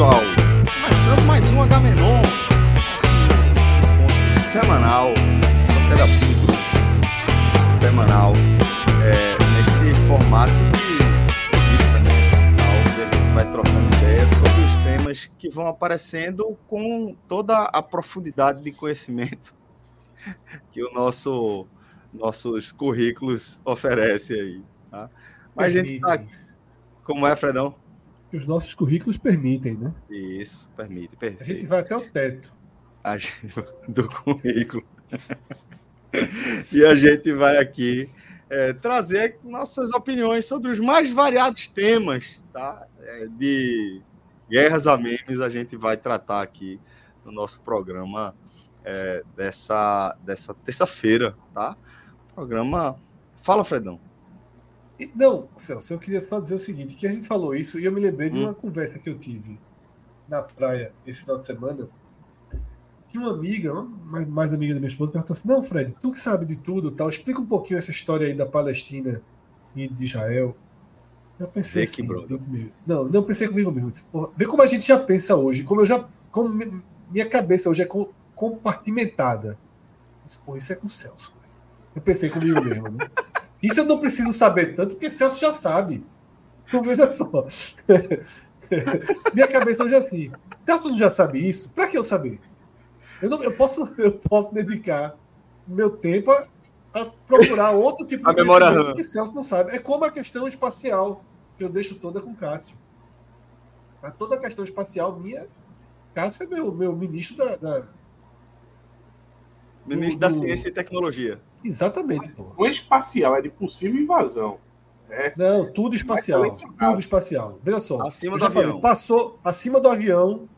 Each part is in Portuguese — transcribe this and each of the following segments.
Pessoal, começando mais um H-Menon, encontro semanal, só terapia em grupo, semanal, é, nesse formato de revista, né, onde a gente vai trocando ideias sobre os temas que vão aparecendo com toda a profundidade de conhecimento que o nosso nossos currículos oferecem aí, tá? Mas a gente tá... Como é, Fredão? Os nossos currículos permitem, né? Isso, permite, perfeito. A gente vai até o teto. A gente, do currículo. e a gente vai aqui é, trazer nossas opiniões sobre os mais variados temas, tá? É, de guerras a memes, a gente vai tratar aqui no nosso programa é, dessa, dessa terça-feira, tá? Programa. Fala, Fredão. Não, Celso, eu queria só dizer o seguinte, que a gente falou isso e eu me lembrei de uma hum. conversa que eu tive na praia esse final de semana. Tinha uma amiga, mais, mais amiga da minha esposa, perguntou assim, não, Fred, tu que sabe de tudo tal, explica um pouquinho essa história aí da Palestina e de Israel. Eu pensei assim, não, não pensei comigo mesmo. Disse, porra, vê como a gente já pensa hoje, como eu já, como minha cabeça hoje é compartimentada. Disse, Pô, isso é com o Celso. Eu pensei comigo mesmo, né? Isso eu não preciso saber tanto, porque Celso já sabe. Então, veja só. Minha cabeça hoje é assim. Celso já sabe isso, para que eu saber? Eu, não, eu, posso, eu posso dedicar meu tempo a, a procurar outro tipo de conhecimento que Celso não sabe. É como a questão espacial, que eu deixo toda com Cássio. Mas toda a questão espacial minha, Cássio é meu, meu ministro da, da Ministro do, da Ciência e Tecnologia. Exatamente, pô. O espacial é de possível invasão. É. Não, tudo espacial. Tudo espacial. Veja só. Acima do avião. Falei, passou acima do avião.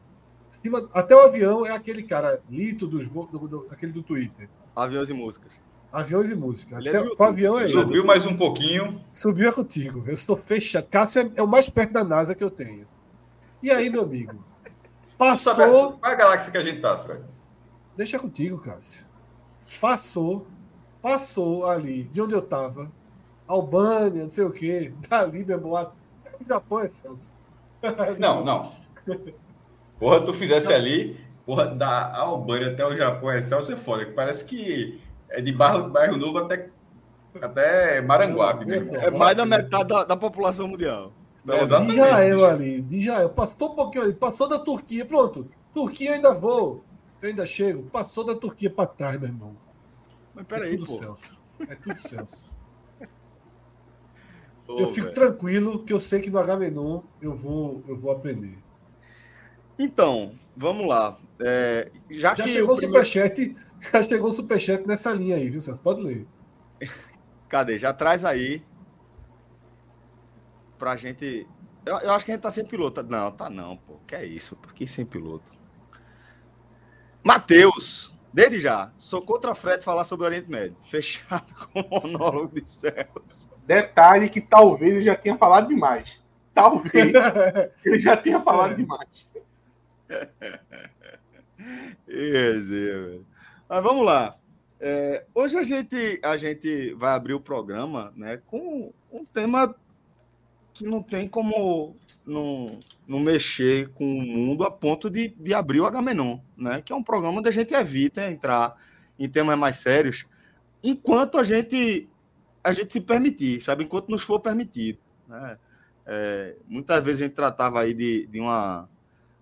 Acima, até o avião é aquele cara, Lito, dos, do, do, aquele do Twitter. Aviões e músicas. Aviões e música. Até, é o avião é Subiu ele. mais um pouquinho. Subiu é contigo. Eu estou fechado. Cássio é, é, o mais perto da NASA que eu tenho. E aí, meu amigo? Passou. Qual é a galáxia que a gente tá, Fred? Deixa contigo, Cássio. Passou passou ali de onde eu estava, Albânia, não sei o quê, dali, meu irmão, até o Japão é Celso. Não, não. Porra, tu fizesse ali, porra, da Albânia até o Japão é Celso é foda, que parece que é de bairro, bairro Novo até, até Maranguape. Mesmo. É mais da metade da, da população mundial. É, exatamente. De Israel ali, de Israel. Passou um pouquinho ali, passou da Turquia, pronto. Turquia eu ainda vou, eu ainda chego. Passou da Turquia para trás, meu irmão. Mas peraí, é tudo pô. Celso. É tudo Celso. eu fico véio. tranquilo que eu sei que no H-Menon eu vou, eu vou aprender. Então, vamos lá. É, já, já chegou o primeiro... superchat, já chegou o superchat nessa linha aí, viu, Celso? Pode ler. Cadê? Já traz aí pra gente. Eu, eu, acho que a gente tá sem piloto. Não, tá não, pô. Que é isso? Por que sem piloto? Matheus, Desde já, sou contra Fred falar sobre o Oriente Médio. Fechado com o monólogo de Celso. Detalhe que talvez ele já tenha falado demais. Talvez ele já tenha falado demais. Mas vamos lá. É, hoje a gente, a gente vai abrir o programa né, com um tema que não tem como não, não mexer com o mundo a ponto de, de abrir o Agamenon, né? Que é um programa onde a gente evita entrar em temas mais sérios, enquanto a gente a gente se permitir, sabe? Enquanto nos for permitido. Né? É, muitas vezes a gente tratava aí de, de, uma,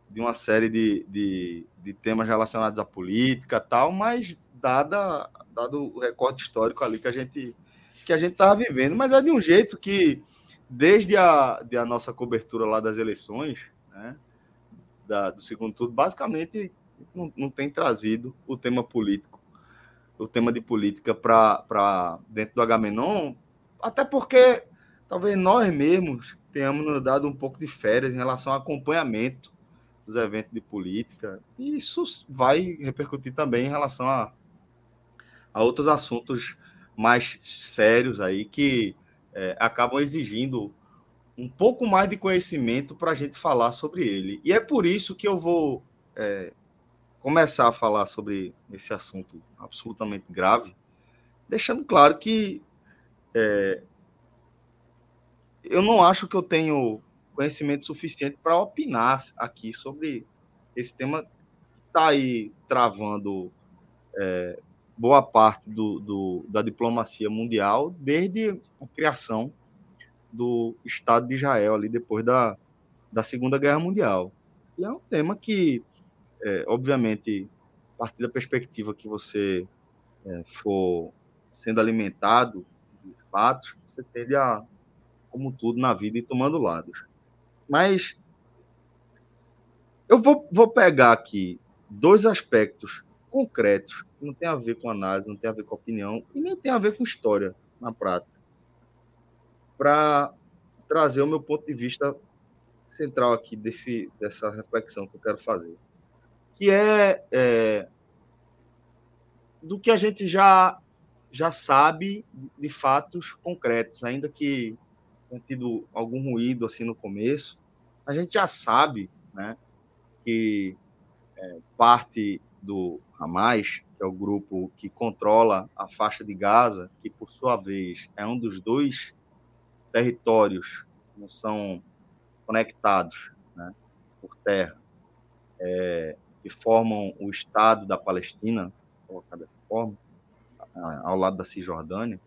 de uma série de, de, de temas relacionados à política tal, mas dada, dado o recorte histórico ali que a gente que a gente estava vivendo, mas é de um jeito que desde a, de a nossa cobertura lá das eleições, né, da, do segundo turno, basicamente não, não tem trazido o tema político, o tema de política para dentro do Agamenon, até porque talvez nós mesmos tenhamos nos dado um pouco de férias em relação ao acompanhamento dos eventos de política. E isso vai repercutir também em relação a, a outros assuntos mais sérios aí que é, acabam exigindo um pouco mais de conhecimento para a gente falar sobre ele. E é por isso que eu vou é, começar a falar sobre esse assunto absolutamente grave, deixando claro que é, eu não acho que eu tenho conhecimento suficiente para opinar aqui sobre esse tema que está aí travando é, boa parte do, do, da diplomacia mundial desde a criação do Estado de Israel, ali depois da, da Segunda Guerra Mundial. E é um tema que, é, obviamente, a partir da perspectiva que você é, for sendo alimentado de fatos, você tende a, como tudo na vida, ir tomando lados. Mas eu vou, vou pegar aqui dois aspectos concretos não tem a ver com análise, não tem a ver com opinião e nem tem a ver com história na prática, para trazer o meu ponto de vista central aqui desse, dessa reflexão que eu quero fazer, que é, é do que a gente já já sabe de fatos concretos, ainda que tenha tido algum ruído assim no começo, a gente já sabe, né, que é, parte do Hamas, que é o grupo que controla a faixa de Gaza, que por sua vez é um dos dois territórios que não são conectados né, por terra, é, que formam o Estado da Palestina, colocar dessa forma, ao lado da Cisjordânia,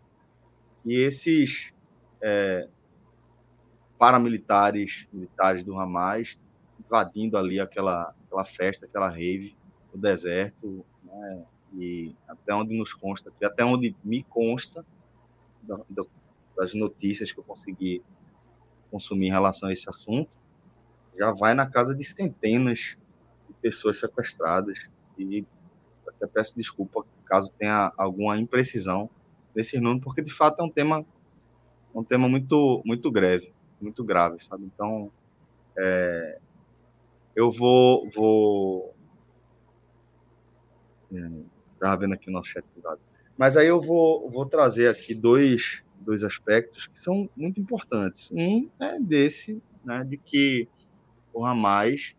e esses é, paramilitares, militares do Hamas, invadindo ali aquela, aquela festa, aquela rave, o deserto, né? e até onde nos consta, até onde me consta das notícias que eu consegui consumir em relação a esse assunto, já vai na casa de centenas de pessoas sequestradas e até peço desculpa caso tenha alguma imprecisão nesse número, porque de fato é um tema um tema muito muito grave, muito grave, sabe? Então, é, eu vou vou Estava vendo aqui o nosso chat privado. Mas aí eu vou, vou trazer aqui dois, dois aspectos que são muito importantes. Um é desse, né, de que o Hamas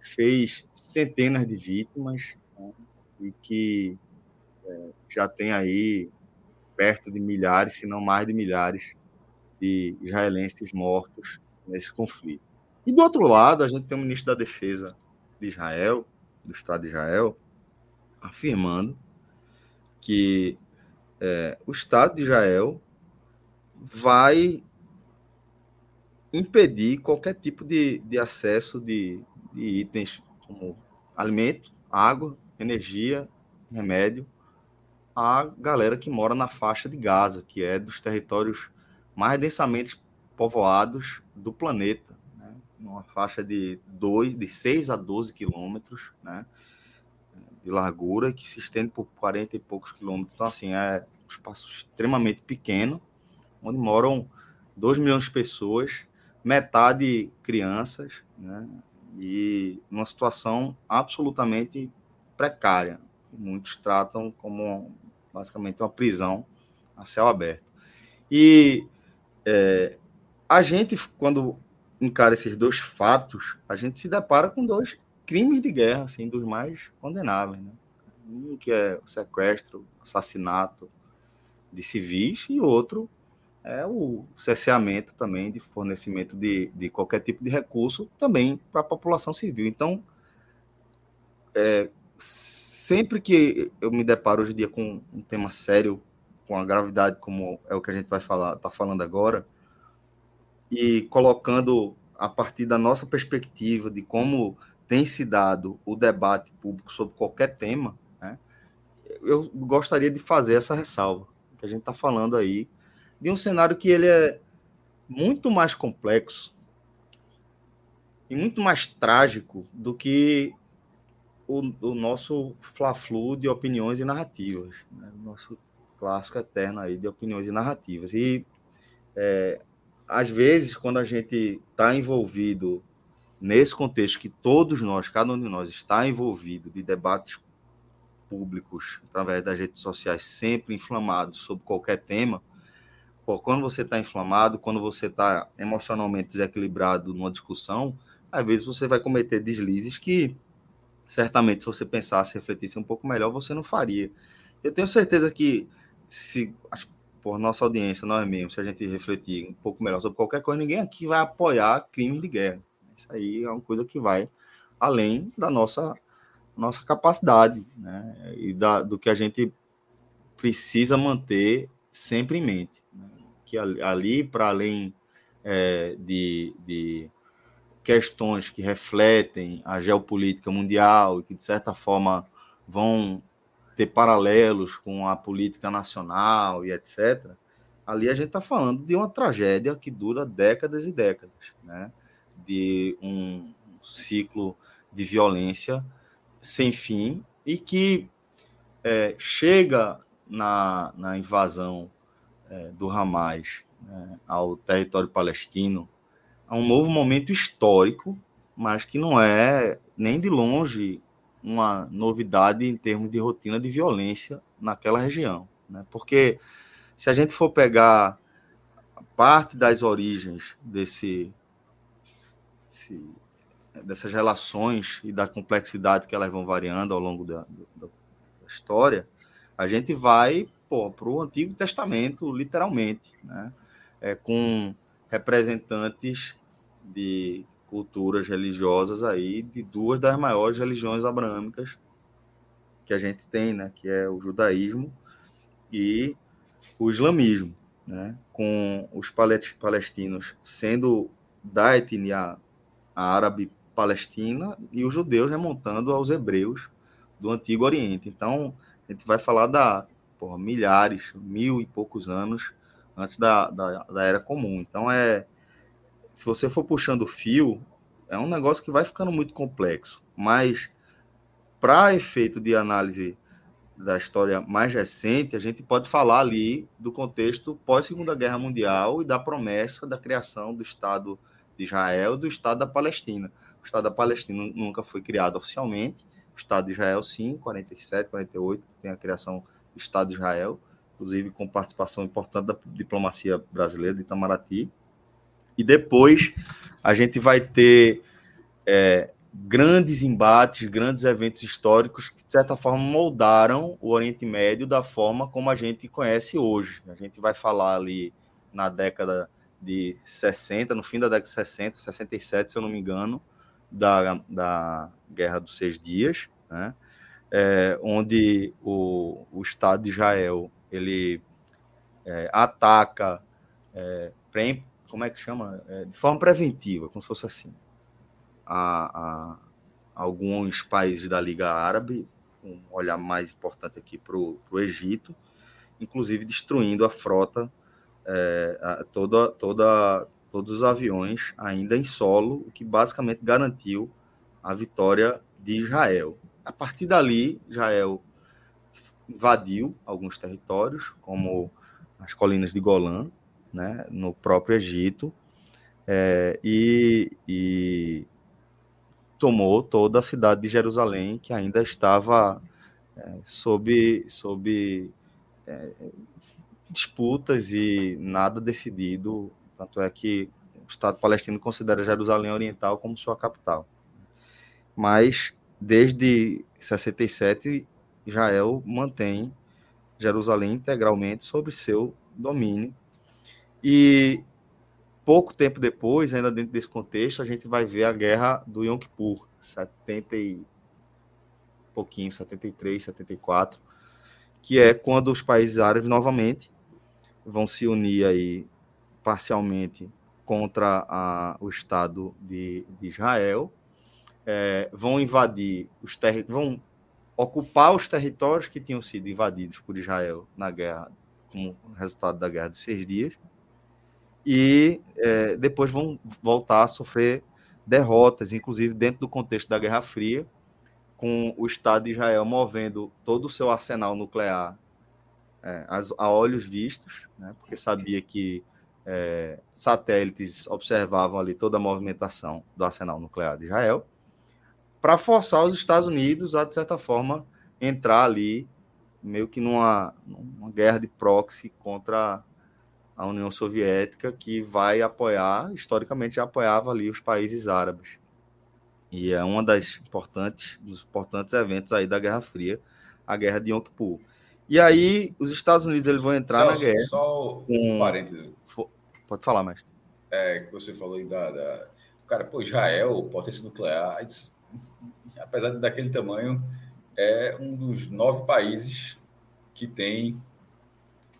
fez centenas de vítimas né, e que é, já tem aí perto de milhares, se não mais de milhares, de israelenses mortos nesse conflito. E do outro lado, a gente tem o ministro da Defesa de Israel, do Estado de Israel, afirmando que é, o Estado de Israel vai impedir qualquer tipo de, de acesso de, de itens como alimento, água, energia, remédio à galera que mora na faixa de Gaza, que é dos territórios mais densamente povoados do planeta, né? uma faixa de, dois, de 6 a 12 quilômetros, né? De largura que se estende por 40 e poucos quilômetros. Então, assim, é um espaço extremamente pequeno, onde moram 2 milhões de pessoas, metade crianças, né? E numa situação absolutamente precária. Muitos tratam como basicamente uma prisão a céu aberto. E é, a gente, quando encara esses dois fatos, a gente se depara com dois crimes de guerra, assim, dos mais condenáveis, né? Um que é o sequestro, assassinato de civis e outro é o cerceamento também de fornecimento de, de qualquer tipo de recurso também para a população civil. Então, é, sempre que eu me deparo hoje em dia com um tema sério, com a gravidade como é o que a gente vai falar, tá falando agora, e colocando a partir da nossa perspectiva de como tem se dado o debate público sobre qualquer tema, né, eu gostaria de fazer essa ressalva, que a gente está falando aí de um cenário que ele é muito mais complexo e muito mais trágico do que o, o nosso fla-flu de opiniões e narrativas, né? nosso clássico eterno aí de opiniões e narrativas. E é, às vezes, quando a gente está envolvido nesse contexto que todos nós, cada um de nós, está envolvido de debates públicos através das redes sociais, sempre inflamados sobre qualquer tema, pô, quando você está inflamado, quando você está emocionalmente desequilibrado numa discussão, às vezes você vai cometer deslizes que certamente se você pensasse, refletisse um pouco melhor, você não faria. Eu tenho certeza que se por nossa audiência, nós mesmos, se a gente refletir um pouco melhor sobre qualquer coisa, ninguém aqui vai apoiar crimes de guerra. Isso aí é uma coisa que vai além da nossa nossa capacidade, né? E da, do que a gente precisa manter sempre em mente. Né? Que ali, para além é, de, de questões que refletem a geopolítica mundial e que, de certa forma, vão ter paralelos com a política nacional e etc., ali a gente está falando de uma tragédia que dura décadas e décadas, né? De um ciclo de violência sem fim e que é, chega na, na invasão é, do Hamas né, ao território palestino a um novo momento histórico, mas que não é nem de longe uma novidade em termos de rotina de violência naquela região. Né? Porque se a gente for pegar parte das origens desse, desse, dessas relações e da complexidade que elas vão variando ao longo da, da, da história, a gente vai para o Antigo Testamento, literalmente, né? É, com representantes de culturas religiosas aí de duas das maiores religiões abraâmicas que a gente tem, né, que é o judaísmo e o islamismo, né, com os palestinos sendo da etnia árabe palestina e os judeus remontando aos hebreus do Antigo Oriente. Então, a gente vai falar da porra, milhares, mil e poucos anos antes da, da, da Era Comum. Então, é se você for puxando o fio, é um negócio que vai ficando muito complexo. Mas, para efeito de análise da história mais recente, a gente pode falar ali do contexto pós-Segunda Guerra Mundial e da promessa da criação do Estado de Israel do Estado da Palestina. O Estado da Palestina nunca foi criado oficialmente, o Estado de Israel, sim, 47, 48, tem a criação do Estado de Israel, inclusive com participação importante da diplomacia brasileira de Itamaraty. E depois a gente vai ter é, grandes embates, grandes eventos históricos que, de certa forma, moldaram o Oriente Médio da forma como a gente conhece hoje. A gente vai falar ali na década de 60, no fim da década de 60, 67, se eu não me engano, da, da Guerra dos Seis Dias, né? É, onde o, o Estado de Israel ele é, ataca é, como é que se chama? É, de forma preventiva, como se fosse assim, a, a, alguns países da Liga Árabe, um olhar mais importante aqui para o Egito, inclusive destruindo a frota, é, toda, toda, todos os aviões ainda em solo, o que basicamente garantiu a vitória de Israel. A partir dali, Israel invadiu alguns territórios, como as colinas de Golã, né, no próprio Egito, é, e, e, tomou toda a cidade de Jerusalém, que ainda estava é, sob, sob é, disputas e nada decidido. Tanto é que o Estado palestino considera Jerusalém Oriental como sua capital. Mas, desde 67, Israel mantém Jerusalém integralmente sob seu domínio e pouco tempo depois, ainda dentro desse contexto, a gente vai ver a guerra do Yom Kippur, 70 e pouquinho, 73, 74, que é quando os países árabes novamente vão se unir aí parcialmente contra a, o Estado de, de Israel, é, vão invadir os vão ocupar os territórios que tinham sido invadidos por Israel na guerra, como resultado da guerra dos seis dias, e é, depois vão voltar a sofrer derrotas, inclusive dentro do contexto da Guerra Fria, com o Estado de Israel movendo todo o seu arsenal nuclear é, a olhos vistos, né, porque sabia que é, satélites observavam ali toda a movimentação do arsenal nuclear de Israel, para forçar os Estados Unidos a, de certa forma, entrar ali meio que numa, numa guerra de proxy contra a União Soviética, que vai apoiar, historicamente já apoiava ali os países árabes. E é importantes, dos importantes eventos aí da Guerra Fria, a Guerra de Yom Kippur. E aí os Estados Unidos eles vão entrar Celso, na guerra. Só um com... parêntese. Pode falar, mestre. É, que você falou aí da, da... Cara, pô, Israel, potência nuclear, apesar de daquele tamanho, é um dos nove países que tem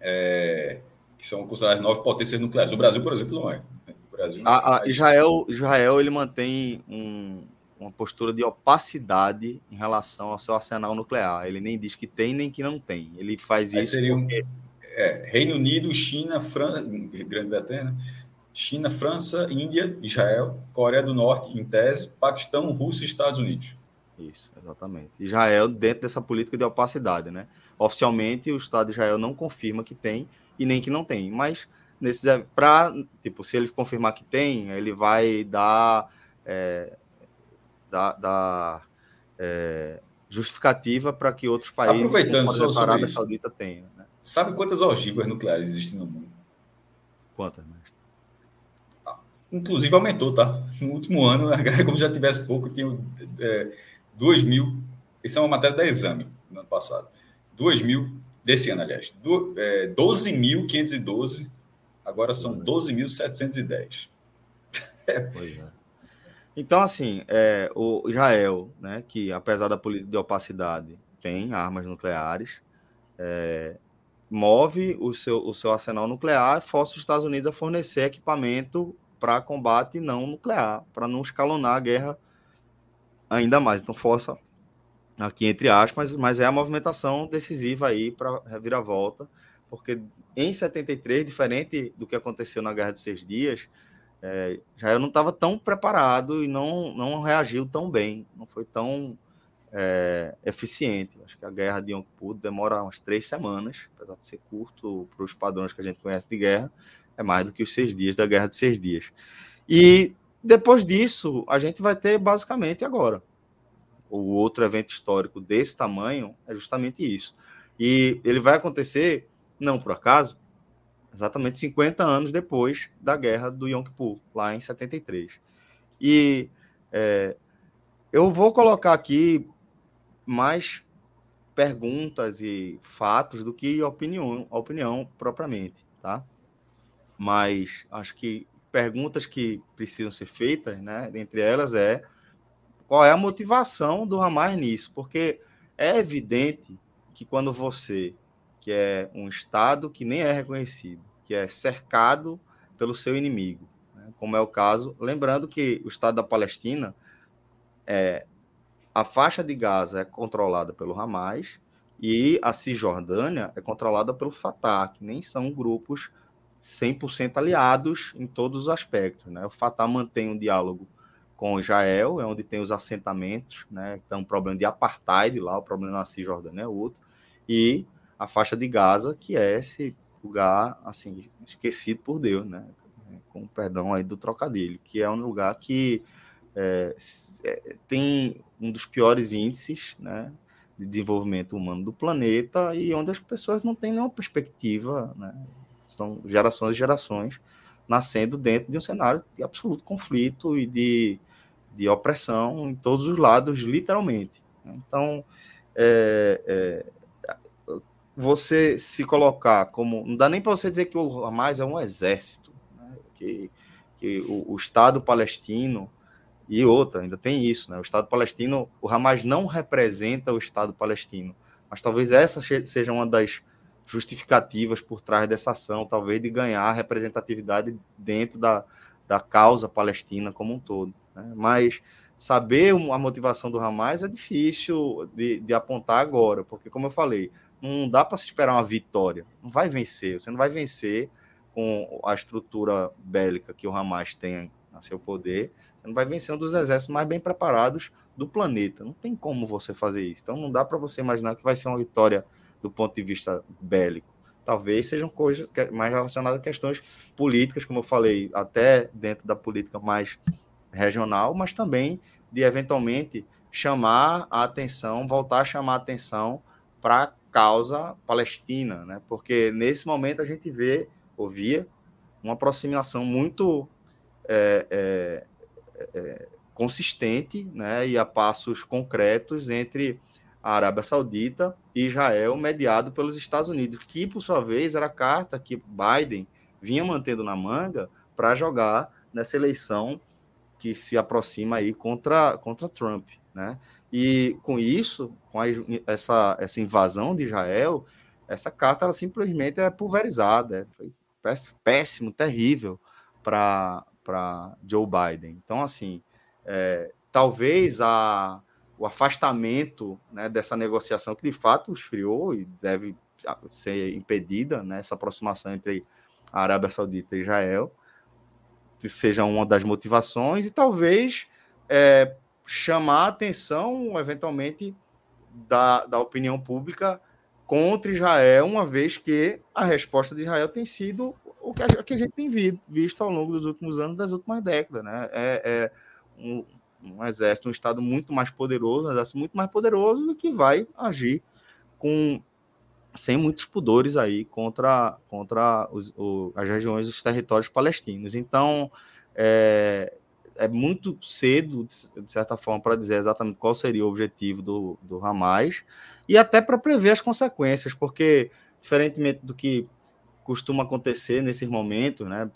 é, que são consideradas nove potências nucleares. O Brasil, por exemplo, não é. O Brasil a, a, é. Israel, Israel ele mantém um, uma postura de opacidade em relação ao seu arsenal nuclear. Ele nem diz que tem nem que não tem. Ele faz Aí isso seria porque... é, Reino Unido, China, França, Grã-Bretanha, né? China, França, Índia, Israel, Coreia do Norte, em tese, Paquistão, Rússia e Estados Unidos. Isso, exatamente. Israel dentro dessa política de opacidade, né? Oficialmente, o Estado de Israel não confirma que tem e nem que não tem, mas nesses para tipo, se ele confirmar que tem, ele vai dar é, dar, dar é, justificativa para que outros países, aproveitando exemplo, a Arábia Saudita, tenham. Né? Sabe quantas ogivas nucleares existem no mundo? Quantas? Né? Inclusive aumentou, tá? No último ano, como já tivesse pouco, tinha é, 2 mil. Isso é uma matéria da exame, no ano passado. 2 mil, desse ano, aliás. Do, é, 12.512, agora são 12.710. Pois é. Então, assim, é, o Israel, né, que apesar da política de opacidade tem armas nucleares, é, move o seu, o seu arsenal nuclear e força os Estados Unidos a fornecer equipamento para combate não nuclear, para não escalonar a guerra ainda mais. Então, força aqui entre aspas, mas é a movimentação decisiva aí para a volta, porque em 73, diferente do que aconteceu na Guerra dos Seis Dias, é, Israel não estava tão preparado e não, não reagiu tão bem, não foi tão é, eficiente. Acho que a guerra de Yom Kippur demora umas três semanas, apesar de ser curto para os padrões que a gente conhece de guerra, é mais do que os seis dias da guerra dos seis dias. E depois disso, a gente vai ter basicamente agora. O outro evento histórico desse tamanho é justamente isso. E ele vai acontecer, não por acaso, exatamente 50 anos depois da guerra do Yom Kippur, lá em 73. E é, eu vou colocar aqui mais perguntas e fatos do que opinião, opinião propriamente, tá? Mas acho que perguntas que precisam ser feitas, né? Entre elas é qual é a motivação do Hamas nisso, porque é evidente que quando você que é um Estado que nem é reconhecido, que é cercado pelo seu inimigo, né? como é o caso. Lembrando que o Estado da Palestina, é, a faixa de Gaza é controlada pelo Hamas e a Cisjordânia é controlada pelo Fatah, que nem são grupos 100% aliados em todos os aspectos. Né? O Fatah mantém um diálogo com Israel, é onde tem os assentamentos, né? Então, um problema de apartheid lá, o problema na Cisjordânia é outro. E a faixa de Gaza, que é esse lugar, assim, esquecido por Deus, né? Com perdão aí do trocadilho, que é um lugar que é, é, tem um dos piores índices, né? De desenvolvimento humano do planeta e onde as pessoas não têm nenhuma perspectiva, né? São gerações e gerações nascendo dentro de um cenário de absoluto conflito e de, de opressão em todos os lados, literalmente. Então, é, é, você se colocar como. Não dá nem para você dizer que o Hamas é um exército, né? que, que o, o, Estado palestino. E outra, ainda tem isso, né? O Estado palestino, o Hamas não representa o Estado palestino, mas talvez essa seja uma das justificativas por trás dessa ação, talvez de ganhar representatividade dentro da, da causa palestina como um todo. Né? Mas saber a motivação do Hamas é difícil de, de apontar agora, porque, como eu falei, não dá para se esperar uma vitória. Não vai vencer. Você não vai vencer com a estrutura bélica que o Hamas tem a seu poder. Você não vai vencer um dos exércitos mais bem preparados do planeta. Não tem como você fazer isso. Então não dá para você imaginar que vai ser uma vitória do ponto de vista bélico. talvez sejam coisas mais relacionadas a questões políticas, como eu falei, até dentro da política mais regional, mas também de eventualmente chamar a atenção, voltar a chamar a atenção para causa palestina, né? Porque nesse momento a gente vê, ouvia, uma aproximação muito é, é, é, consistente, né? E a passos concretos entre a Arábia Saudita e Israel, mediado pelos Estados Unidos, que por sua vez era a carta que Biden vinha mantendo na manga para jogar nessa eleição que se aproxima aí contra, contra Trump, né? E com isso, com a, essa, essa invasão de Israel, essa carta ela simplesmente é pulverizada, é, foi péssimo, terrível para Joe Biden. Então, assim, é, talvez a, o afastamento né, dessa negociação, que de fato esfriou e deve ser impedida, né, essa aproximação entre a Arábia Saudita e Israel, que seja uma das motivações, e talvez é, chamar a atenção, eventualmente, da, da opinião pública contra Israel, uma vez que a resposta de Israel tem sido o que a, que a gente tem visto ao longo dos últimos anos, das últimas décadas. Né? É, é um, um, exército, um Estado muito mais poderoso, um exército muito mais poderoso, que vai agir com sem muitos pudores aí contra, contra os, o, as regiões, os territórios palestinos. Então, é, é muito cedo, de certa forma, para dizer exatamente qual seria o objetivo do, do Hamas e até para prever as consequências, porque, diferentemente do que costuma acontecer nesses momentos, né,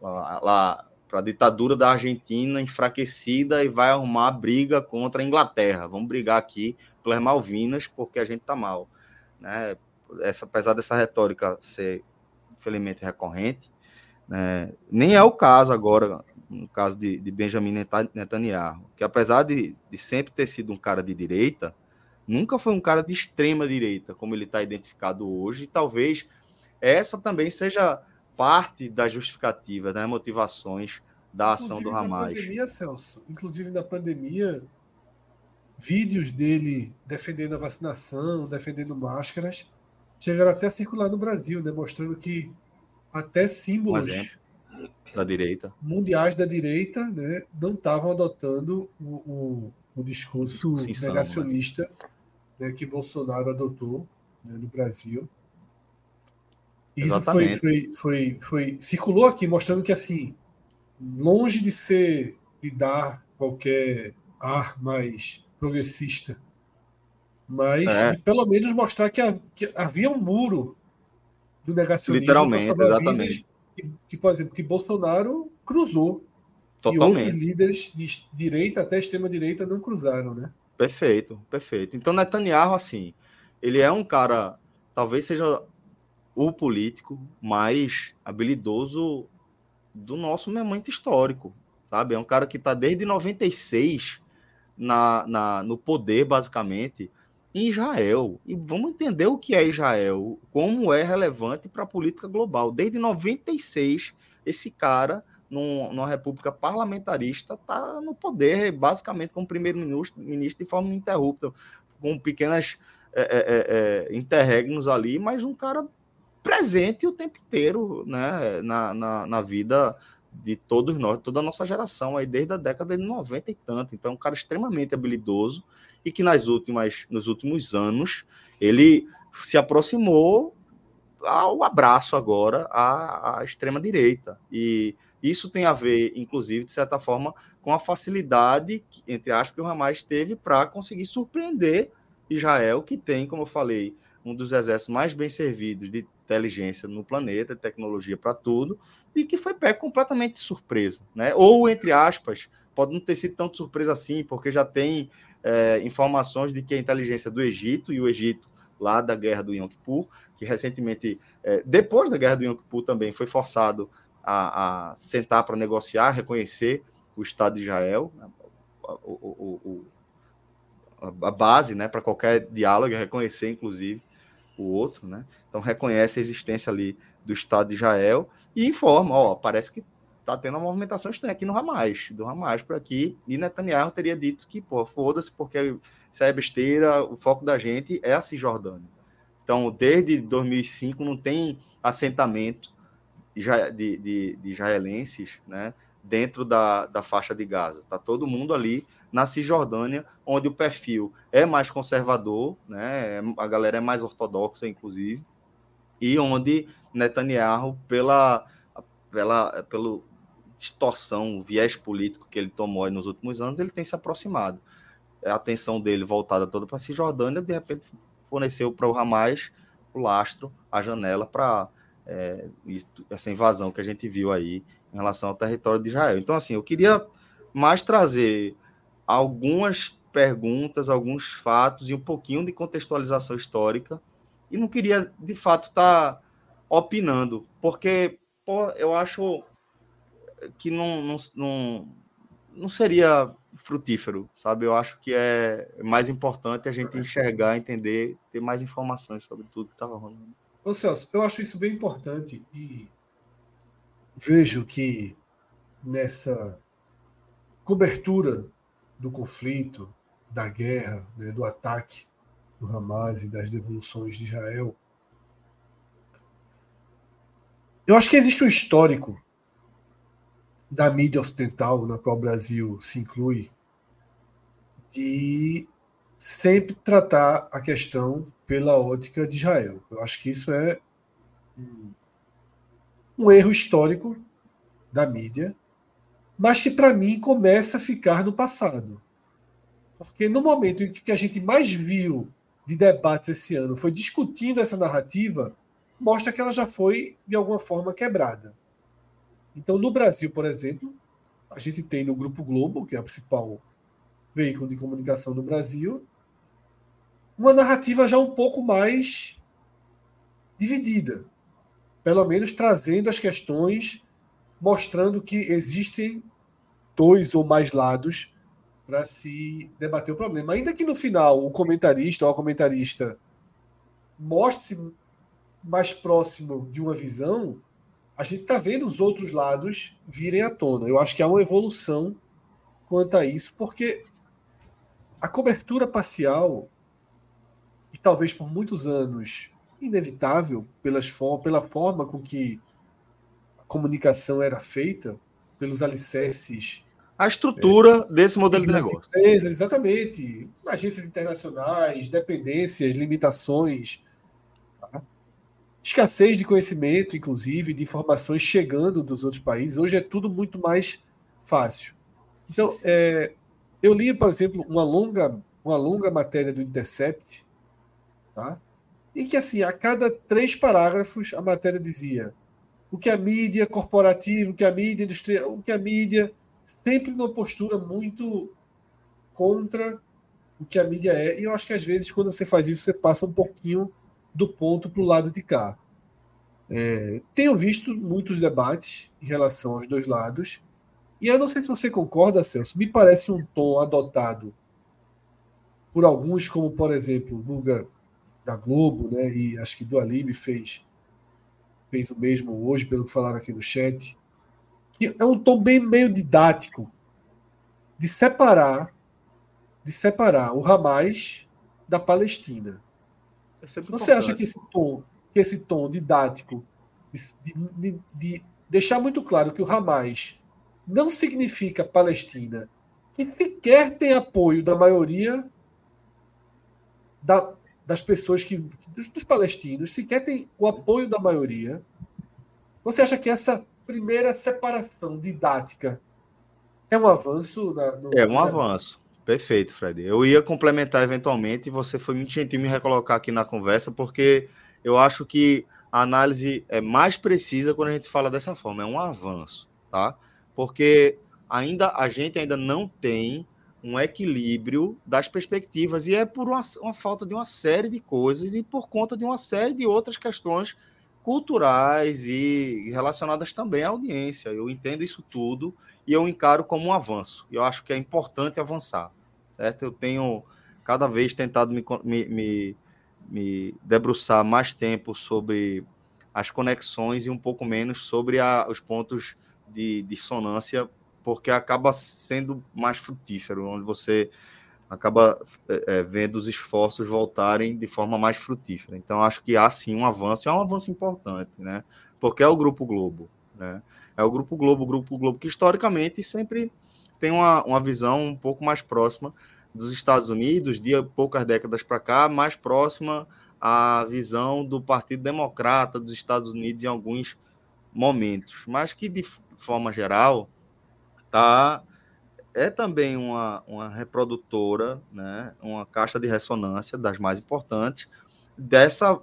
lá para a ditadura da Argentina enfraquecida e vai arrumar briga contra a Inglaterra. Vamos brigar aqui pelas Malvinas porque a gente está mal. Né? essa, apesar dessa retórica ser, infelizmente, recorrente, né, nem é o caso agora, no caso de, de Benjamin Netanyahu, que apesar de, de sempre ter sido um cara de direita, nunca foi um cara de extrema direita, como ele está identificado hoje, e talvez essa também seja parte da justificativa, das motivações da ação inclusive do Hamas. Na pandemia, Celso, inclusive na pandemia, vídeos dele defendendo a vacinação, defendendo máscaras, chegaram até a circular no Brasil, né, mostrando que até símbolos da direita mundiais da direita né, não estavam adotando o, o, o discurso negacionista né, que Bolsonaro adotou né, no Brasil. Isso foi, foi, foi, foi, circulou aqui mostrando que assim, longe de ser de dar qualquer ar mais progressista mas é. pelo menos mostrar que, que, havia um muro do negacionismo. Literalmente, exatamente. Que, que, por exemplo, que Bolsonaro cruzou. Totalmente. E outros líderes de direita até extrema-direita não cruzaram, né? Perfeito, perfeito. Então, Netanyahu, assim, ele é um cara, talvez seja o político mais habilidoso do nosso momento histórico, sabe? É um cara que está desde 96 na, na, no poder, basicamente, em Israel. E vamos entender o que é Israel, como é relevante para a política global. Desde 96, esse cara, num, numa república parlamentarista, está no poder, basicamente, como primeiro-ministro ministro de forma ininterrupta, com pequenas é, é, é, interregnos ali, mas um cara presente o tempo inteiro né, na, na, na vida de todos nós, toda a nossa geração, aí desde a década de 90 e tanto. Então, um cara extremamente habilidoso e que nas últimas, nos últimos anos ele se aproximou ao abraço agora à, à extrema-direita. E isso tem a ver, inclusive, de certa forma, com a facilidade, entre aspas, que o Hamas teve para conseguir surpreender Israel, que tem, como eu falei, um dos exércitos mais bem servidos de inteligência no planeta, tecnologia para tudo, e que foi pé completamente de surpresa. Né? Ou, entre aspas, pode não ter sido tão surpresa assim, porque já tem é, informações de que a inteligência do Egito e o Egito lá da guerra do Yom Kippur, que recentemente, é, depois da guerra do Yom Kippur também foi forçado a, a sentar para negociar, reconhecer o Estado de Israel, né, a base né, para qualquer diálogo, é reconhecer inclusive o outro, né? Então reconhece a existência ali do Estado de Israel e informa, ó, parece que tá tendo uma movimentação estranha aqui no Hamas, do Hamas por aqui, e Netanyahu teria dito que, pô, foda-se, porque isso é besteira, o foco da gente é a Cisjordânia. Então, desde 2005 não tem assentamento de, de, de israelenses né, dentro da, da faixa de Gaza. Está todo mundo ali na Cisjordânia, onde o perfil é mais conservador, né, a galera é mais ortodoxa, inclusive, e onde Netanyahu, pela, pela pelo distorção, viés político que ele tomou nos últimos anos, ele tem se aproximado. A atenção dele voltada toda para a Cisjordânia, de repente forneceu para o Hamas o lastro, a janela para é, essa invasão que a gente viu aí em relação ao território de Israel. Então, assim, eu queria mais trazer algumas perguntas, alguns fatos e um pouquinho de contextualização histórica. E não queria, de fato, estar tá opinando, porque pô, eu acho que não, não, não, seria frutífero, sabe? Eu acho que é mais importante a gente enxergar, entender, ter mais informações sobre tudo que estava rolando. Ô Celso, eu acho isso bem importante e vejo que nessa cobertura do conflito, da guerra, né, do ataque do Hamas e das devoluções de Israel, eu acho que existe um histórico da mídia ocidental, na qual o Brasil se inclui, de sempre tratar a questão pela ótica de Israel. Eu acho que isso é um erro histórico da mídia, mas que para mim começa a ficar no passado. Porque no momento em que a gente mais viu de debates esse ano foi discutindo essa narrativa, mostra que ela já foi de alguma forma quebrada. Então, no Brasil, por exemplo, a gente tem no Grupo Globo, que é o principal veículo de comunicação do Brasil, uma narrativa já um pouco mais dividida. Pelo menos trazendo as questões, mostrando que existem dois ou mais lados para se debater o problema. Ainda que no final o comentarista ou a comentarista mostre-se mais próximo de uma visão, a gente está vendo os outros lados virem à tona. Eu acho que há uma evolução quanto a isso, porque a cobertura parcial e talvez por muitos anos inevitável pelas pela forma com que a comunicação era feita, pelos alicerces. A estrutura é, desse modelo de negócio. Exatamente. Agências internacionais, dependências, limitações? Escassez de conhecimento, inclusive, de informações chegando dos outros países. Hoje é tudo muito mais fácil. Então, é, eu li, por exemplo, uma longa, uma longa matéria do Intercept, tá? em que, assim, a cada três parágrafos, a matéria dizia o que a mídia corporativa, o que a mídia industrial, o que a mídia, sempre numa postura muito contra o que a mídia é. E eu acho que, às vezes, quando você faz isso, você passa um pouquinho do ponto para o lado de cá. É, tenho visto muitos debates em relação aos dois lados, e eu não sei se você concorda, Celso, me parece um tom adotado por alguns, como, por exemplo, Luga da Globo, né? E acho que do Alibi fez fez o mesmo hoje, pelo que falaram aqui no chat. Que é um tom bem meio didático de separar de separar o Hamas da Palestina. É Você importante. acha que esse tom, que esse tom didático de, de, de deixar muito claro que o Hamas não significa Palestina, que sequer tem apoio da maioria da, das pessoas que. Dos, dos, palestinos, sequer tem o apoio da maioria. Você acha que essa primeira separação didática é um avanço? Na, no, é um avanço. Perfeito, Fred. Eu ia complementar eventualmente e você foi muito gentil me recolocar aqui na conversa, porque eu acho que a análise é mais precisa quando a gente fala dessa forma. É um avanço, tá? Porque ainda a gente ainda não tem um equilíbrio das perspectivas, e é por uma, uma, falta de uma série de coisas e por conta de uma série de outras questões culturais e relacionadas também à audiência. Eu entendo isso tudo e eu encaro como um avanço. Eu acho que é importante avançar, certo? Eu tenho cada vez tentado me, me, me, debruçar mais tempo sobre as conexões e um pouco menos sobre a, os pontos de dissonância porque acaba sendo mais frutífero, onde você acaba é, é, vendo os esforços voltarem de forma mais frutífera. Então, acho que há sim um avanço, é um avanço importante, né? Porque é o Grupo Globo, né? É o Grupo Globo, o Grupo Globo que historicamente sempre tem uma, uma visão um pouco mais próxima dos Estados Unidos, de poucas décadas para cá, mais próxima à visão do Partido Democrata dos Estados Unidos em alguns momentos, mas que de forma geral tá é também uma, uma reprodutora, né, uma caixa de ressonância das mais importantes dessa,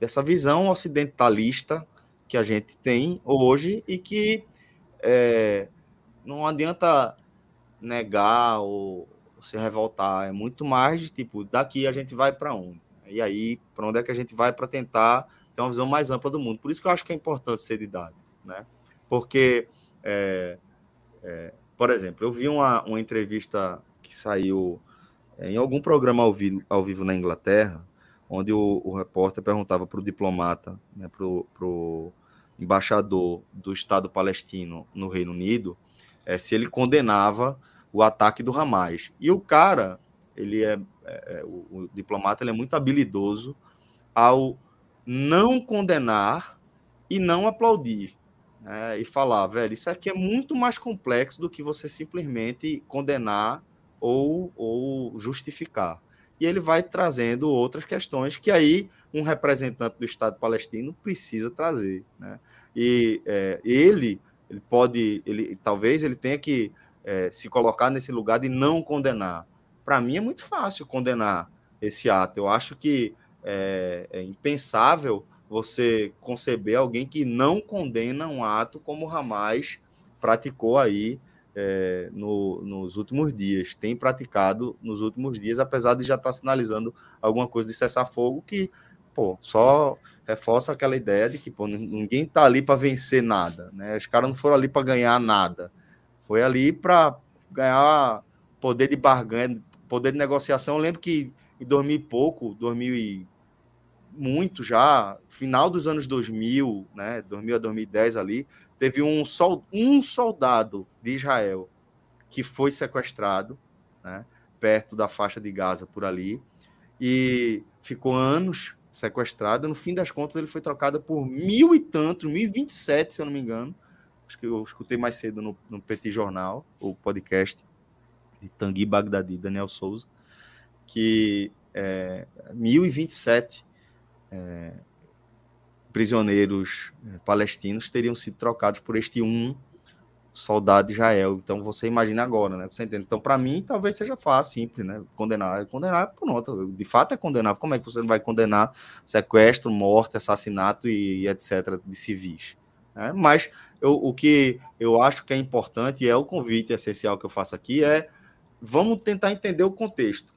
dessa visão ocidentalista que a gente tem hoje e que é, não adianta negar ou se revoltar, é muito mais de tipo, daqui a gente vai para onde? E aí, para onde é que a gente vai para tentar ter uma visão mais ampla do mundo? Por isso que eu acho que é importante ser idade, né? Porque é, é, por exemplo, eu vi uma, uma entrevista que saiu é, em algum programa ao vivo, ao vivo na Inglaterra, onde o, o repórter perguntava para o diplomata, né, para o embaixador do Estado palestino no Reino Unido, é, se ele condenava o ataque do Hamas. E o cara, ele é, é, é o, o, diplomata, ele é muito habilidoso ao não condenar e não aplaudir é, e falar, velho, isso aqui é muito mais complexo do que você simplesmente condenar ou, ou justificar. E ele vai trazendo outras questões que aí um representante do Estado palestino precisa trazer. Né? E é, ele, ele pode, ele, talvez ele tenha que é, se colocar nesse lugar de não condenar. Para mim é muito fácil condenar esse ato. Eu acho que é, é impensável você conceber alguém que não condena um ato como o Hamas praticou aí é, no, nos últimos dias, tem praticado nos últimos dias, apesar de já estar sinalizando alguma coisa de cessar-fogo que, pô, só reforça aquela ideia de que pô, ninguém está ali para vencer nada, né? Os caras não foram ali para ganhar nada, foi ali para ganhar poder de barganha, poder de negociação. Eu lembro que em 2000 e pouco, 2000 e muito já, final dos anos 2000, né, 2000 a 2010 ali, teve um, sol, um soldado de Israel que foi sequestrado, né, perto da faixa de Gaza por ali, e ficou anos sequestrado. No fim das contas, ele foi trocado por mil e tantos, mil e vinte e sete, se eu não me engano. Acho que eu escutei mais cedo no, no Petit Jornal, o podcast de Tanguy Bagdadi, Daniel Souza, que é, 1027 é, prisioneiros é, palestinos teriam sido trocados por este um soldado de Israel. Então você imagina agora, né? Você entende? Então, para mim, talvez seja fácil, simples, né? Condenar. Condenar por nota. De fato é condenar. Como é que você não vai condenar sequestro, morte, assassinato e, e etc. de civis? Né? Mas eu, o que eu acho que é importante e é o convite essencial que eu faço aqui é vamos tentar entender o contexto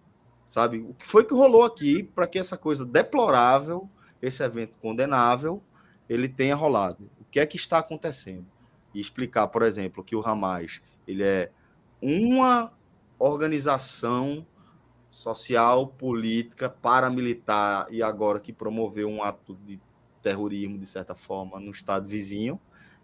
sabe? O que foi que rolou aqui para que essa coisa deplorável, esse evento condenável, ele tenha rolado? O que é que está acontecendo? E explicar, por exemplo, que o Hamas ele é uma organização social, política, paramilitar e agora que promoveu um ato de terrorismo, de certa forma, no estado vizinho,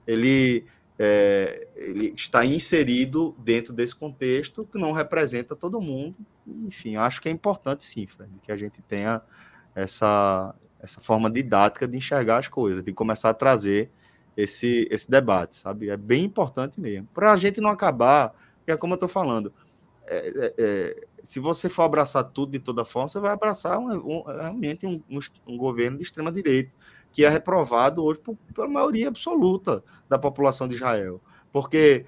ele é, ele está inserido dentro desse contexto que não representa todo mundo. Enfim, acho que é importante sim, Fred, que a gente tenha essa, essa forma didática de enxergar as coisas, de começar a trazer esse, esse debate, sabe? É bem importante mesmo. Para a gente não acabar, que é como eu estou falando, é, é, é, se você for abraçar tudo de toda forma, você vai abraçar um, um, realmente um, um governo de extrema direita que é reprovado hoje por, pela maioria absoluta da população de Israel. Porque,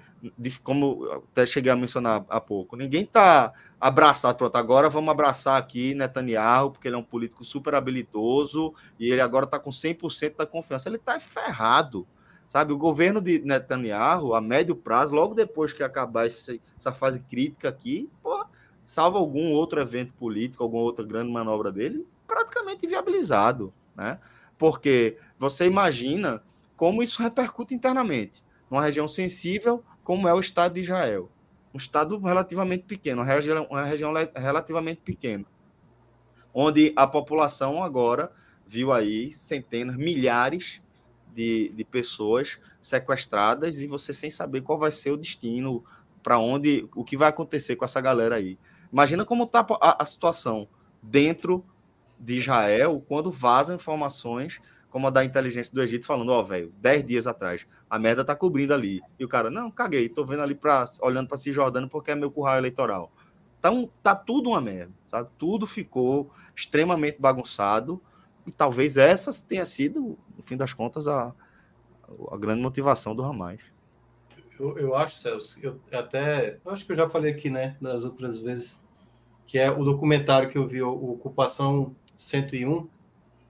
como até cheguei a mencionar há pouco, ninguém está abraçado, pronto, agora vamos abraçar aqui Netanyahu, porque ele é um político super habilidoso e ele agora está com 100% da confiança. Ele está ferrado, sabe? O governo de Netanyahu, a médio prazo, logo depois que acabar essa fase crítica aqui, pô, salva algum outro evento político, alguma outra grande manobra dele, praticamente viabilizado, né? Porque você imagina como isso repercute internamente, numa região sensível como é o Estado de Israel. Um Estado relativamente pequeno, uma região, uma região relativamente pequena, onde a população agora viu aí centenas, milhares de, de pessoas sequestradas e você sem saber qual vai ser o destino, para onde, o que vai acontecer com essa galera aí. Imagina como está a, a, situação dentro de Israel quando vazam informações como a da inteligência do Egito falando, ó, oh, velho, 10 dias atrás, a merda tá cobrindo ali. E o cara, não, caguei, tô vendo ali para olhando para Cisjordânia porque é meu curral eleitoral. Então, tá tudo uma merda, sabe? Tudo ficou extremamente bagunçado e talvez essa tenha sido, no fim das contas, a, a grande motivação do Hamas. Eu, eu acho, Celso, eu até. Eu acho que eu já falei aqui, né, das outras vezes, que é o documentário que eu vi, o Ocupação 101,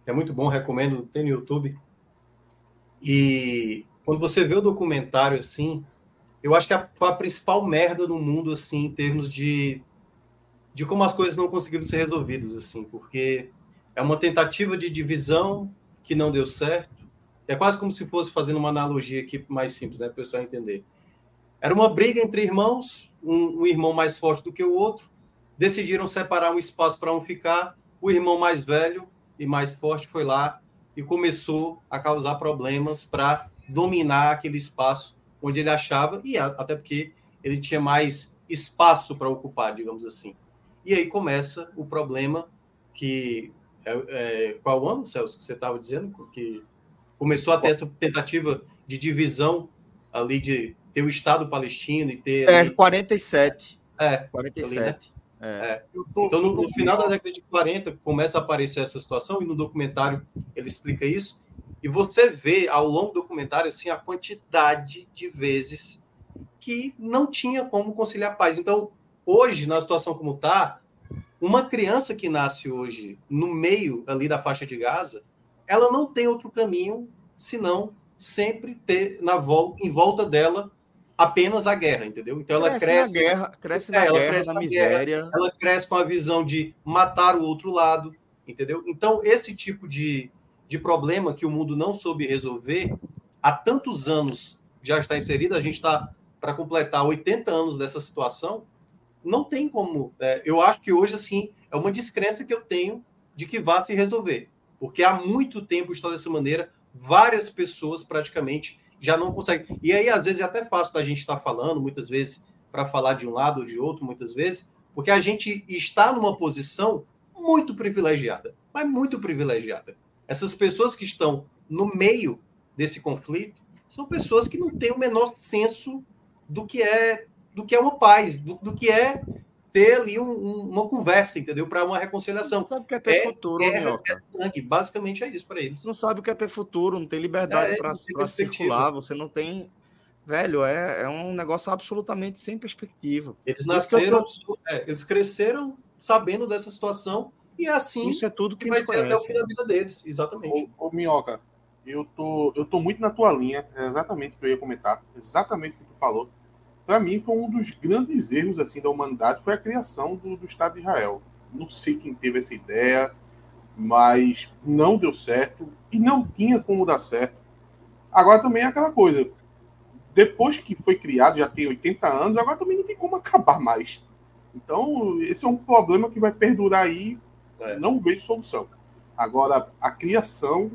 que é muito bom, recomendo, tem no YouTube. E quando você vê o documentário assim, eu acho que a, a principal merda no mundo, assim, em termos de, de como as coisas não conseguiram ser resolvidas, assim, porque é uma tentativa de divisão que não deu certo. É quase como se fosse fazendo uma analogia aqui mais simples, né, para o pessoal entender. Era uma briga entre irmãos, um, um irmão mais forte do que o outro, decidiram separar um espaço para um ficar. O irmão mais velho e mais forte foi lá e começou a causar problemas para dominar aquele espaço onde ele achava, e até porque ele tinha mais espaço para ocupar, digamos assim. E aí começa o problema que. É, é, qual ano, Celso, que você estava dizendo? Que começou a ter essa tentativa de divisão ali de ter o Estado palestino e ter. É, ali... 47. É, 47. Ali, né? é. É. Então, no, no, final da década de 40, começa a aparecer essa situação, e no documentário ele explica isso. E você vê ao longo do documentário assim, a quantidade de vezes que não tinha como conciliar paz. Então, hoje, na situação como está, uma criança que nasce hoje no meio ali da faixa de Gaza, ela não tem outro caminho senão sempre ter na volta, em volta dela apenas a guerra, entendeu? Então ela cresce, cresce na guerra, cresce na, é, guerra, cresce na, na miséria. Guerra, ela cresce com a visão de matar o outro lado, entendeu? Então esse tipo de, de problema que o mundo não soube resolver há tantos anos já está inserido, a gente está para completar 80 anos dessa situação, não tem como. É, eu acho que hoje assim é uma descrença que eu tenho de que vá se resolver, porque há muito tempo está dessa maneira, várias pessoas praticamente já não consegue. E aí, às vezes, é até fácil da gente estar tá falando, muitas vezes, para falar de um lado ou de outro, muitas vezes, porque a gente está numa posição muito privilegiada, mas muito privilegiada. Essas pessoas que estão no meio desse conflito são pessoas que não têm o menor senso do que é do que é uma paz, do, do que é ter ali um, um, uma conversa, entendeu? Para uma reconciliação. Não sabe o que é ter é, futuro, é, é sangue. Basicamente é isso para eles. Não sabe o que é ter futuro, não tem liberdade é, para circular, você não tem. Velho, é, é um negócio absolutamente sem perspectiva. Eles nasceram, tô... é, eles cresceram sabendo dessa situação e é assim isso é tudo que, que vai ser até o fim da vida deles, exatamente. Ô, ô Minhoca, eu tô, eu tô muito na tua linha, é exatamente o que eu ia comentar, exatamente o que tu falou para mim foi um dos grandes erros assim da humanidade foi a criação do, do, Estado de Israel. Não sei quem teve essa ideia, mas não deu certo e não tinha como dar certo. Agora também é aquela coisa. Depois que foi criado, já tem 80 anos, agora também não tem como acabar mais. Então, esse é um problema que vai perdurar aí, é. não vejo solução. Agora, a criação.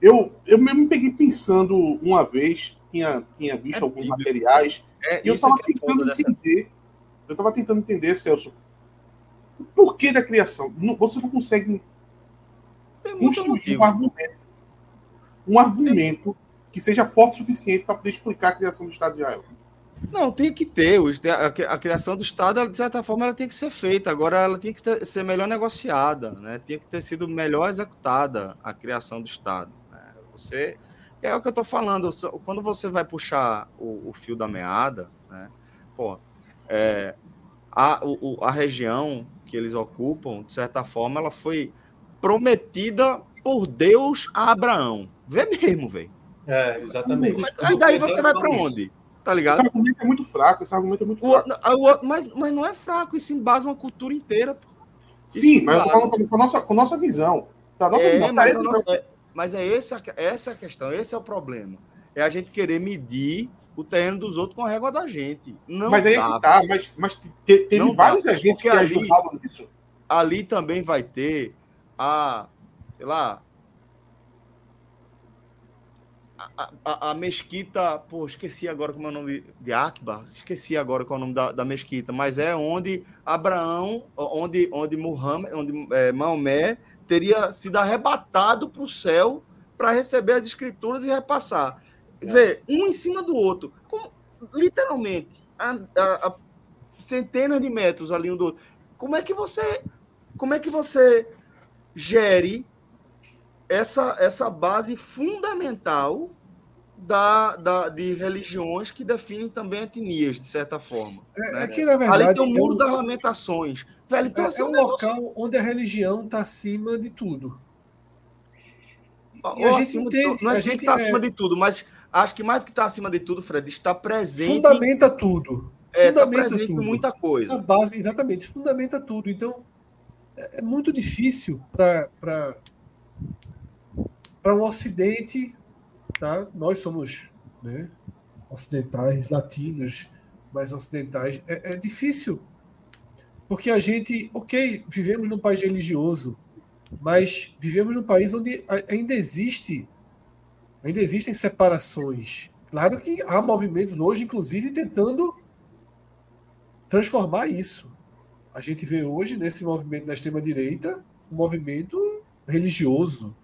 Eu, eu me peguei pensando uma vez, tinha, tinha visto é alguns materiais. É, e eu estava é tentando entender. Dessa... Eu estava tentando entender, Celso, o porquê da criação. você não consegue construir um argumento. Um argumento que seja forte o suficiente para poder explicar a criação do Estado de Israel. Não, tem que ter. A criação do Estado, de certa forma, ela tem que ser feita. Agora, ela tem que ser melhor negociada, né? Tem que ter sido melhor executada a criação do Estado. Né? Você é o que eu estou falando. Quando você vai puxar o, o fio da meada, né? Pô, é, a, o, a região que eles ocupam, de certa forma, ela foi prometida por Deus a Abraão. Vê mesmo, velho. É, exatamente. Mas, aí daí você vai para onde? Tá ligado? Esse argumento é muito fraco, esse argumento é muito fraco. O, o, mas, mas não é fraco, isso embasa uma cultura inteira. Sim, mas eu tô falando com a nossa, com a nossa visão. Tá, nossa é, visão tá é, mas é esse, essa a questão, esse é o problema. É a gente querer medir o terreno dos outros com a régua da gente. Não mas aí é que tá, mas, mas te, teve vários agentes que ali, ajudaram nisso. Ali também vai ter a, sei lá, a, a, a, mesquita, pô, esqueci agora como é o nome de Akbar, esqueci agora qual é o nome da, da mesquita, mas é onde Abraão, onde, onde Muhammad, onde é, Maomé teria sido arrebatado para o céu para receber as escrituras e repassar. É. Vê, um em cima do outro, como, literalmente, a, a, a, centenas de metros ali um do outro. Como é que você, como é que você gere essa, essa base fundamental da, da, de religiões que definem também etnias, de certa forma. É, né? é que, na verdade. Ali tem o Muro é um, das Lamentações. Velho, então, é, assim, é um, um local onde a religião está acima de tudo. E a gente entende, não é a gente está acima de tudo, mas acho que mais do que está acima de tudo, Fred, está presente. Fundamenta tudo. É, tá presente tudo. muita coisa. A base, exatamente, fundamenta tudo. Então, é, é muito difícil para um Ocidente, tá? Nós somos né, ocidentais, latinos, mais ocidentais. É, é difícil, porque a gente, ok, vivemos num país religioso, mas vivemos num país onde ainda existe, ainda existem separações. Claro que há movimentos hoje, inclusive, tentando transformar isso. A gente vê hoje nesse movimento da extrema direita um movimento religioso,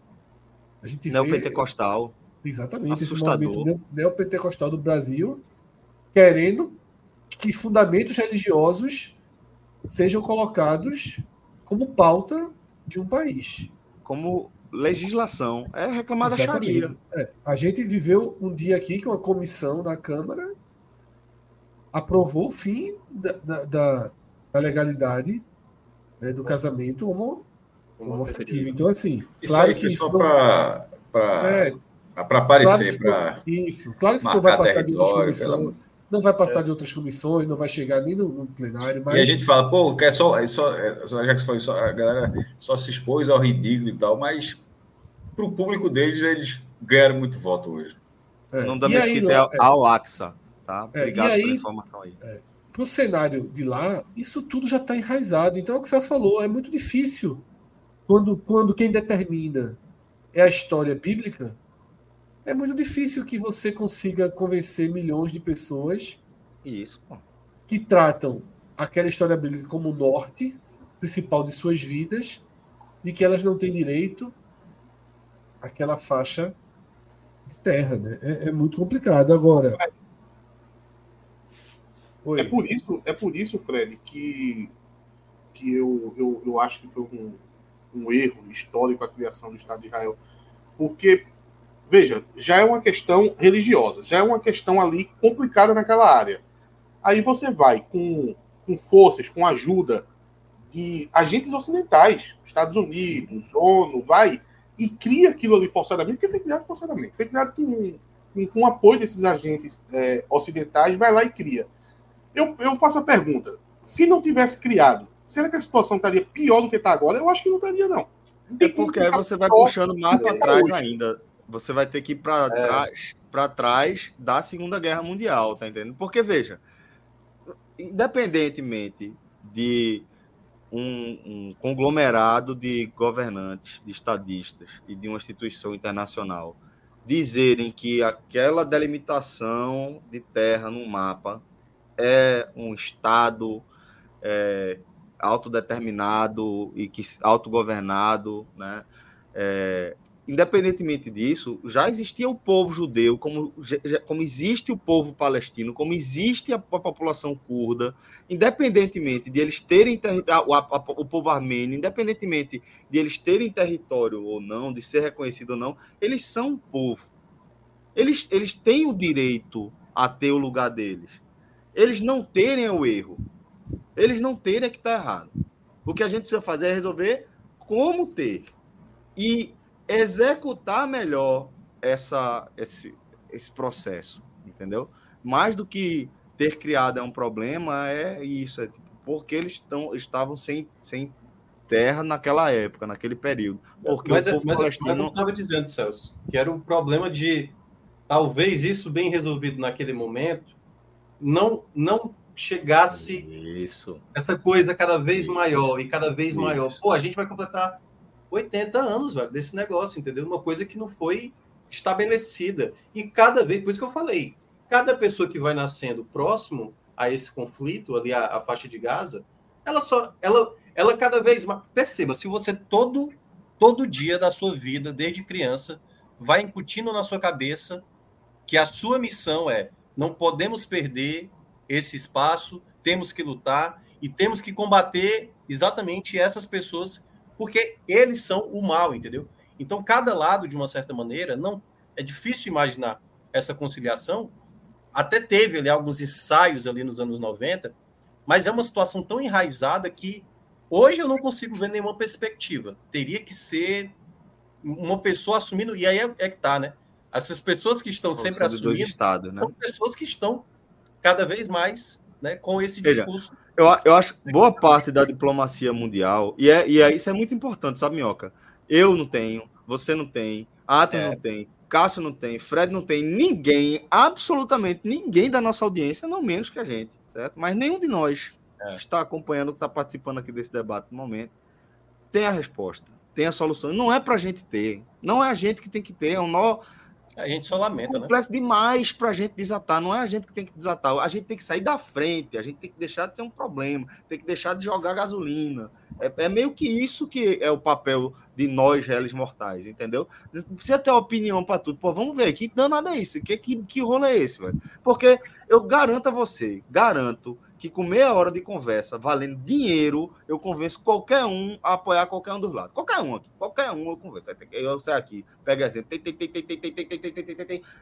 a gente neopentecostal. Vê, exatamente, assustador. esse movimento neopentecostal do Brasil querendo que fundamentos religiosos sejam colocados como pauta de um país. Como legislação. É reclamar Exatamente. da Sharia. É. A gente viveu um dia aqui que uma comissão da Câmara aprovou o fim da, da, da, da legalidade né, do casamento homo, homoafetivo. Então, assim. Isso claro aí que só para é, aparecer, claro para. Isso. Claro que isso não vai passar de outras comissões. Não vai passar é. de outras comissões, não vai chegar nem no, no, plenário. Mas... E a gente fala, pô, quer só, é só, é, já que foi só, a galera só se expôs ao ridículo e tal, mas para o público deles, eles ganharam muito voto hoje. É. O nome da mesquita é, é Al-Aqsa, tá? Obrigado é, e aí, pela informação aí. É, para o cenário de lá, isso tudo já está enraizado. Então, é o que você falou, é muito difícil quando, quando quem determina é a história bíblica, é muito difícil que você consiga convencer milhões de pessoas Isso, que tratam aquela história bíblica como o norte principal de suas vidas, de que elas não têm direito àquela faixa de terra. Né? É, é muito complicado. Agora. É por isso, é por isso, Fred, que, que eu, eu, eu acho que foi um, um erro histórico a criação do Estado de Israel. Porque, veja, já é uma questão religiosa, já é uma questão ali complicada naquela área. Aí você vai com, com forças, com ajuda de agentes ocidentais, Estados Unidos, ONU, vai e cria aquilo ali forçadamente, porque foi criado forçadamente, foi criado com, com, com apoio desses agentes é, ocidentais, vai lá e cria. Eu, eu faço a pergunta: se não tivesse criado, Será que a situação estaria pior do que está agora? Eu acho que não estaria, não. não é porque aí você vai puxando mais para trás hoje. ainda. Você vai ter que ir para é. trás, para trás da Segunda Guerra Mundial, tá entendendo? Porque, veja, independentemente de um, um, conglomerado de governantes, de estadistas e de uma instituição internacional dizerem que aquela delimitação de terra no mapa é um Estado é, autodeterminado e que autogovernado, né? É, independentemente disso, já existia o povo judeu, como, como existe o povo palestino, como existe a, população curda, independentemente de eles terem o, o povo armênio, independentemente de eles terem território ou não, de ser reconhecido ou não, eles são um povo. Eles, eles têm o direito a ter o lugar deles. Eles não terem o erro. Eles não terem é que está errado. O que a gente precisa fazer é resolver como ter e executar melhor essa, esse, esse processo, entendeu? Mais do que ter criado é um problema, é isso, é tipo, porque eles estão, estavam sem, sem terra naquela época, naquele período. Porque mas, o é, povo mas palestino... eu não estava dizendo, Celso, que era um problema de talvez isso bem resolvido naquele momento não não chegasse Isso. essa coisa cada vez maior e cada vez Isso. maior. Pô, a gente vai completar 80 anos, velho, desse negócio, entendeu? Uma coisa que não foi estabelecida. E cada vez, por isso que eu falei, cada pessoa que vai nascendo próximo a esse conflito, ali a, a faixa de Gaza, ela só, ela, ela cada vez mais. Perceba, se você todo, todo dia da sua vida, desde criança, vai incutindo na sua cabeça que a sua missão é não podemos perder esse espaço, temos que lutar e temos que combater exatamente essas pessoas, porque eles são o mal, entendeu? Então, cada lado, de uma certa maneira, não é difícil imaginar essa conciliação. Até teve ali alguns ensaios ali nos anos 90, mas é uma situação tão enraizada que hoje eu não consigo ver nenhuma perspectiva. Teria que ser uma pessoa assumindo, e aí é, é que tá, né? Essas pessoas que estão sempre assumindo estado, né? são pessoas que estão cada vez mais né, com esse discurso. Eu, eu acho boa parte da diplomacia mundial, e, é, e é, isso é muito importante, sabe, Minhoca? Eu não tenho, você não tem, Atos é. não tem, Cássio não tem, Fred não tem, ninguém, absolutamente ninguém da nossa audiência, não menos que a gente, certo? Mas nenhum de nós é. que está acompanhando, que está participando aqui desse debate no momento, tem a resposta, tem a solução. Não é para a gente ter, não é a gente que tem que ter, é um nó a gente só lamenta, é complexo né? demais para a gente desatar. Não é a gente que tem que desatar. A gente tem que sair da frente. A gente tem que deixar de ser um problema. Tem que deixar de jogar gasolina. É, é meio que isso que é o papel de nós, réis mortais, entendeu? Não precisa ter opinião para tudo. Pô, vamos ver. Que danada é isso? Que, que, que rolo é esse, velho? Porque eu garanto a você, garanto que com meia hora de conversa, valendo dinheiro, eu convenço qualquer um a apoiar qualquer um dos lados. Qualquer um aqui, qualquer um eu convenço. Eu sei aqui, pega exemplo,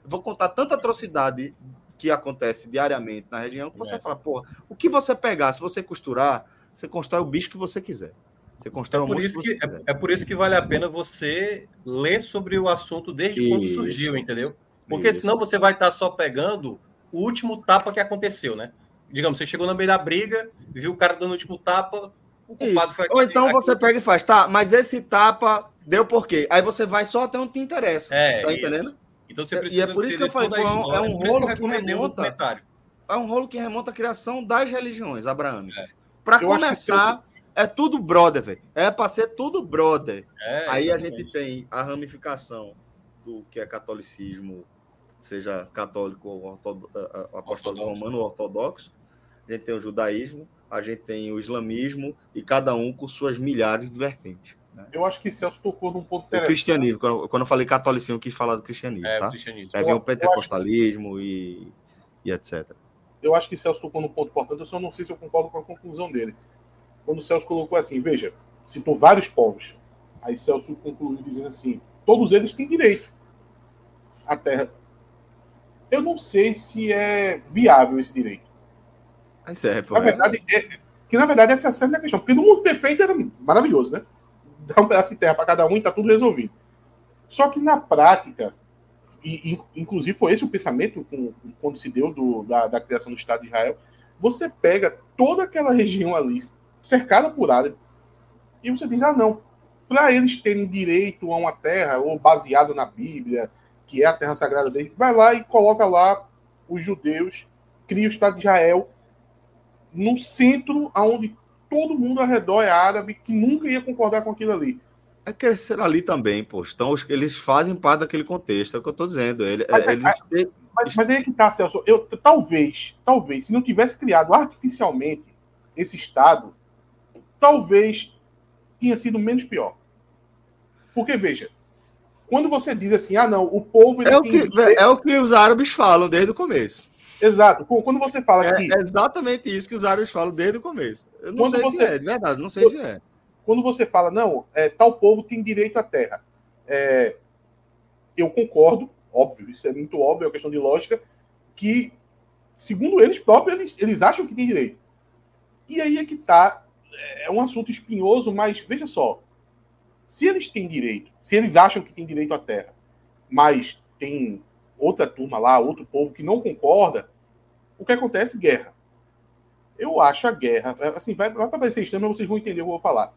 vou contar tanta atrocidade que acontece diariamente na região que você é. fala, porra, o que você pegar, se você costurar, você constrói o bicho que você quiser. Você constrói é por isso que, que é, é, por isso que vale a pena você ler sobre o assunto desde isso. quando surgiu, entendeu? Porque isso. senão você vai estar só pegando o último tapa que aconteceu, né? Digamos, você chegou no meio da briga, viu o cara dando o último tapa, o culpado Isso. foi Ou então aqui. você pega e faz, tá, mas esse tapa deu por quê? Aí você vai só até onde te interessa. É, tá isso. entendendo? Então você precisa E é por isso que eu falei, pô, é um rolo que, que remonta, é um rolo que remonta à criação das religiões abraâmicas. É. Para começar, é tudo brother, velho. É para ser tudo brother. É, Aí a gente tem a ramificação do que é catolicismo, seja católico ou apostólico romano ou ortodoxo, a gente tem o judaísmo, a gente tem o islamismo e cada um com suas milhares de vertentes. Né? Eu acho que Celso tocou num ponto interessante. O cristianismo, quando, eu falei catolicismo, eu quis falar do cristianismo, é, tá? cristianismo. Aí vem o pentecostalismo acho... e, e etc. Eu acho que Celso tocou num ponto importante, eu só não sei se eu concordo com a conclusão dele. Quando o Celso colocou assim, veja, citou vários povos. Aí Celso concluiu dizendo assim, todos eles têm direito à terra. Eu não sei se é viável esse direito. Mas é, pô, na verdade, é, que na verdade essa é a certa questão. Porque no mundo perfeito era maravilhoso, né? Dá um pedaço de terra para cada um e tá tudo resolvido. Só que na prática, e, inclusive foi esse o pensamento com, quando se deu do, da, da, criação do Estado de Israel, você pega toda aquela região ali, cercada por área, e você diz, ah, não, para eles terem direito a uma terra, ou baseado na Bíblia, que é a terra sagrada dele, vai lá e coloca lá os judeus, cria o Estado de Israel, no centro, aonde todo mundo ao redor é árabe, que nunca ia concordar com aquilo ali. É crescer ali também, pô. Então, eles fazem parte daquele contexto, é o que eu estou dizendo. Ele, mas, é, eles... é, mas, mas aí é que tá, Celso. Eu, talvez, talvez, se não tivesse criado artificialmente esse Estado, talvez tinha sido menos pior. Porque, veja, quando você diz assim, ah, não, o povo. É o, que, é o que os árabes falam desde o começo. Exato. Quando você fala é, que. É exatamente isso que os árabes falam desde o começo. Eu não quando sei você... se é, de verdade, não sei quando, se é. Quando você fala, não, é, tal povo tem direito à terra. É, eu concordo, óbvio, isso é muito óbvio, é uma questão de lógica, que, segundo eles próprios, eles, eles acham que tem direito. E aí é que tá. É um assunto espinhoso, mas veja só. Se eles têm direito, se eles acham que tem direito à terra, mas tem outra turma lá, outro povo que não concorda, o que acontece? Guerra. Eu acho a guerra, é, assim, vai, vai parecer estranho, mas vocês vão entender o que eu vou falar.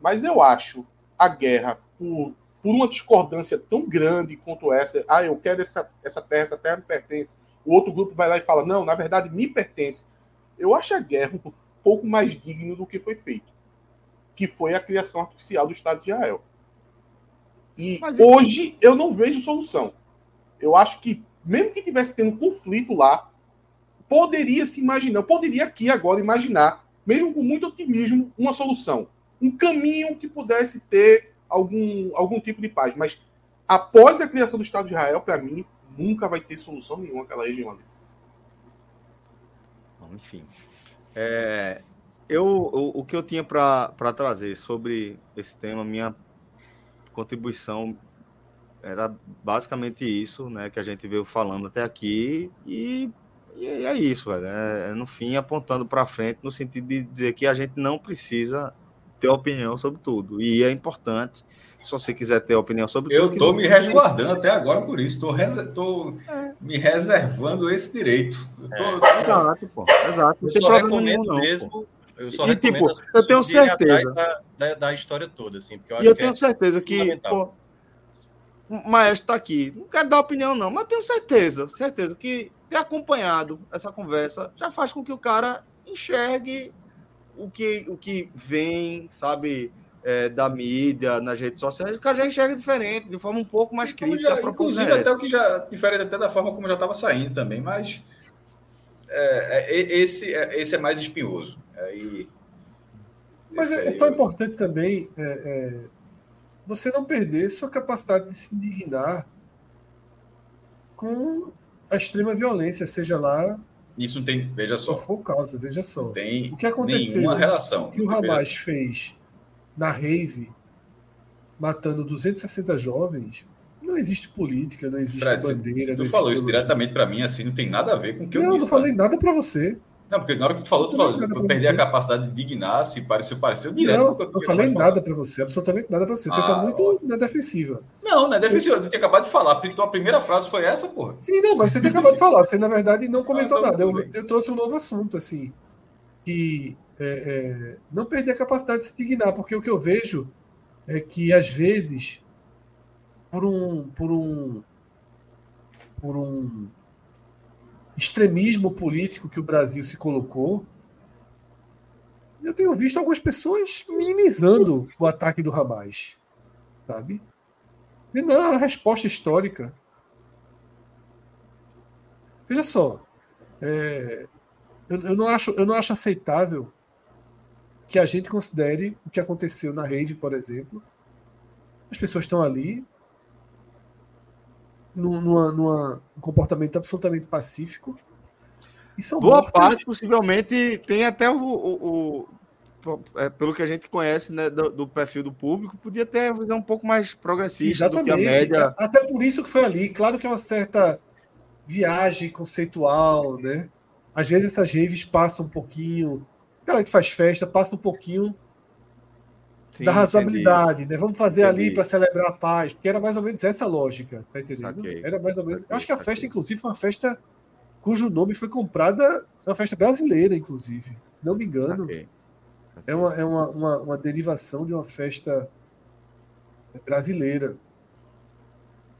Mas eu acho a guerra por, por uma discordância tão grande quanto essa, ah, eu quero essa, essa terra, essa terra me pertence. O outro grupo vai lá e fala, não, na verdade me pertence. Eu acho a guerra um pouco mais digno do que foi feito, que foi a criação artificial do Estado de Israel. E Mas, hoje eu não vejo solução. Eu acho que, mesmo que tivesse tendo conflito lá, poderia se imaginar, poderia aqui agora imaginar, mesmo com muito otimismo, uma solução. Um caminho que pudesse ter algum, algum tipo de paz. Mas após a criação do Estado de Israel, para mim, nunca vai ter solução nenhuma aquela região ali. Enfim. É, eu, o, o que eu tinha para trazer sobre esse tema, minha contribuição era basicamente isso, né, que a gente veio falando até aqui e, e é isso, velho. É, é no fim apontando para frente no sentido de dizer que a gente não precisa ter opinião sobre tudo e é importante se você quiser ter opinião sobre eu tudo. Eu estou me resguardando até agora por isso. Estou res... é. me reservando esse direito. Tô... É. Exato, pô. Exato. Eu só recomendo nenhum, mesmo. Pô. Eu só e, recomendo tipo, eu tenho certeza da, da, da, história toda, assim, porque eu e eu tenho é certeza que pô, o maestro está aqui. Não quero dar opinião, não, mas tenho certeza, certeza que ter acompanhado essa conversa já faz com que o cara enxergue o que, o que vem, sabe, é, da mídia, nas redes sociais, o cara já enxerga diferente, de forma um pouco mais crítica. Já, inclusive, até o que já diferente até da forma como já estava saindo também, mas é, é, esse, é, esse é mais espinhoso. Aí, mas é, tão importante também é, é, você não perder sua capacidade de se indignar com a extrema violência, seja lá. Isso não tem, veja só. Qual for causa, veja só. Tem o que aconteceu, nenhuma relação. O que o Hamas fez na rave, matando 260 jovens, não existe política, não existe Fred, bandeira. Tu falou isso diretamente para mim, assim, não tem nada a ver com o que não, eu disse. Não, não falei nada para você. Não, porque na hora que tu falou, tu falou, eu perdi a capacidade de dignar, se pareceu, pareceu direto. Não, eu não falei nada para você, absolutamente nada para você. Você tá ah, muito na defensiva. Não, na defensiva, eu tinha acabado de falar, porque tua primeira frase foi essa, porra. Sim, não, mas você tinha acabado de falar, você na verdade não comentou ah, então, nada. Eu, eu, trouxe um novo assunto, assim, que é, é, não perder a capacidade de se dignar, porque o que eu vejo é que às vezes por um por um por um extremismo político que o Brasil se colocou, eu tenho visto algumas pessoas minimizando o ataque do Hamas, sabe? E não é uma resposta histórica. Veja só, é, eu, eu, não acho, eu não acho aceitável que a gente considere o que aconteceu na rede, por exemplo. As pessoas estão ali numa, numa, um comportamento absolutamente pacífico. E são Boa mortas. parte, possivelmente, tem até o, o, o é, pelo que a gente conhece né, do, do, perfil do público, podia ter uma visão um pouco mais progressista Exatamente. do que a média. Até por isso que foi ali. Claro que é uma certa viagem conceitual, né? Às vezes essas raves passam um pouquinho Aquela que faz festa passa um pouquinho Sim, da razoabilidade, entendi. né? Vamos fazer entendi. ali para celebrar a paz, porque era mais ou menos essa lógica, tá entendendo? Saquei. Era mais ou menos. Saquei, acho que a festa, saquei. inclusive, foi uma festa cujo nome foi comprada, uma festa brasileira, inclusive. Não me engano. É, uma, é uma, uma, uma, derivação de uma festa brasileira.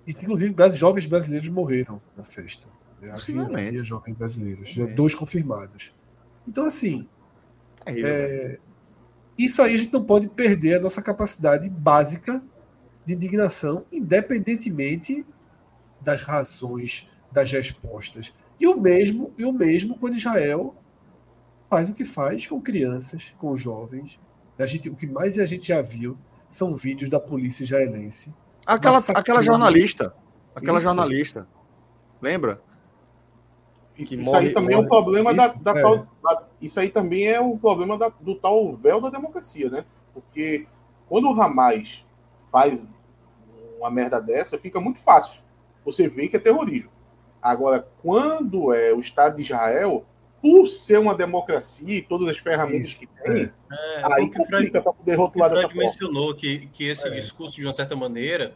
E, inclusive, jovens brasileiros morreram na festa. Havia, havia jovens brasileiros, dois confirmados. Então, assim, é, é, isso aí a gente não pode perder a nossa capacidade básica de indignação, independentemente das razões, das respostas. E o mesmo, e o mesmo quando Israel faz o que faz com crianças, com jovens. A gente, o que mais a gente já viu são vídeos da polícia israelense. Aquela, aquela jornalista. Aquela Isso. jornalista. Lembra? Isso, isso morre, aí também morre. é um problema isso, da, da, é. da, Isso aí também é o problema da, do tal véu da democracia, né? Porque quando o Hamas faz uma merda dessa, fica muito fácil. Você vê que é terrorismo. Agora, quando é o Estado de Israel, por ser uma democracia e todas as ferramentas isso, que tem, é. aí complica para poder rotular dessa forma. mencionou que, que esse é. discurso, de uma certa maneira,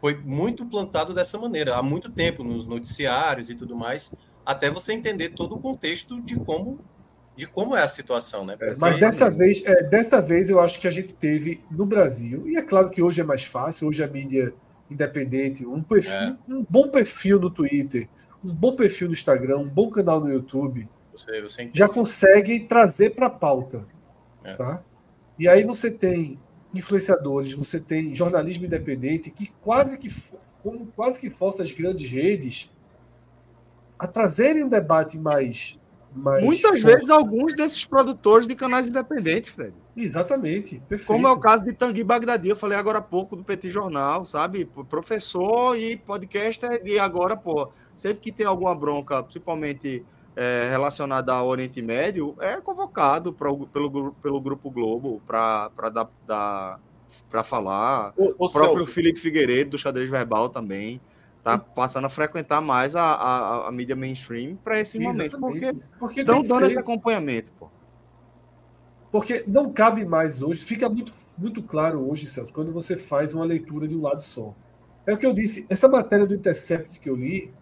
foi muito plantado dessa maneira, há muito tempo, nos noticiários e tudo mais, até você entender todo o contexto de como de como é a situação, né? É, mas dessa vez, é, desta vez eu acho que a gente teve no Brasil, e é claro que hoje é mais fácil, hoje a mídia independente, um, perfil, é. um bom perfil no Twitter, um bom perfil no Instagram, um bom canal no YouTube, você, você já consegue trazer para a pauta. É. Tá? E aí você tem influenciadores, você tem jornalismo independente que quase que como quase que força as grandes redes a trazerem um debate mais. Mais Muitas forte. vezes, alguns desses produtores de canais independentes, Fred. Exatamente, perfeito. Como é o caso de Tanguy Bagdadi, eu falei agora há pouco do Petit Jornal, sabe? Professor e podcaster, e agora, pô, sempre que tem alguma bronca, principalmente é, relacionada ao Oriente Médio, é convocado pra, pelo, pelo Grupo Globo para dar, dar para falar. Ô, ô, o próprio Celso, Felipe Figueiredo, do Xadrez Verbal, também tá passando a frequentar mais a, a, a mídia mainstream para esse momento, porque Exatamente. Porque estão dando ser. esse acompanhamento, pô. Porque não cabe mais hoje, fica muito, muito claro hoje, Celso, quando você faz uma leitura de um lado só. É o que eu disse, essa matéria do Intercept que eu li,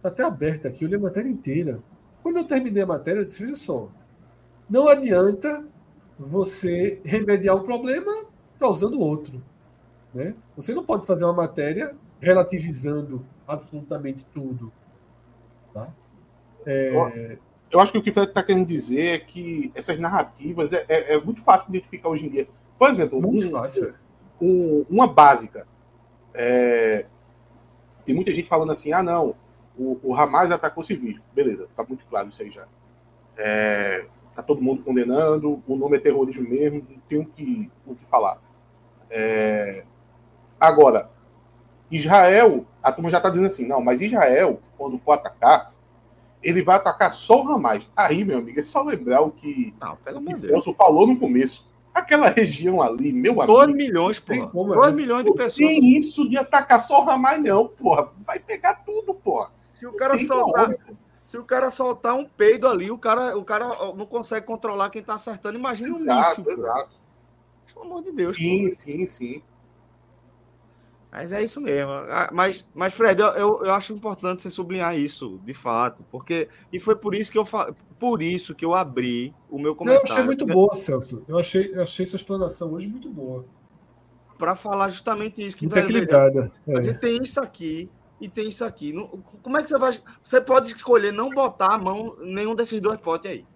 tá até aberta aqui, eu li a matéria inteira. Quando eu terminei a matéria, eu disse, veja só, não adianta você remediar um problema causando outro. Né? Você não pode fazer uma matéria relativizando absolutamente tudo. Tá? É, eu acho que o que o Fred está querendo dizer é que essas narrativas é, é- é muito fácil de identificar hoje em dia. Por exemplo, muito um- fácil. é. um- uma básica. É, tem muita gente falando assim: ah, não, o, o Hamas atacou civis. Beleza, tá muito claro isso aí já. É, tá todo mundo condenando, o nome é terrorismo mesmo, não tem o que, o que falar. É, agora, Israel, a turma já tá dizendo assim: não, mas Israel, quando for atacar, ele vai atacar só o Hamas. Aí, meu amigo, é só lembrar o que, Não, o. Celso falou no começo. Aquela região ali, meu amigo. 2 milhões, porra. como, 2 né? milhões de Não pessoas. tem isso de atacar só o Hamas, não, porra. Vai pegar tudo, porra. Se o cara soltar, se o cara soltar um peido ali, o cara, o cara não consegue controlar quem tá acertando. Imagina um Exato, míssil. pô. exato. Pelo amor de Deus. Sim, pô. sim, sim. Mas é isso mesmo. Ah, Mas, mas Fred, eu, eu, acho importante você sublinhar isso, de fato, porque e foi por isso que eu por isso que eu abri o meu Não, eu comentário. achei muito boa, Celso. Eu achei, eu achei sua explanação hoje muito boa. para falar justamente isso que Muito velho, veja, equilibrada. A É. gente tem isso aqui e tem isso aqui. Como é que você vai. Você pode escolher não botar a mão nenhum desses dois potes aí.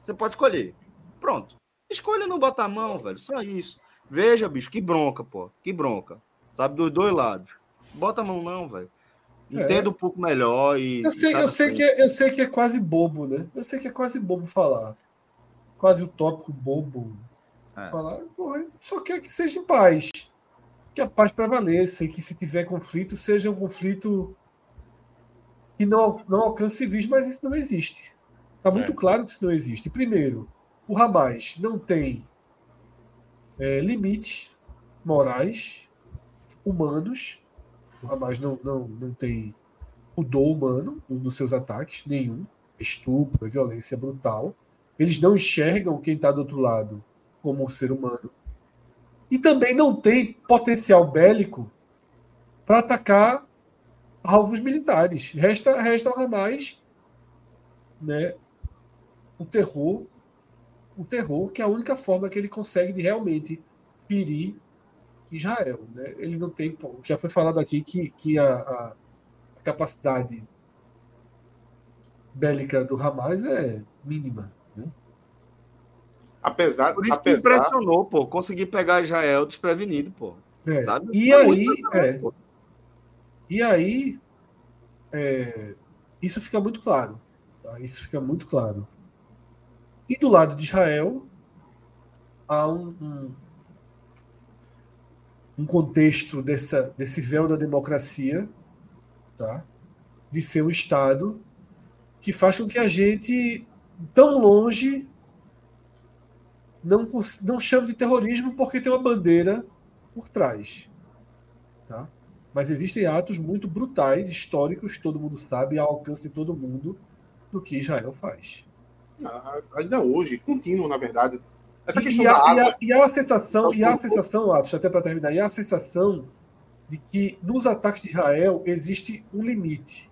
Você pode escolher. Pronto. Escolha não botar a mão, velho. Só isso. Veja, bicho, que bronca, pô. Que bronca. Sabe, dos dois lados. Bota a mão, não, velho. É. Entenda um pouco melhor e. Eu sei, eu, sei que é, eu sei que é quase bobo, né? Eu sei que é quase bobo falar. Quase utópico, bobo. É. Falar, porra, só quer que seja em paz. Que a paz prevaleça e que se tiver conflito, seja um conflito que não, não alcance civis, mas isso não existe. Está muito É. claro que isso não existe. Primeiro, o Hamas não tem é, limites morais, humanos. O Hamas não, não, não tem pudor humano nos seus ataques, nenhum. Estupro, é violência brutal. Eles não enxergam quem está do outro lado como um ser humano. E também não tem potencial bélico para atacar alvos militares. Resta, resta ao Hamas né, o terror, o terror que é a única forma que ele consegue de realmente ferir Israel. Né? Ele não tem, já foi falado aqui que, que a, a- a capacidade bélica do Hamas é mínima. Né? Apesar, Por isso que apesar, impressionou, pô. Conseguir pegar Israel desprevenido, pô. É, Sabe? E aí, é, pô. E aí, é, isso fica muito claro. tá? Isso fica muito claro. E do lado de Israel, há um, um, um contexto dessa, desse véu da democracia, tá? de ser um Estado que faz com que a gente, tão longe, não, não chame de terrorismo porque tem uma bandeira por trás. Tá? Mas existem atos muito brutais, históricos, todo mundo sabe, ao alcance de todo mundo, do que Israel faz. a- ainda hoje, contínuo, na verdade. Essa E- questão e, da há, e, água. há, e a sensação, e a sensação, Atos, até para terminar, e há a sensação de que nos ataques de Israel existe um limite.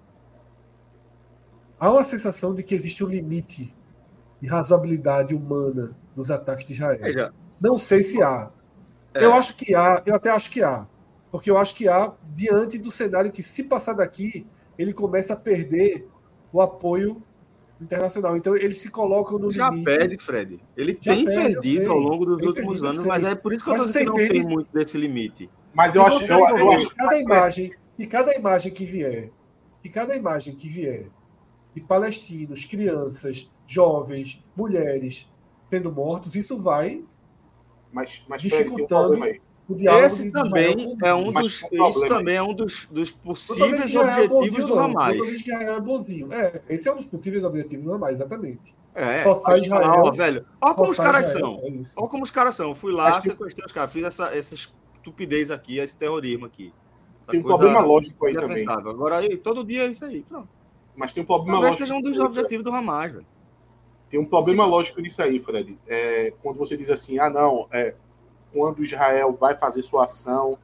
Há uma sensação de que existe um limite de razoabilidade humana nos ataques de Israel. Veja, Não sei se há. É. Eu acho que há, eu até acho que há. Porque eu acho que há, diante do cenário que, se passar daqui, ele começa a perder o apoio internacional. Então, eles se colocam no já limite. perde, Fred. Ele Já tem perde, eu perdido sei. ao longo dos últimos perdido, eu anos, mas é por isso que eu Mas tô você não entende- tem muito desse limite. Mas eu acho, eu, eu acho que cada imagem, que cada imagem que vier, que cada imagem que vier de palestinos, crianças, jovens, mulheres sendo mortos, isso vai mas, mas Fred, tem um dificultando problema aí. O diálogo Esse de também é o um dos, isso também é um dos, dos possíveis é objetivos bonzinho, do. Hamas. É bonzinho. É, esse é um dos possíveis objetivos do Hamas, exatamente. É, mas, Israel- ó, velho, olha como os caras Israel, são. é. Olha como os caras são. Eu fui lá, Mas sequestrei os caras, fiz essa, essa estupidez aqui, esse terrorismo aqui. Essa Tem um problema lógico aí também. Agora, aí, todo dia é isso aí. Pronto. Mas tem um problema Talvez lógico. seja um dos objetivos do Hamas, velho. Tem um problema lógico nisso aí, Fred. É, quando você diz assim, ah, não, é, quando Israel vai fazer sua ação,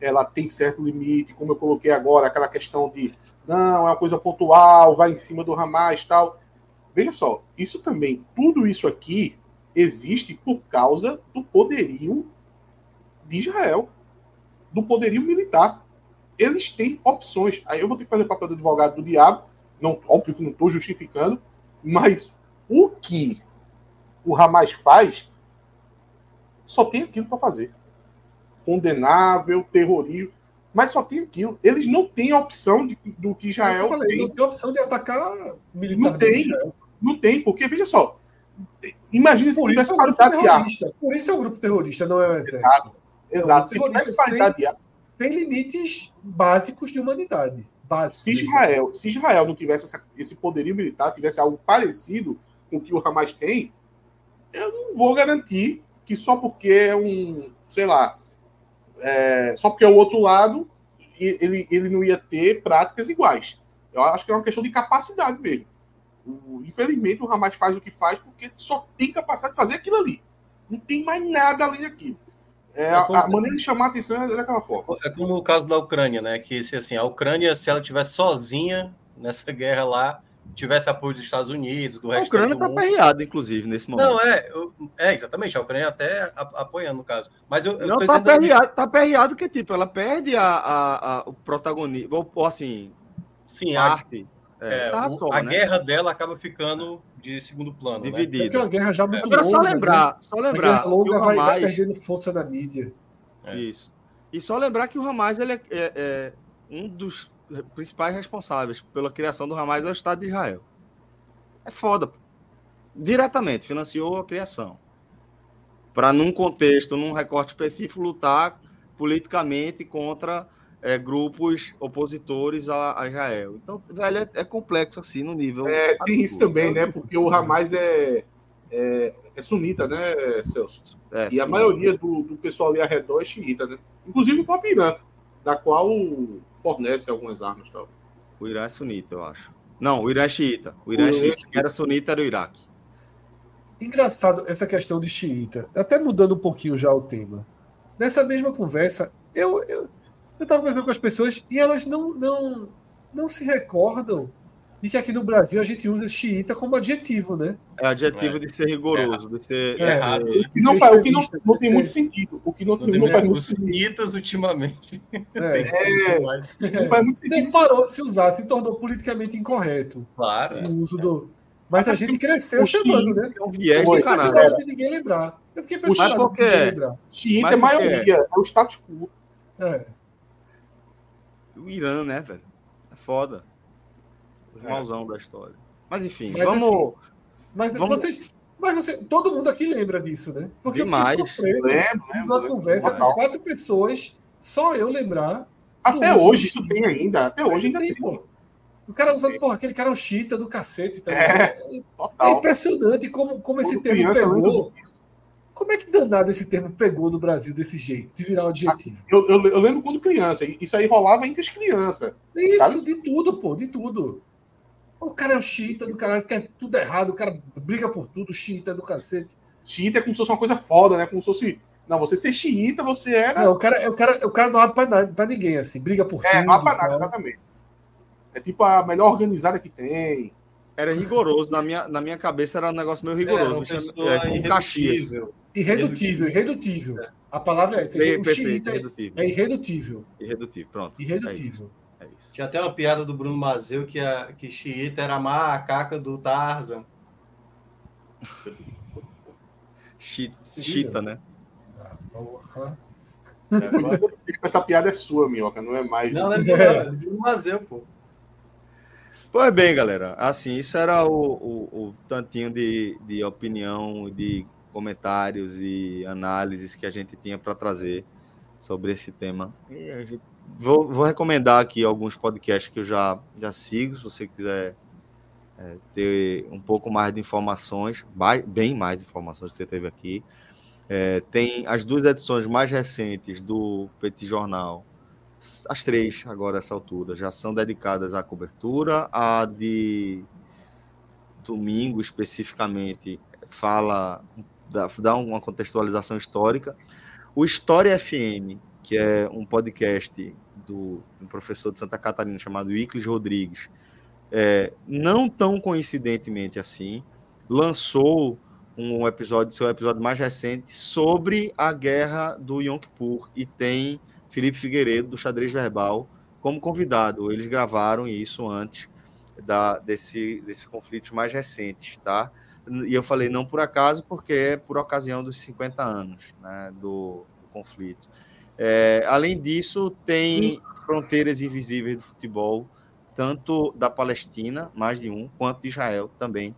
ela tem certo limite, como eu coloquei agora, aquela questão de, não, é uma coisa pontual, vai em cima do Hamas tal. Veja só, isso também, tudo isso aqui existe por causa do poderio de Israel, do poderio militar. Eles têm opções. Aí eu vou ter que fazer papel do advogado do diabo, não, óbvio que não estou justificando, mas o que o Hamas faz só tem aquilo para fazer. Condenável, terrorismo, mas só tem aquilo. Eles não têm a opção de, do que Israel eu falei, tem. não tem opção de atacar militar. Não tem. Não tem, porque, veja só, imagina se tivesse é um grupo qualidade de arma. terrorista. Por isso é um grupo terrorista, não é o exército. Exato. Exato. Se terrorista tivesse qualidade de. Tem limites básicos de humanidade. Básicos. Se Israel, se Israel não tivesse essa- esse poderio militar, tivesse algo parecido com o que o Hamas tem, eu não vou garantir que só porque é um, sei lá, é, só porque é o outro lado, ele, ele não ia ter práticas iguais. Eu acho que é uma questão de capacidade mesmo. O- infelizmente, o Hamas faz o que faz porque só tem capacidade de fazer aquilo ali. Não tem mais nada além daquilo. É, a, a maneira de chamar a atenção é daquela forma. É como o caso da Ucrânia, né? Que se assim, a Ucrânia, se ela tivesse sozinha nessa guerra lá, tivesse apoio dos Estados Unidos, do A resto Ucrânia do tá mundo. perreada, inclusive, nesse momento. Não, é, eu- é, exatamente, a Ucrânia até a- apoiando no caso. Mas eu, Não, tá dizendo- perreado, tá perreado que, tipo, ela perde a, a- a- o protagonismo, ou, ou assim, sim, a, parte. É, é, tá o- só, a né? guerra dela acaba ficando de segundo plano, né? É porque é dividida. uma guerra já muito Agora, longa. só né? lembrar, só A lembrar que longa o vai, vai Hamas... perdendo força na mídia. É. Isso. E só lembrar que o Hamas ele é, é- é um dos principais responsáveis pela criação do Hamas é o Estado de Israel. É foda. pô. Diretamente financiou a criação. Para, num contexto, num recorte específico, lutar politicamente contra é, grupos opositores a, a Israel. Então, velho, é, é complexo assim no nível. É, tem isso também, né? Porque o Hamas é, é, é sunita, né, Celso? É, E a sim. maioria do, do pessoal ali ao redor é xiita, né? Inclusive o próprio Irã, da qual fornece algumas armas tal. O Irã é sunita, eu acho. Não, o Irã é xiita. O Irã O é Irã é xiita. era sunita era o Iraque. Engraçado essa questão de xiita. Até mudando um pouquinho já o tema. Nessa mesma conversa, eu eu, eu tava conversando com as pessoas e elas não, não, não se recordam de que aqui no Brasil a gente usa xiita como adjetivo, né? É adjetivo É. de ser rigoroso, de ser. É. errado, de ser-? O que não, faz, o que não, não tem muito sentido. O que não, Não não tem faz mais- muito os sentido. sunitas ultimamente. É. É, não faz muito sentido. Nem parou de se usar, se tornou politicamente incorreto claro. é. o uso do. Mas a gente cresceu O chamando, né? É um viés do Eu fiquei caralho. impressionado de ninguém lembrar. Eu fiquei impressionado Mas por quê? Xiita é maioria, é o status quo. É. O Irã, né, velho? É foda. É. irmãozão da história. Mas enfim, Mas, vamos. assim, Mas Vamos- vocês. Mas você, todo mundo aqui lembra disso, né? Porque Demais. eu fiquei surpreso Lembro, numa lembro. conversa com Total. quatro pessoas, só eu lembrar. Até hoje isso tem ainda. Até hoje ainda tem. pô. O cara usando, porra, aquele cara é um chita do cacete também. É, É, impressionante como, como esse Quando termo lembro pegou. Como é que danado esse termo pegou no Brasil desse jeito, de virar um adjetivo? Eu, eu- eu lembro quando criança. Isso aí rolava entre as crianças. Isso, Sabe? de tudo, pô, de tudo. O cara é um chita do caralho, quer tudo errado, o cara briga por tudo, chita do cacete. Xiita é como se fosse uma coisa foda, né? Como se fosse. Não, você ser xiita, você era. Não, o cara, o cara, o cara não abre pra, nada, pra ninguém, assim, briga por é, tudo. não há pra nada, exatamente. É tipo a melhor organizada que tem. Era rigoroso. Na minha, na minha cabeça era um negócio meio rigoroso. uma me chama- pessoa é, como Caxias. irredutível. Irredutível, irredutível. A palavra é O perfeito, xiita é, irredutível. é irredutível. Irredutível, pronto. É Irredutível. É. Tinha até uma piada do Bruno Mazeu que, a, que xiita era a macaca do Tarzan. Chita, né? Ah, porra. Essa piada é sua, Minhoca, não é mais. Não, não é minha, não, é do Mazeu, pô. Pois bem, galera. Assim, isso era o, o, o tantinho de, de opinião, de comentários e análises que a gente tinha para trazer sobre esse tema. Gente... Vou, vou, recomendar aqui alguns podcasts que eu já, já sigo, se você quiser é, ter um pouco mais de informações, bem mais informações que você teve aqui. É, tem as duas edições mais recentes do Petit Jornal, as três agora essa altura, já são dedicadas à cobertura. A de domingo, especificamente, fala, dá, dá uma contextualização histórica. O História FM, que é um podcast do um professor de Santa Catarina chamado Iclis Rodrigues, é, não tão coincidentemente assim, lançou um episódio, seu episódio mais recente, sobre a guerra do Yom Kippur. E tem Felipe Figueiredo, do Xadrez Verbal, como convidado. Eles gravaram isso antes da, desse, desses conflitos mais recentes, tá? E eu falei não por acaso, porque é por ocasião dos 50 anos né, do, do conflito. É, além disso, tem Fronteiras Invisíveis do Futebol, tanto da Palestina, mais de um, quanto de Israel também,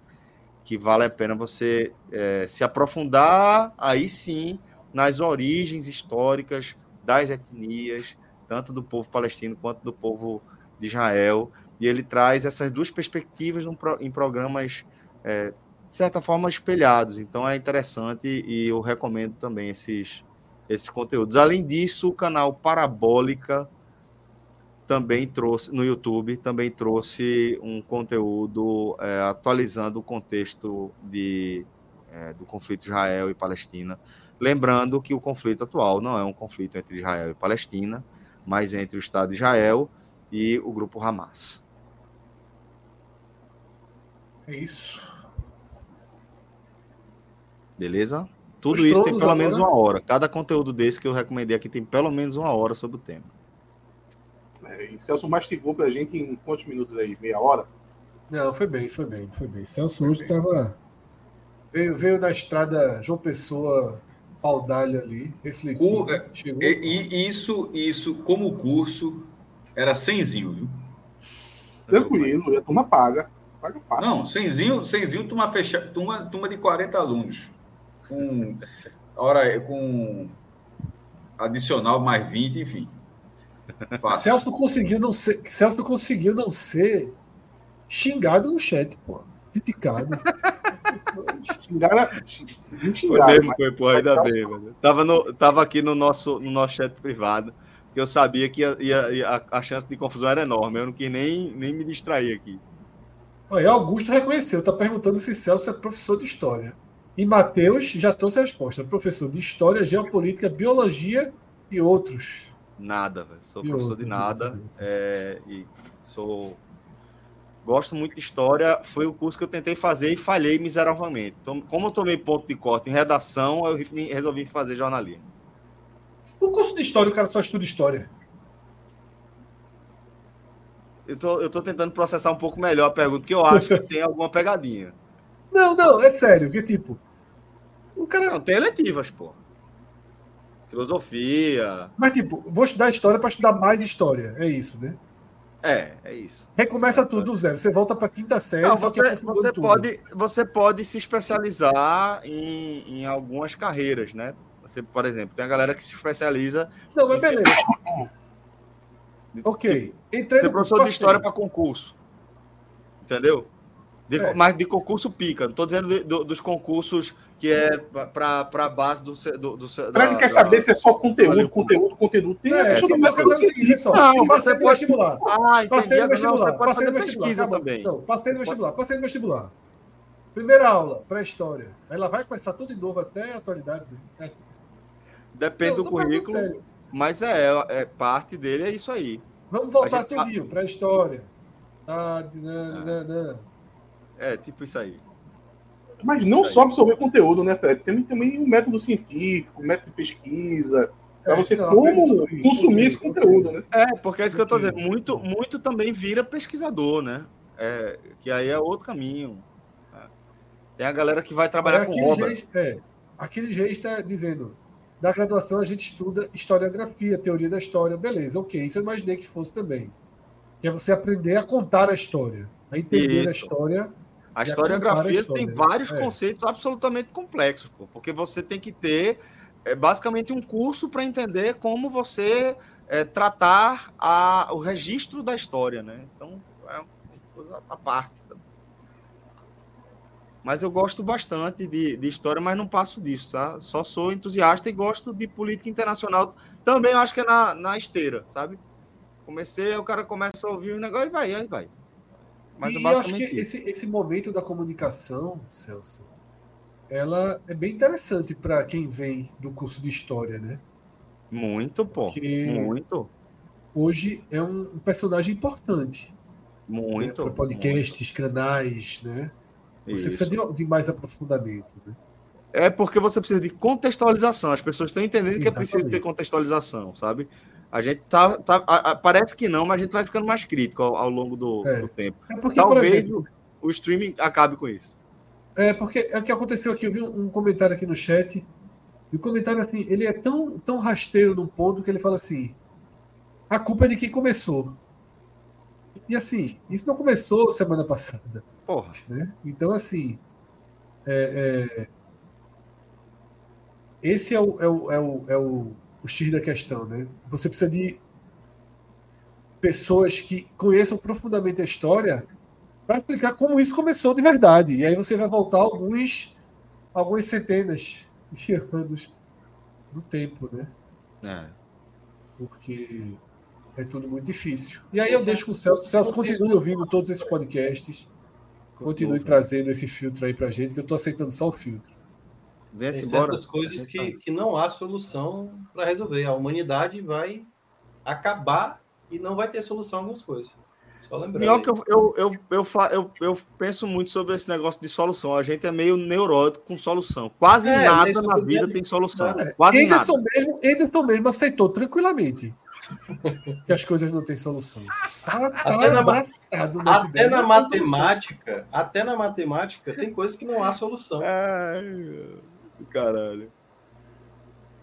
que vale a pena você é, se aprofundar aí sim nas origens históricas das etnias, tanto do povo palestino quanto do povo de Israel. E ele traz essas duas perspectivas em programas, é, de certa forma, espelhados. Então é interessante e eu recomendo também esses, esses conteúdos. Além disso, o canal Parabólica também trouxe no YouTube também trouxe um conteúdo é, atualizando o contexto de, é, do conflito Israel e Palestina, lembrando que o conflito atual não é um conflito entre Israel e Palestina, mas entre o Estado de Israel e o grupo Hamas. É isso. Beleza? Tudo Os isso tem pelo agora... menos uma hora. Cada conteúdo desse que eu recomendei aqui tem pelo menos uma hora sobre o tema. É, e Celso mastigou pra gente em quantos minutos aí? Meia hora? Não, foi bem, foi bem, foi bem. Celso hoje estava. Veio, veio da estrada João Pessoa, Paudalho ali, refletindo. É, e, e, isso, isso, como curso, era cenzinho, viu? Tranquilo, a turma paga. Paga fácil. Não, cenzinho, cenzinho turma, fecha, turma, turma de 40 alunos. Com, hora, com adicional mais 20, enfim. Fácil. Celso conseguiu não ser, Celso conseguiu não ser xingado no chat, pô. Criticado. xingado, xingado, foi mesmo, foi, pô, ainda bem, mano. Tava, no, tava aqui no nosso, no nosso chat privado, que eu sabia que ia, ia, ia, a, a, chance de confusão era enorme. Eu não quis nem, nem me distrair aqui. Olha, Augusto reconheceu, tá perguntando se Celso é professor de história. E Matheus já trouxe a resposta: professor de história, geopolítica, biologia e outros. Nada, velho. Sou e professor de nada. É, e sou. Gosto muito de história. Foi o curso que eu tentei fazer e falhei miseravelmente. Então, como eu tomei ponto de corte em redação, eu resolvi fazer jornalismo. O curso de história, o cara só estuda história. Eu tô, eu tô tentando processar um pouco melhor a pergunta, que eu acho que tem alguma pegadinha. Não, não, é sério, que tipo. O cara. Não, tem eletivas, pô filosofia. Mas, tipo, vou estudar história para estudar mais história. É isso, né? É, é isso. Recomeça tudo do zero. Você volta para quinta série. Não, você, você pode, você pode se especializar em, em algumas carreiras, né? Você, por exemplo, tem a galera que se especializa. Não, mas beleza. ok. Entrei ser professor de história para concurso. Entendeu? De, é. Mas de concurso pica. Não estou dizendo de, de, dos concursos que é para a base do. do, do Para quem quer saber se é só conteúdo, conteúdo, conteúdo. Tem é, é, não, você pode vestibular. Ah, entendi. Não, você pode passei fazer pesquisa também. Não, passei no vestibular, passei no vestibular. Primeira aula, pré-história. Ela vai começar tudo de novo até a atualidade. Depende não, do currículo. Mas é, é, parte dele é isso aí. Vamos voltar tudinho, pré-história. Ah, é, tipo isso aí. Mas não só absorver conteúdo, né, Fred? Tem também um método científico, um método de pesquisa, para você não, como consumir esse conteúdo, né? É, porque é isso que eu estou dizendo. Muito, muito também vira pesquisador, né? É, que aí é outro caminho. Tem a galera que vai trabalhar é, com obra. Gente, é, aquele jeito está dizendo, da graduação a gente estuda historiografia, teoria da história, beleza, ok, isso eu imaginei que fosse também. Que é você aprender a contar a história, a entender isso. a história. A historiografia tem vários é. conceitos absolutamente complexos, pô, porque você tem que ter é, basicamente um curso para entender como você é, tratar a, o registro da história, né? Então, é uma coisa à parte. Mas eu gosto bastante de, de história, mas não passo disso, sabe? Só sou entusiasta e gosto de política internacional. Também acho que é na, na esteira, sabe? Comecei, o cara começa a ouvir o negócio e vai, aí vai. Mas e é eu acho que esse, esse momento da comunicação, Celso, ela é bem interessante para quem vem do curso de história, né? Muito, pô. Porque muito. Hoje é um personagem importante. Né? Muito. Né? Para podcasts, muito. canais, né? Você Isso. precisa de, de, mais aprofundamento. Né? É porque você precisa de contextualização. As pessoas estão entendendo Exatamente. que é preciso ter contextualização, sabe? A gente tá, tá a, a, parece que não, mas a gente vai ficando mais crítico ao, ao longo do, é. do, tempo. É porque, Talvez exemplo, o, o, streaming acabe com isso. É porque é o que aconteceu aqui. Eu vi um, um comentário aqui no chat. E o comentário assim, ele é tão, tão rasteiro num ponto que ele fala assim: a culpa é de quem começou. E assim, isso não começou semana passada. Porra. Né? Então, assim. É, é... Esse é o, é, o, é, o, é o, o X da questão, né? Você precisa de pessoas que conheçam profundamente a história para explicar como isso começou de verdade. E aí você vai voltar alguns, algumas centenas de anos do tempo, né? É. Porque é tudo muito difícil. E aí eu deixo com o Celso. O Celso continue ouvindo todos esses podcasts. Continue trazendo esse filtro aí pra gente, que eu tô aceitando só o filtro. Tem certas coisas que, que não há solução para resolver. A humanidade vai acabar e não vai ter solução algumas coisas. Só lembrando. Pior que eu, eu, eu, eu, eu, eu, penso muito sobre esse negócio de solução. A gente é meio neurótico com solução. Quase é, nada na vida tem solução. É. Quase Anderson nada. Mesmo, Anderson mesmo aceitou tranquilamente que as coisas não têm solução. Tá, tá até na, até na matemática, até na matemática tem coisas que não há solução. Ai, caralho.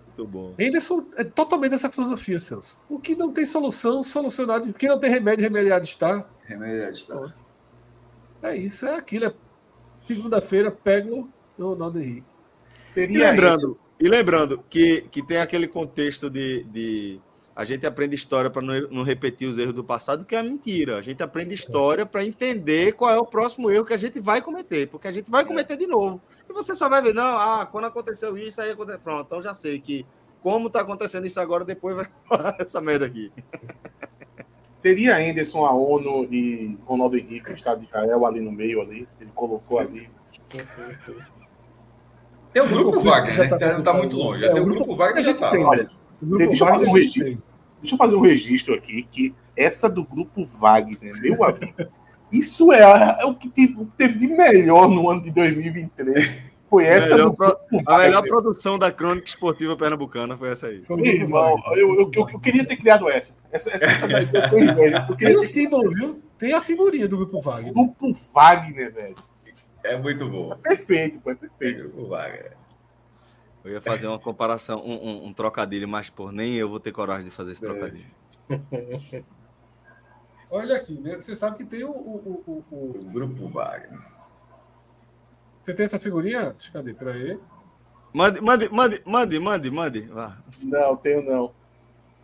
Muito bom. Anderson é totalmente essa filosofia, Celso. O que não tem solução, solucionado. O que não tem remédio, remediado está. Remediado está. É isso, é aquilo. É segunda-feira, pego no Ronaldo Henrique. Seria e lembrando, e lembrando que, que tem aquele contexto de, de a gente aprende história para não, não, repetir os erros do passado, que é mentira. A gente aprende história para entender qual é o próximo erro que a gente vai cometer, porque a gente vai cometer de novo. E você só vai ver, não, ah, quando aconteceu isso, aí aconteceu. Pronto, então já sei que como está acontecendo isso agora, depois vai essa merda aqui. Seria Anderson a ONU e Ronaldo Henrique, o Estado de Israel, ali no meio, ali. Ele colocou ali. Tem o grupo Wagner, né? Tá não está muito longe. É, tem o grupo Wagner que já está. Olha, deixa eu fazer um registro. Deixa eu fazer um registro aqui, que essa do grupo Wagner, meu amigo, isso é, é o, que teve, o que teve de melhor no ano de 2023. Foi essa melhor, pro, A melhor produção da crônica esportiva pernambucana foi essa aí. Foi irmão, eu, eu, eu, eu, queria ter criado essa. Essa, essa, essa daí eu inveja. Tem o símbolo, viu? Tem a figurinha do grupo Wagner. Grupo Wagner, velho. É muito bom. É perfeito, pô, é perfeito. Grupo Wagner. Eu ia fazer uma comparação, um, um, um, trocadilho, mas por nem eu vou ter coragem de fazer esse é. trocadilho. Olha aqui, né? Você sabe que tem o, o, o, o... o grupo Wagner. Você tem essa figurinha? Cadê? Peraí. Mande, mande, mande, mande, mande, mande. Vá. Não, tenho não.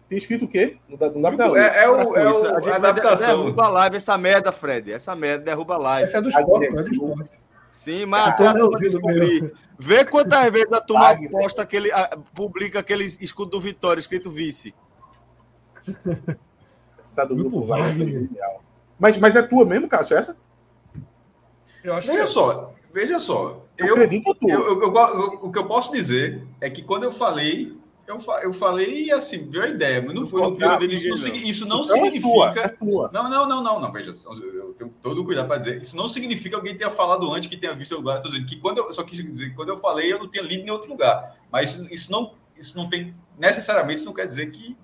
Tem escrito o quê? Não dá, não dá pra É, é, o, é o, a, a adaptação. Derruba a live essa merda, Fred. Essa merda derruba a live. Essa é do esporte, é do esporte. Sim, mas ah, a descobrir. Vê quantas vezes a turma posta aquele, publica aquele escudo do Vitória escrito vice. Essa do grupo, vai. Mas, mas é tua mesmo, Cássio, essa? Eu acho veja que é. só, veja só. Eu, eu acredito eu, eu, eu, o que eu posso dizer é que quando eu falei eu, eu falei assim, veio a ideia, mas não foi no que isso, não, isso não então significa. É sua, é Não, não, não, não, não. Veja, eu tenho todo o cuidado para dizer. Isso não significa que alguém tenha falado antes que tenha visto o lugar. Estou dizendo que quando eu só quis dizer que quando eu falei, eu não tinha lido em outro lugar. Mas isso não, isso não tem. Necessariamente isso não quer dizer que.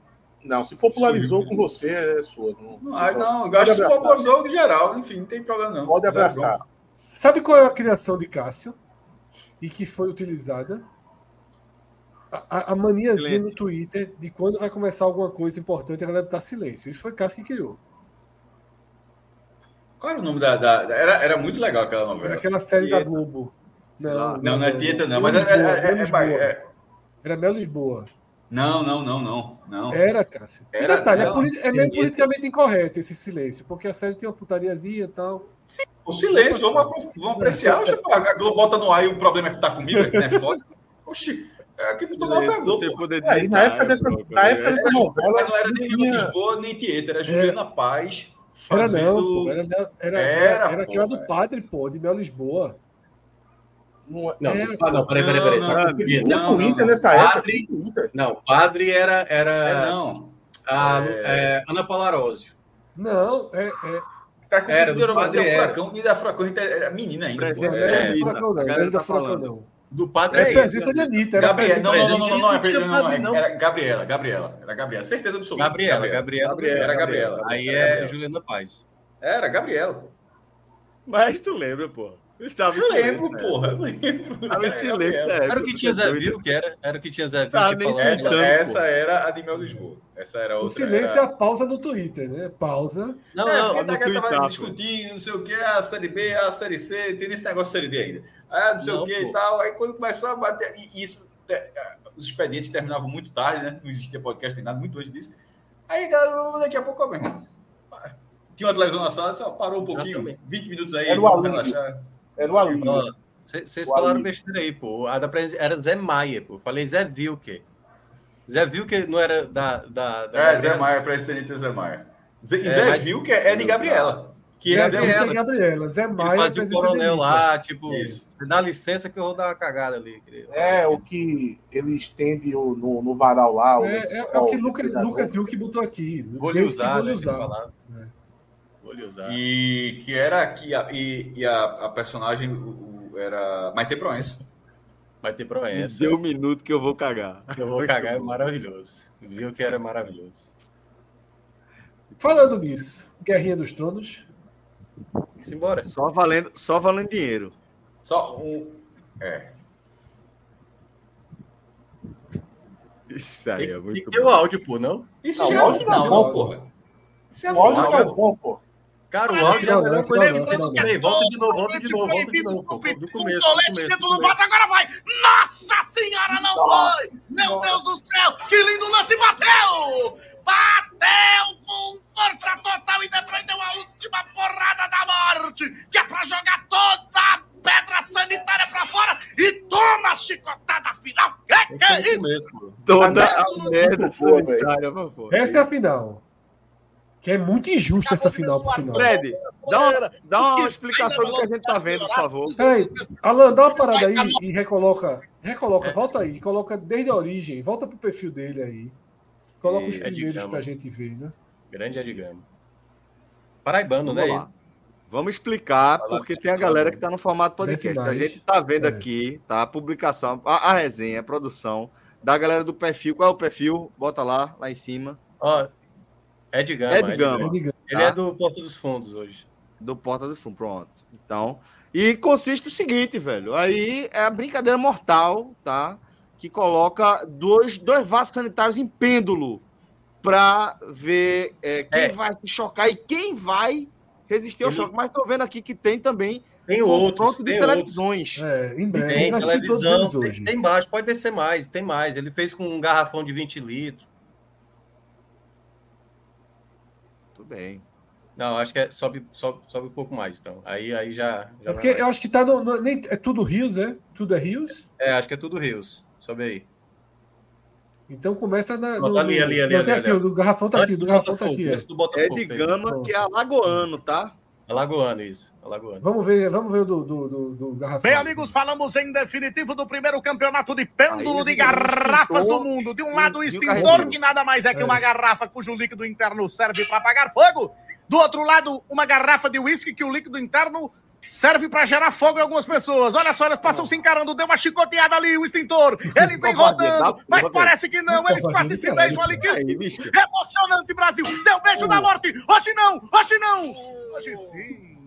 Não, se popularizou Sim. com você, é sua. Não, não, não, não eu acho que se popularizou em geral, enfim, não tem problema não. Pode abraçar. Sabe qual é a criação de Cássio? E que foi utilizada? A, a maniazinha Silêncio. no Twitter de quando vai começar alguma coisa importante, a galera tá silêncio. Isso foi Cássio que criou. Qual era o nome da. da- da- era, era muito legal aquela Era novela. aquela série da. Globo. Não, Não, Não, não é Tieta, não. Mas é, Lisboa, é- Mel é- é- Lisboa. é- Era Mel Lisboa. Não, não, não, não. não. Era, Cássio. E Era- detalhe, é, era- poli- é meio politicamente incorreto esse silêncio, porque a série tem uma putariazinha e tal. O silêncio, vamos, vamos apreciar. Oxe, pô, a Globo bota no ar e o problema é que tá comigo, é que não é foda. Oxi, é. Você pô. poder É, e na época dessa, na época dessa Mas novela, não era nem tinha- Lisboa, nem Tieta, era Juliana Paz Era fazendo... não, pô. Era, era, era, Era, era aquela do é. padre, pô, de Mel Lisboa. não, Não, Era- ah, não, peraí, peraí, peraí. Não, não, confundindo. tinha Não, Twitter não. nessa. Padre-. Não, padre era, era É, não. a É. é, Ana Paula Arósio. Não, é. é Tá Era, do era, padre era era. Furacão, e da Furacão a gente era menina ainda. pô. Não É, era é, não. Não era não. É é de Anitta. Era a Gabriela, presença não, não, de não, não, não, não, é Não não, não, padre, é- não. era Gabriela, Gabriela, era Gabriela, certeza absoluta. Gabriela, Gabriela. Gabriela, Era Gabriela. Gabriela. Aí é Gabriela. Juliana Paz. Era Gabriela, pô. Mas tu lembra, pô. Eu tava Eu silêncio, lembro, né? porra, eu lembro. Tava silêncio, Gabriela. né? Era o que tinha Zé Doido. Vil, que era? Era o que tinha Zé Vil Tá, que nem falava. Essa, Tanto, essa era a de Mel Lisboa. Essa era O outra. silêncio é era... a pausa no Twitter, né? Pausa. Não, é, não, porque no tá, tava discutindo, não sei o que, a série B, a série C, tem esse negócio de série D ainda. Ah, não sei Não, o que e tal. Aí quando começava a bater, e isso, os expedientes terminavam muito tarde, né? Não existia podcast nem nada, muito antes disso. Aí, galera, daqui a pouco, meu irmão, tinha uma televisão na sala, só parou um pouquinho, Exatamente. 20 minutos aí, Era o relaxar. Era o. Ó, Vocês O falaram alívio. besteira aí, pô. A da pres- era Zé Maia, pô. Falei Zé Vilker. Zé Vilker não era da. da, da É, Zé Maia, presidente Zé Maia. Zé, É, Zé que é de Gabriela. Que Zé é Gabriela. Zé é Gabriela. Zé Ele Maia. fazia o de coronel lá, tipo, Isso. você dá licença que eu vou dar uma cagada ali. querido. É, o que ele estende o- no, no varal lá. o É, é, é o que Lucas, refrigerador. Lucas Huck botou aqui. Vou lhe usar, vou né? lhe usar. falava. É. Vou lhe usar. E que era que a, e, e a, a personagem o- o- era Maite Proença. Vai ter Me proença. deu um minuto que eu vou cagar. Eu vou cagar, é maravilhoso. Viu que era maravilhoso. Falando nisso, Guerrinha dos Tronos. Simbora. Só valendo, só valendo dinheiro. Só um. É. Isso aí Tem, é tem muito que ter o áudio, pô, não? Isso Não, já é o final, tá bom, porra. Isso é O áudio final. tá bom, pô. Cara, o áudio é a melhor não, coisa. Peraí, volta de novo, volta de novo, volta de novo. pô. Do começo, começo. dentro do vaso, agora vai! Nossa senhora, não Nossa foi! Meu. Deus do céu! Que lindo lance! Bateu! Bateu com força total e depois deu a última porrada da morte, que é pra jogar toda a pedra sanitária pra fora e toma a chicotada final! Que que é é isso? o começo, pô. Toda Tá a merda sanitária, por favor. Essa é a final. Que é muito injusta essa final, por sinal. Fred, dá uma, dá uma explicação do que a gente tá vendo, por favor. Peraí, Alan, dá uma parada aí e recoloca. Recoloca, volta aí. Coloca desde a origem. Volta pro perfil dele aí. Coloca os É primeiros cama. pra gente ver, né? Grande Edgama. Paraibano, Vamos né? lá. Vamos explicar, porque tem a galera que tá no formato podcast. A gente tá vendo É. aqui, tá? A publicação, a, a resenha, a produção da galera do perfil. Qual é o perfil? Bota lá, lá em cima. Ó, Ed Gama. Ed Ed Gama. Gama. Ele Tá. é do Porto dos Fundos hoje. do Porta do Fundo. Pronto. Então, e consiste o seguinte, velho. Aí é a brincadeira mortal, tá? Que coloca dois, dois vasos sanitários em pêndulo para ver é, quem É. vai se chocar e quem vai resistir ao Ele- choque. Mas tô vendo aqui que tem também Tem confronto outros, de tem outros. televisões. É, em breve. Tem televisão, tem, hoje. tem mais, pode descer mais, tem mais. Ele fez com um garrafão de 20 litros. Tudo bem. Não, acho que é, sobe, sobe, sobe um pouco mais, então. Aí, aí já. já É porque eu acho que tá no. no- nem, é tudo Rios, é? Tudo é Rios? É, acho que é tudo Rios. Sobe aí. Então começa na. Não, no, tá ali, ali, ali, ali, aqui, ali. o do garrafão tá aqui, Antes do garrafão tá Botafogo, aqui. é. antes do É Botafogo. de. Gama, que é alagoano, tá? Alagoano, isso. Alagoano. Vamos ver, vamos ver o do, do, do, do garrafão. Bem, amigos, falamos em definitivo do primeiro campeonato de pêndulo Aí, de garrafas do mundo. De um lado, o extintor, que nada mais é que É. uma garrafa cujo líquido interno serve para apagar fogo. Do outro lado, uma garrafa de uísque que o líquido interno serve para gerar fogo em algumas pessoas. Olha só, elas passam se encarando, deu uma chicoteada ali, o extintor. Ele vem rodando, mas parece que não. Eles quase se beijam ali. Emocionante, Brasil. Deu beijo da morte. Hoje não, hoje não. Hoje sim.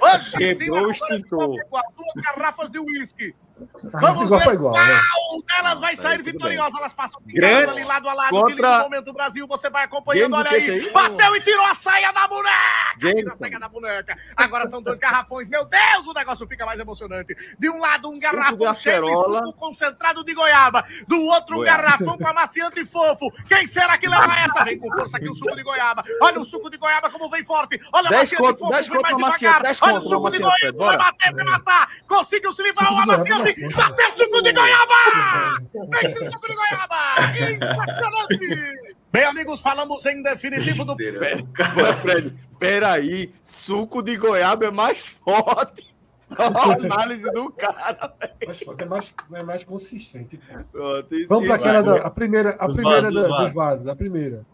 Hoje sim. Quebrou o agora extintor. Duas garrafas de uísque. Vamos igual ver igual, né? qual delas vai sair bem. vitoriosa. Elas passam Grande ali lado a lado. contra- lindo momento do Brasil. Você vai acompanhando. Olha aí. aí? Bateu e tirou a saia da boneca. Tirou a saia da boneca. Agora são dois garrafões. Meu Deus, o negócio fica mais emocionante. De um lado, um garrafão cheio de suco concentrado de goiaba. Do outro, um garrafão com amaciante fofo. Quem será que leva essa? Vem com força aqui o suco de goiaba. Olha o suco de goiaba como vem forte. Olha o amaciante fofo, vem mais no devagar. Olha o no suco de goiaba. Vai bater, vai matar. Conseguiu se livrar o amaciante. Bateu suco de goiaba. Vence o suco de goiaba. Impressionante. Bem, amigos, falamos em definitivo do Besteira. Ué, Fred, peraí. Suco de goiaba é mais forte. Olha a análise do cara. Mais forte, é mais, é mais consistente. Pronto, Vamos para aquela da a primeira, a Dos primeira vasos, dos da- dos vasos. vasos, a primeira.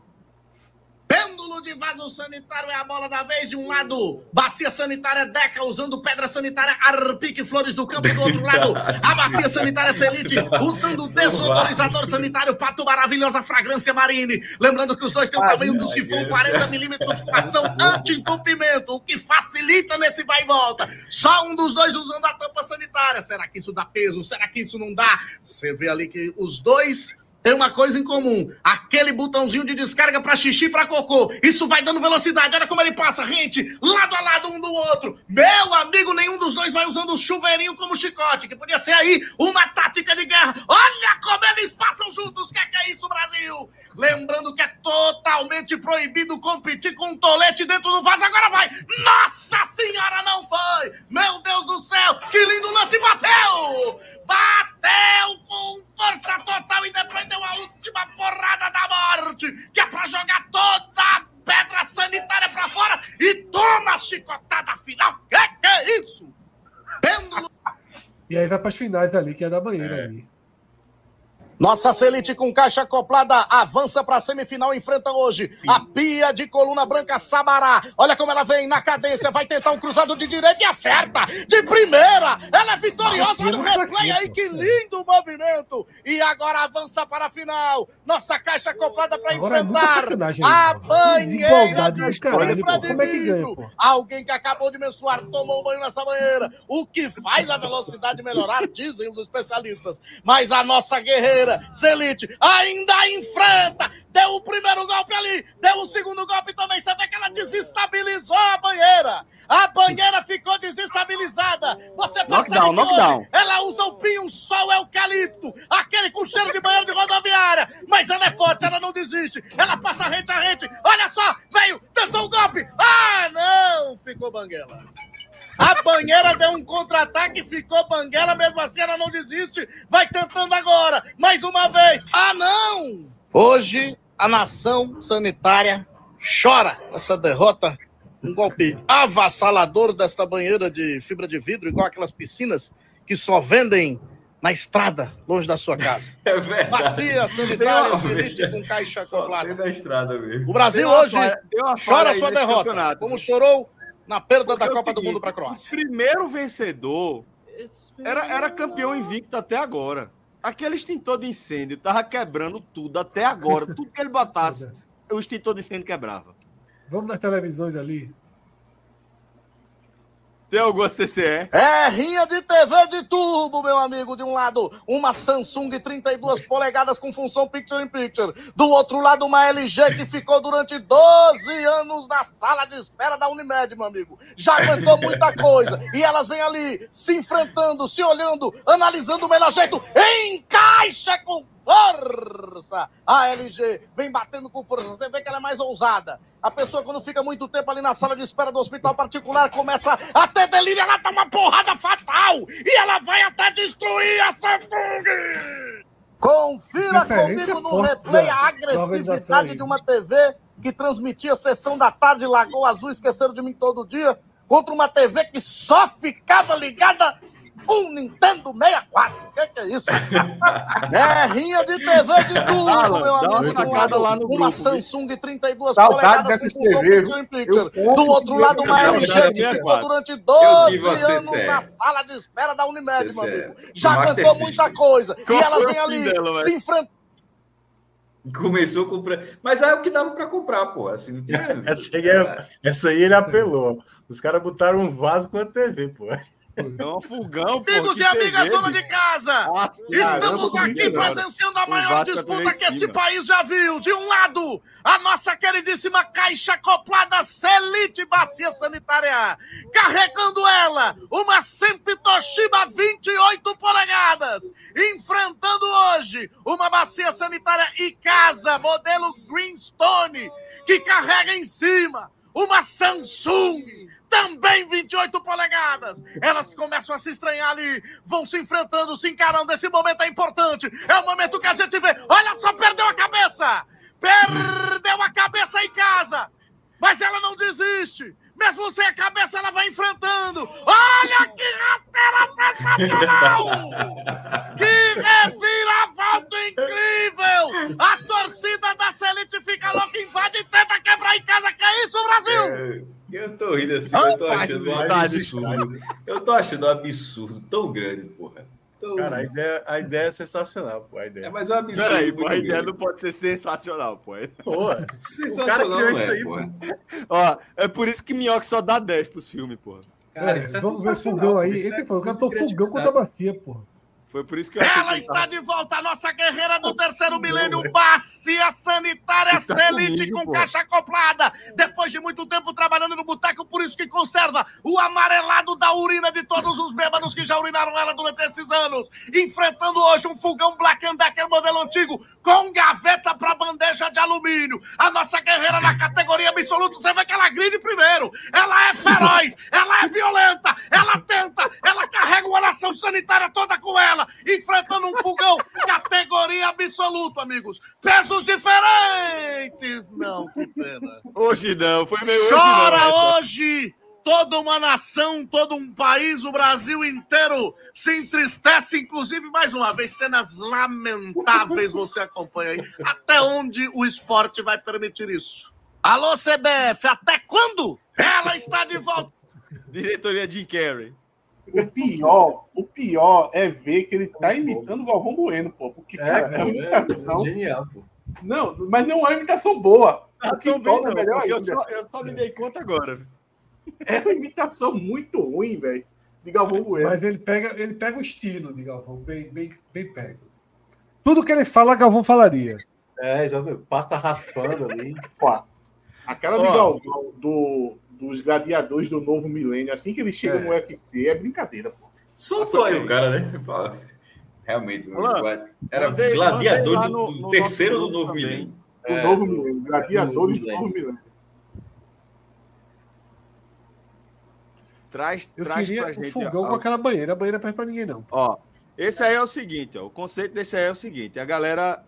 Vaso sanitário é a bola da vez. De um lado, bacia sanitária Deca usando pedra sanitária Arpique Flores do Campo. Do outro lado, a bacia sanitária Selite usando desodorizador sanitário Pato Maravilhosa Fragrância Marine. Lembrando que os dois têm o tamanho do sifão 40 milímetros com ação anti-entupimento, o que facilita nesse vai e volta. Só um dos dois usando a tampa sanitária. Será que isso dá peso? Será que isso não dá? Você vê ali que os dois tem uma coisa em comum: aquele botãozinho de descarga para xixi para cocô. Isso vai dando velocidade. Olha como ele passa, gente, lado a lado um do outro. Meu amigo, nenhum dos dois vai usando o chuveirinho como chicote, que podia ser aí uma tática de guerra. Olha como eles passam juntos. O que é, que é isso, Brasil? Lembrando que é totalmente proibido competir com um tolete dentro do vaso. Agora vai! Nossa Senhora, não foi! Meu Deus do céu! Que lindo lance! Bateu! Bateu com força total e depois deu a última porrada da morte, que é pra jogar toda a pedra sanitária pra fora e toma a chicotada final. Que que é isso? Pêndulo E aí vai para as finais ali, que é da banheira ali. Nossa Selite com caixa acoplada avança para a semifinal, enfrenta hoje a Pia de coluna branca Sabará. Olha como ela vem na cadência, vai tentar um cruzado de direita e acerta de primeira. Ela é vitoriosa, olha o replay aí, que lindo movimento. E agora avança para a final. Nossa caixa acoplada para é enfrentar sacanagem a banheira de. Fred Como é que ganha, Brito. pô? Alguém que acabou de menstruar tomou banho nessa banheira, o que faz a velocidade melhorar, dizem os especialistas. Mas a nossa guerreira, Celite, ainda enfrenta. Deu o primeiro golpe ali, deu o segundo golpe também. Você vê que ela desestabilizou a banheira. A banheira ficou desestabilizada. Você percebe Knockdown, que hoje knockdown. ela usa o pinho sol eucalipto, aquele com cheiro de banheiro de rodoviária. Mas ela é forte, ela não desiste. Ela passa rente a rente. Olha só, veio, tentou o golpe. Ah, não! Ficou banguela. A banheira deu um contra-ataque, ficou banguela, mesmo assim ela não desiste. Vai tentando agora, mais uma vez. Ah, não! Hoje, a nação sanitária chora essa derrota. Um golpe avassalador desta banheira de fibra de vidro, igual aquelas piscinas que só vendem na estrada, longe da sua casa. É verdade. Bacia sanitária, Não, Celite com caixa Só acoplada. na estrada mesmo. O Brasil hoje chora sua derrota, como chorou na perda Porque da é Copa do Mundo para a Croácia. O primeiro vencedor era, era campeão invicto até agora. Aquele extintor de incêndio tava quebrando tudo até agora. Tudo que ele botasse, o extintor de incêndio quebrava. Vamos nas televisões ali. Tem alguma CCE? É rinha de TV de tubo, meu amigo. De um lado, uma Samsung 32 polegadas com função Picture in Picture. Do outro lado, uma LG que ficou durante 12 anos na sala de espera da Unimed, meu amigo. Já aguentou muita coisa. E elas vêm ali se enfrentando, se olhando, analisando o melhor jeito. Encaixa com força. A LG vem batendo com força. Você vê que ela é mais ousada. A pessoa, quando fica muito tempo ali na sala de espera do hospital particular, começa a ter delírio. Ela dá uma porrada fatal. E ela vai até destruir a Samsung. Confira Referência comigo no forte replay da- a agressividade de uma TV que transmitia sessão da tarde Lagoa Azul, esqueceram de mim todo dia, contra uma TV que só ficava ligada um Nintendo 64. O que, que é isso? é rinha de TV de tudo, Alan, meu amigo. uma De um sacada lá no uma grupo, Samsung 32 Saudade dessas função TV, Do outro lado, uma LG que ficou 64. durante Eu 12 tive a anos na sala de espera da Unimed, meu amigo. Já Master System. muita coisa. Qual e vêm fim ali dela, se enfrentando. Começou a comprar. Mas é o que dava para comprar, pô. Assim, não tinha. Essa aí, é- essa aí ele apelou. Os caras botaram um vaso com a TV, pô. É. Amigos e amigas, dona de casa, Nossa, Estamos caramba, aqui presenciando a maior disputa tá que esse país já viu. De um lado, a nossa queridíssima caixa acoplada Celite Bacia Sanitária. Carregando ela, uma Sempre Toshiba 28 polegadas. Enfrentando hoje uma bacia sanitária Icasa, modelo Greenstone, que carrega em cima uma Samsung também 28 polegadas. Elas começam a se estranhar ali, vão se enfrentando, se encarando. Esse momento é importante. É o momento que a gente vê. Olha só, perdeu a cabeça! Perdeu a cabeça em casa! Mas ela não desiste. Mesmo sem a cabeça, ela vai enfrentando. Olha que rasteira sensacional! Que reviravolta incrível! A torcida da Celite fica louca, invade e tenta quebrar em casa. Que é isso, Brasil? É, eu tô rindo assim, eu tô achando um absurdo. Eu tô achando um absurdo tão grande, porra. Tão- Cara, a ideia, a ideia é sensacional, pô, a é ideia. mais um absurdo. Peraí, pô, a ideia grande. não pode ser sensacional, pô. Pô, Sensacional, O cara criou não isso é, aí, porra. Ó, é por isso que Minhoque só dá 10 pros filmes, porra. cara, É, isso é vamos ver o fogão pô, aí. Ele é falou, cara o fogão contra a bacia, porra. Foi por isso que eu achei Ela que está tava- de volta, a nossa guerreira do terceiro milênio, Bacia Sanitária Tá Celite com pô. caixa acoplada. Depois de muito tempo trabalhando no boteco, por isso que conserva o amarelado da urina de todos os bêbados que já urinaram ela durante esses anos. Enfrentando hoje um fogão Black Decker modelo antigo com gaveta para bandeja de alumínio. A nossa guerreira na categoria absoluta, você vê que ela gride primeiro. Ela é feroz, ela é violenta, ela tenta, ela carrega uma nação sanitária toda com ela, enfrentando um fogão categoria absoluta, amigos. Pesos diferentes. Não, que pena. Hoje não, foi meio hoje Chora não. né? hoje! Toda uma nação, todo um país, o Brasil inteiro se entristece, inclusive, mais uma vez, cenas lamentáveis você acompanha aí. Até onde o esporte vai permitir isso? Alô, CBF, até quando? Ela está de volta. Diretoria Jim Carrey. O pior, o pior é ver que ele tá imitando o Galvão Bueno, pô. Porque, cara, é, É, imitação. é genial, pô. Não, mas não é uma imitação boa. Ah, é não, melhor eu, só, eu só me dei conta agora. É uma imitação muito ruim, velho. De Galvão Bueno. Mas ele pega, ele pega o estilo de Galvão, bem, bem, bem pego. Tudo que ele fala, Galvão falaria. É, exatamente. Pasta raspando ali. Pô, a cara de Ó. Galvão do, dos gladiadores do novo milênio, assim que ele chega É. no UFC, é brincadeira, pô. Soltou aí o cara, né? Fala. Realmente, era mandei- gladiador mandei do, do no terceiro do novo milênio. Do É, novo do- milênio. Gladiadores do do novo milênio. Traz, Eu traz queria gente. fogão ó, com aquela banheira. A banheira não é pra ninguém, não. Ó, esse aí é o seguinte, ó, o conceito desse aí é o seguinte, a galera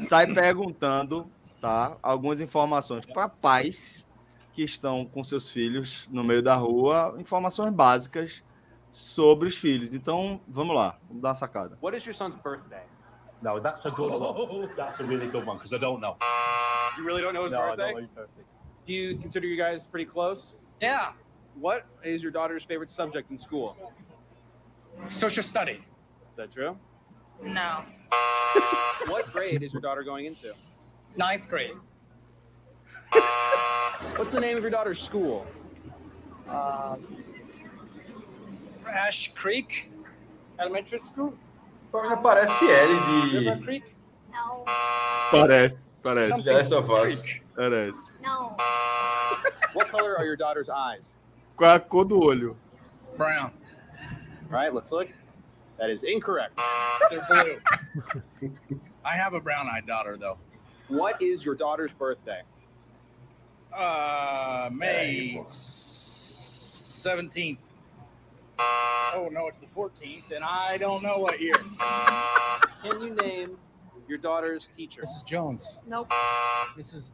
sai perguntando, tá, algumas informações para pais que estão com seus filhos no meio da rua, informações básicas sobre os filhos. Então, vamos lá, vamos dar uma sacada. What is your son's birthday? No, that's a good one. That's a really good one because I don't know. You really don't know his No, I birthday? don't know his birthday. Do you consider you guys pretty close? Yeah. What is your daughter's favorite subject in school? Social study. Is that true? No. What grade is your daughter going into? Ninth grade. What's the name of your daughter's school? Uh, Ash Creek Elementary School. Já parece L River de Creek. No. Parece, parece, Something The Last of Us. Creek. parece. No. What color are your daughter's eyes? Qual é a cor do olho? Brown. All right, let's look. That is incorrect. They're blue. I have a brown-eyed daughter though. What is your daughter's birthday? Uh, May seventeenth. Oh no, it's the fourteenth, and I don't know what year. Can you name your daughter's teacher? Mrs. Jones. Nope. Mrs.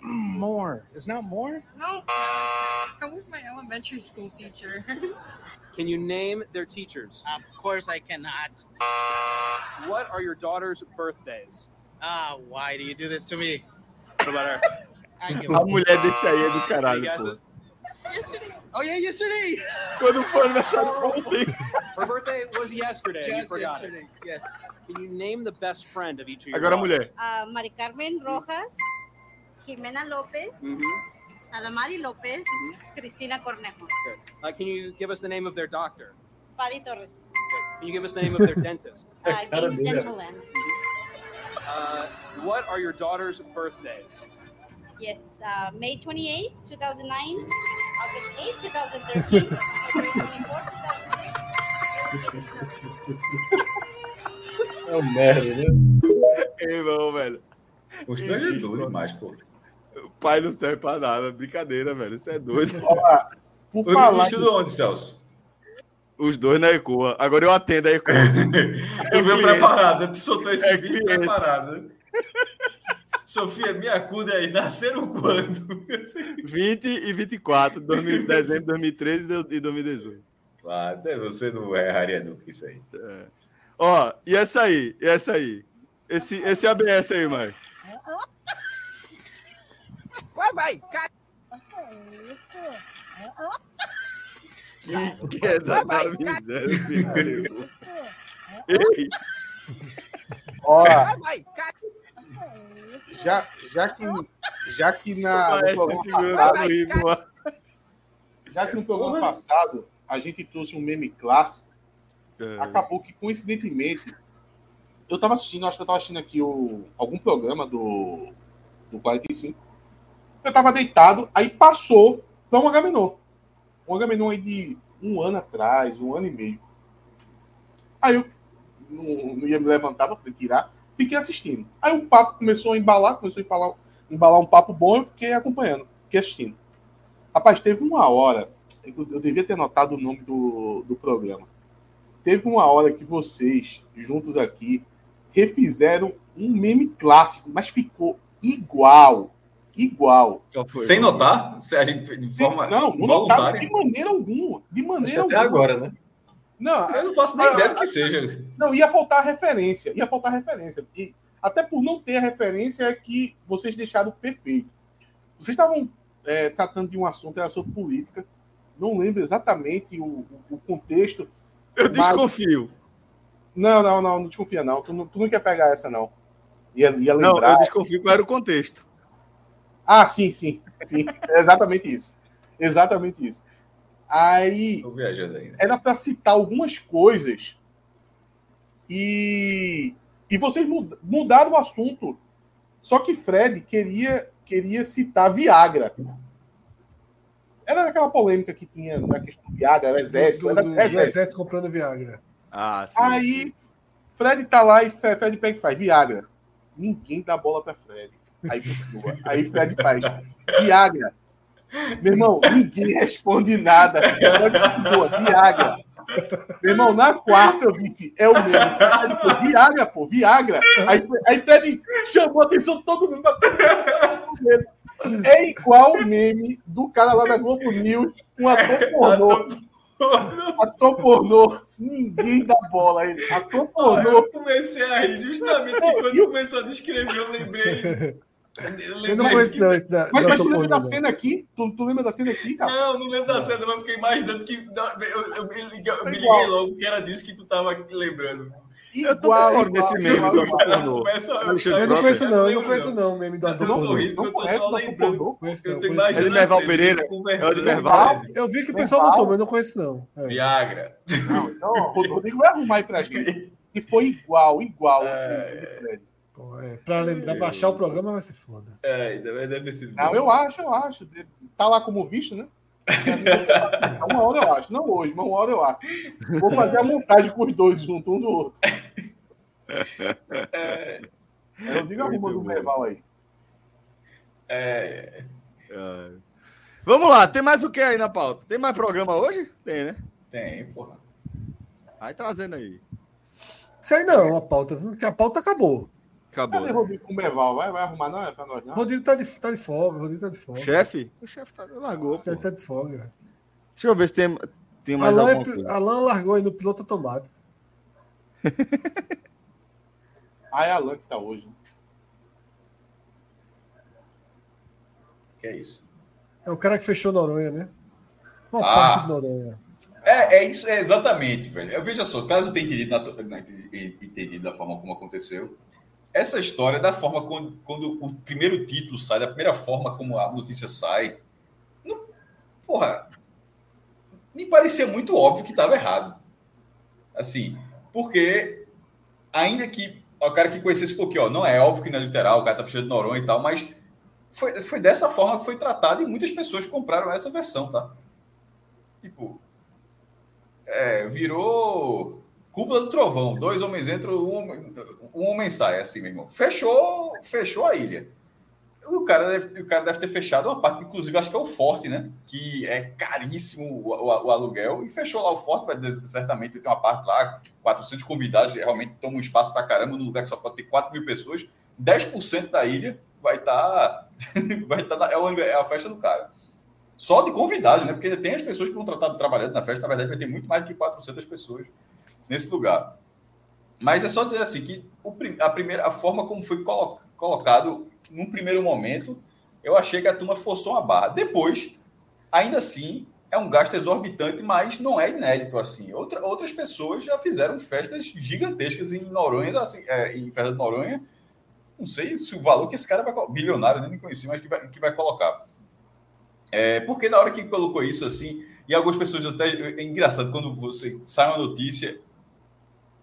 Moore. Is not Moore? Nope. I was my elementary school teacher. Can you name their teachers? Of course I cannot. What are your daughter's birthdays? Ah, why do you do this to me? What about her? I give A mulher desse aí é do caralho? Oh yeah, yesterday. Quando for aniversário ontem. Her birthday was yesterday. you Just forgot it. yesterday. Yes. Can you name the best friend of each of your Agora a daughters? mulher. a Mari Carmen Rojas, Jimena López, Mhm. Adamari López, Cristina Cornejo. Good. Uh, can you give us the name of their doctor? Paddy Torres. Can you give us the name of their dentist? Uh, Games Gentleman. Uh, what are your daughter's birthdays? Yes, uh, May 28, 2009, August 8, 2013, February 24, 2006. É um merda, né? Ei, irmão, velho. Constrangedor demais, pô. O pai não serve pra nada. Brincadeira, velho. Isso é doido. Ó, por Foi falar ministro de onde, Celso? Os dois na Ecoa. Agora eu atendo a Ecoa. Tu veio preparado, né? tu soltou esse É vídeo cliente. preparado. Sofia, me acuda aí, nasceram quando? 20 e 24, 2000, dezembro de 2013 e 2018. Ah, até você não erraria nunca isso aí. É. Ó, e essa aí? E essa aí? Esse, esse ABS aí, mãe. Vai, vai, cai. Que, que é da, miséria. Ei, Ó, vai, cai. Já, já que, já que na, no parece programa passado, já que no programa passado a gente trouxe um meme clássico, É. acabou que coincidentemente eu tava assistindo, acho que eu tava assistindo aqui o, algum programa do, do 45. Eu tava deitado, aí passou pra um Agamenon. Um Agamenon aí de um ano atrás, um ano e meio. Aí eu não, não ia me levantar pra poder tirar, fiquei assistindo. Aí o papo começou a embalar, começou a embalar, embalar um papo bom, eu fiquei acompanhando, fiquei assistindo. Rapaz, teve uma hora, eu, eu devia ter anotado o nome do, do programa. Teve uma hora que vocês, juntos aqui, refizeram um meme clássico, mas ficou igual. Igual. Sem notar? Se a gente de forma não, não notaram voluntária? de maneira alguma. De maneira que até alguma. agora, né? Não, Eu não faço nem ideia do que seja. não, ia faltar referência. Ia faltar referência. E até por não ter a referência é que vocês deixaram perfeito. Vocês estavam é, tratando de um assunto, era sobre política. Não lembro exatamente o, o- o contexto. Eu mas- desconfio. Não, não, não, não desconfia, não. Tu, não. tu não quer pegar essa, não. Ia, ia Não, lembrar. eu desconfio qual era o contexto. Ah, sim, sim, sim. É exatamente isso. Exatamente isso. Aí era para citar algumas coisas e, e vocês mud- mudaram o assunto. Só que Fred queria, queria citar Viagra. Era aquela polêmica que tinha na questão do Viagra, era exército, do, era do, exército. exército comprando Viagra. Ah, sim. Aí Fred tá lá e Fred pega e faz Viagra. Ninguém dá bola pra Fred. Aí continua. Aí Fred faz Viagra. Meu irmão, ninguém responde nada. Continua, Viagra. Meu irmão, na quarta eu disse, é o mesmo. Fred, pô, Viagra, pô, Viagra. Aí, aí Fred chamou a atenção de todo mundo. É igual o meme do cara lá da Globo News, um ator pornô. Ator pornô, ninguém dá bola. Ele, ator pornô. Eu comecei a rir justamente quando começou a descrever, eu lembrei. Eu, Eu não conheço, não, esse da, Mas, da mas tu lembra da não. cena aqui? Tu, tu lembra da cena aqui, cara? Não, não lembro da cena, mas fiquei imaginando que. não, Eu, eu me liguei, eu me liguei logo que era disso que tu tava lembrando. Eu tô Igual, fora igual, desse meme igual, do igual. pornô. Começa- Deixa Eu não conheço, não. Eu não conheço, não, o meme do Eu ator não pornô. Não eu tô. Pornô? Conheço, Eu não, tô conheço. imaginando. É de Merval cena, Pereira? É de Merval? Eu vi que o pessoal Merval. botou, mas eu não conheço, não. É. Viagra. Não, então, o Rodrigo vai arrumar aí pra gente. E foi igual, igual. É. Pô, é, pra lembrar, pra achar o programa vai ser foda. É, ainda vai- deve ter sido. Não, eu acho, eu acho. Tá lá como visto, né? Uma hora eu acho. Não hoje, mas uma hora eu acho. Vou fazer a montagem com os dois junto, um do outro. É, Eu digo arruma do Merval aí. é, É. Vamos lá, tem mais o que aí na pauta? Tem mais programa hoje? Tem, né? tem, porra. Vai trazendo aí. Sei não, a pauta, porque a pauta acabou. Acabou. Cadê né? Rodrigo com o Merval? Vai, vai arrumar, não? É pra nós, não? Rodrigo tá de, tá de folga, Rodrigo tá de folga. Chefe? O chefe tá, largou. O chefe tá de folga. Deixa eu ver se tem, tem mais Alan, alguma é, coisa. Alan largou aí no piloto automático. Ah, é Alan que tá hoje. né? Que é isso. É o cara que fechou Noronha, né? Uma Ah. parte de Noronha. É, é isso, é exatamente, velho. Eu veja só, caso eu tenha entendido, na- entendido da forma como aconteceu, essa história da forma quando, quando o primeiro título sai, da primeira forma como a notícia sai, não, porra, me parecia muito óbvio que estava errado. Assim, porque ainda que o cara que conhecesse pouquinho, ó, não é óbvio que não é literal, o cara tá fechando de Noronha e tal, mas foi, foi dessa forma que foi tratado e muitas pessoas compraram essa versão, tá? Tipo, é, virou cúpula do trovão. Dois homens entram, um, um homem sai, assim, meu irmão. Fechou, fechou a ilha. O cara, deve, o cara deve ter fechado uma parte inclusive, acho que é o forte, né? Que é caríssimo o, o, o aluguel. E fechou lá o forte, vai, certamente tem uma parte lá, 400 convidados, realmente toma um espaço para caramba, num lugar que só pode ter 4 mil pessoas. 10% da ilha vai estar. Tá, vai tá é, é a festa do cara. Só de convidados, né? Porque tem as pessoas que vão tratar trabalhando na festa, na verdade, vai ter muito mais que 400 pessoas nesse lugar. Mas é só dizer assim que o, a primeira a forma como foi colo, colocado num primeiro momento, eu achei que a turma forçou uma barra. Depois, ainda assim, é um gasto exorbitante, mas não é inédito assim. Outra, outras pessoas já fizeram festas gigantescas em Noronha, assim, é, em Festa de Noronha. Não sei se o valor que esse cara vai bilionário, nem conheci, mas que vai, que vai colocar. É, porque na hora que colocou isso assim, e algumas pessoas até. É engraçado quando você sai uma notícia.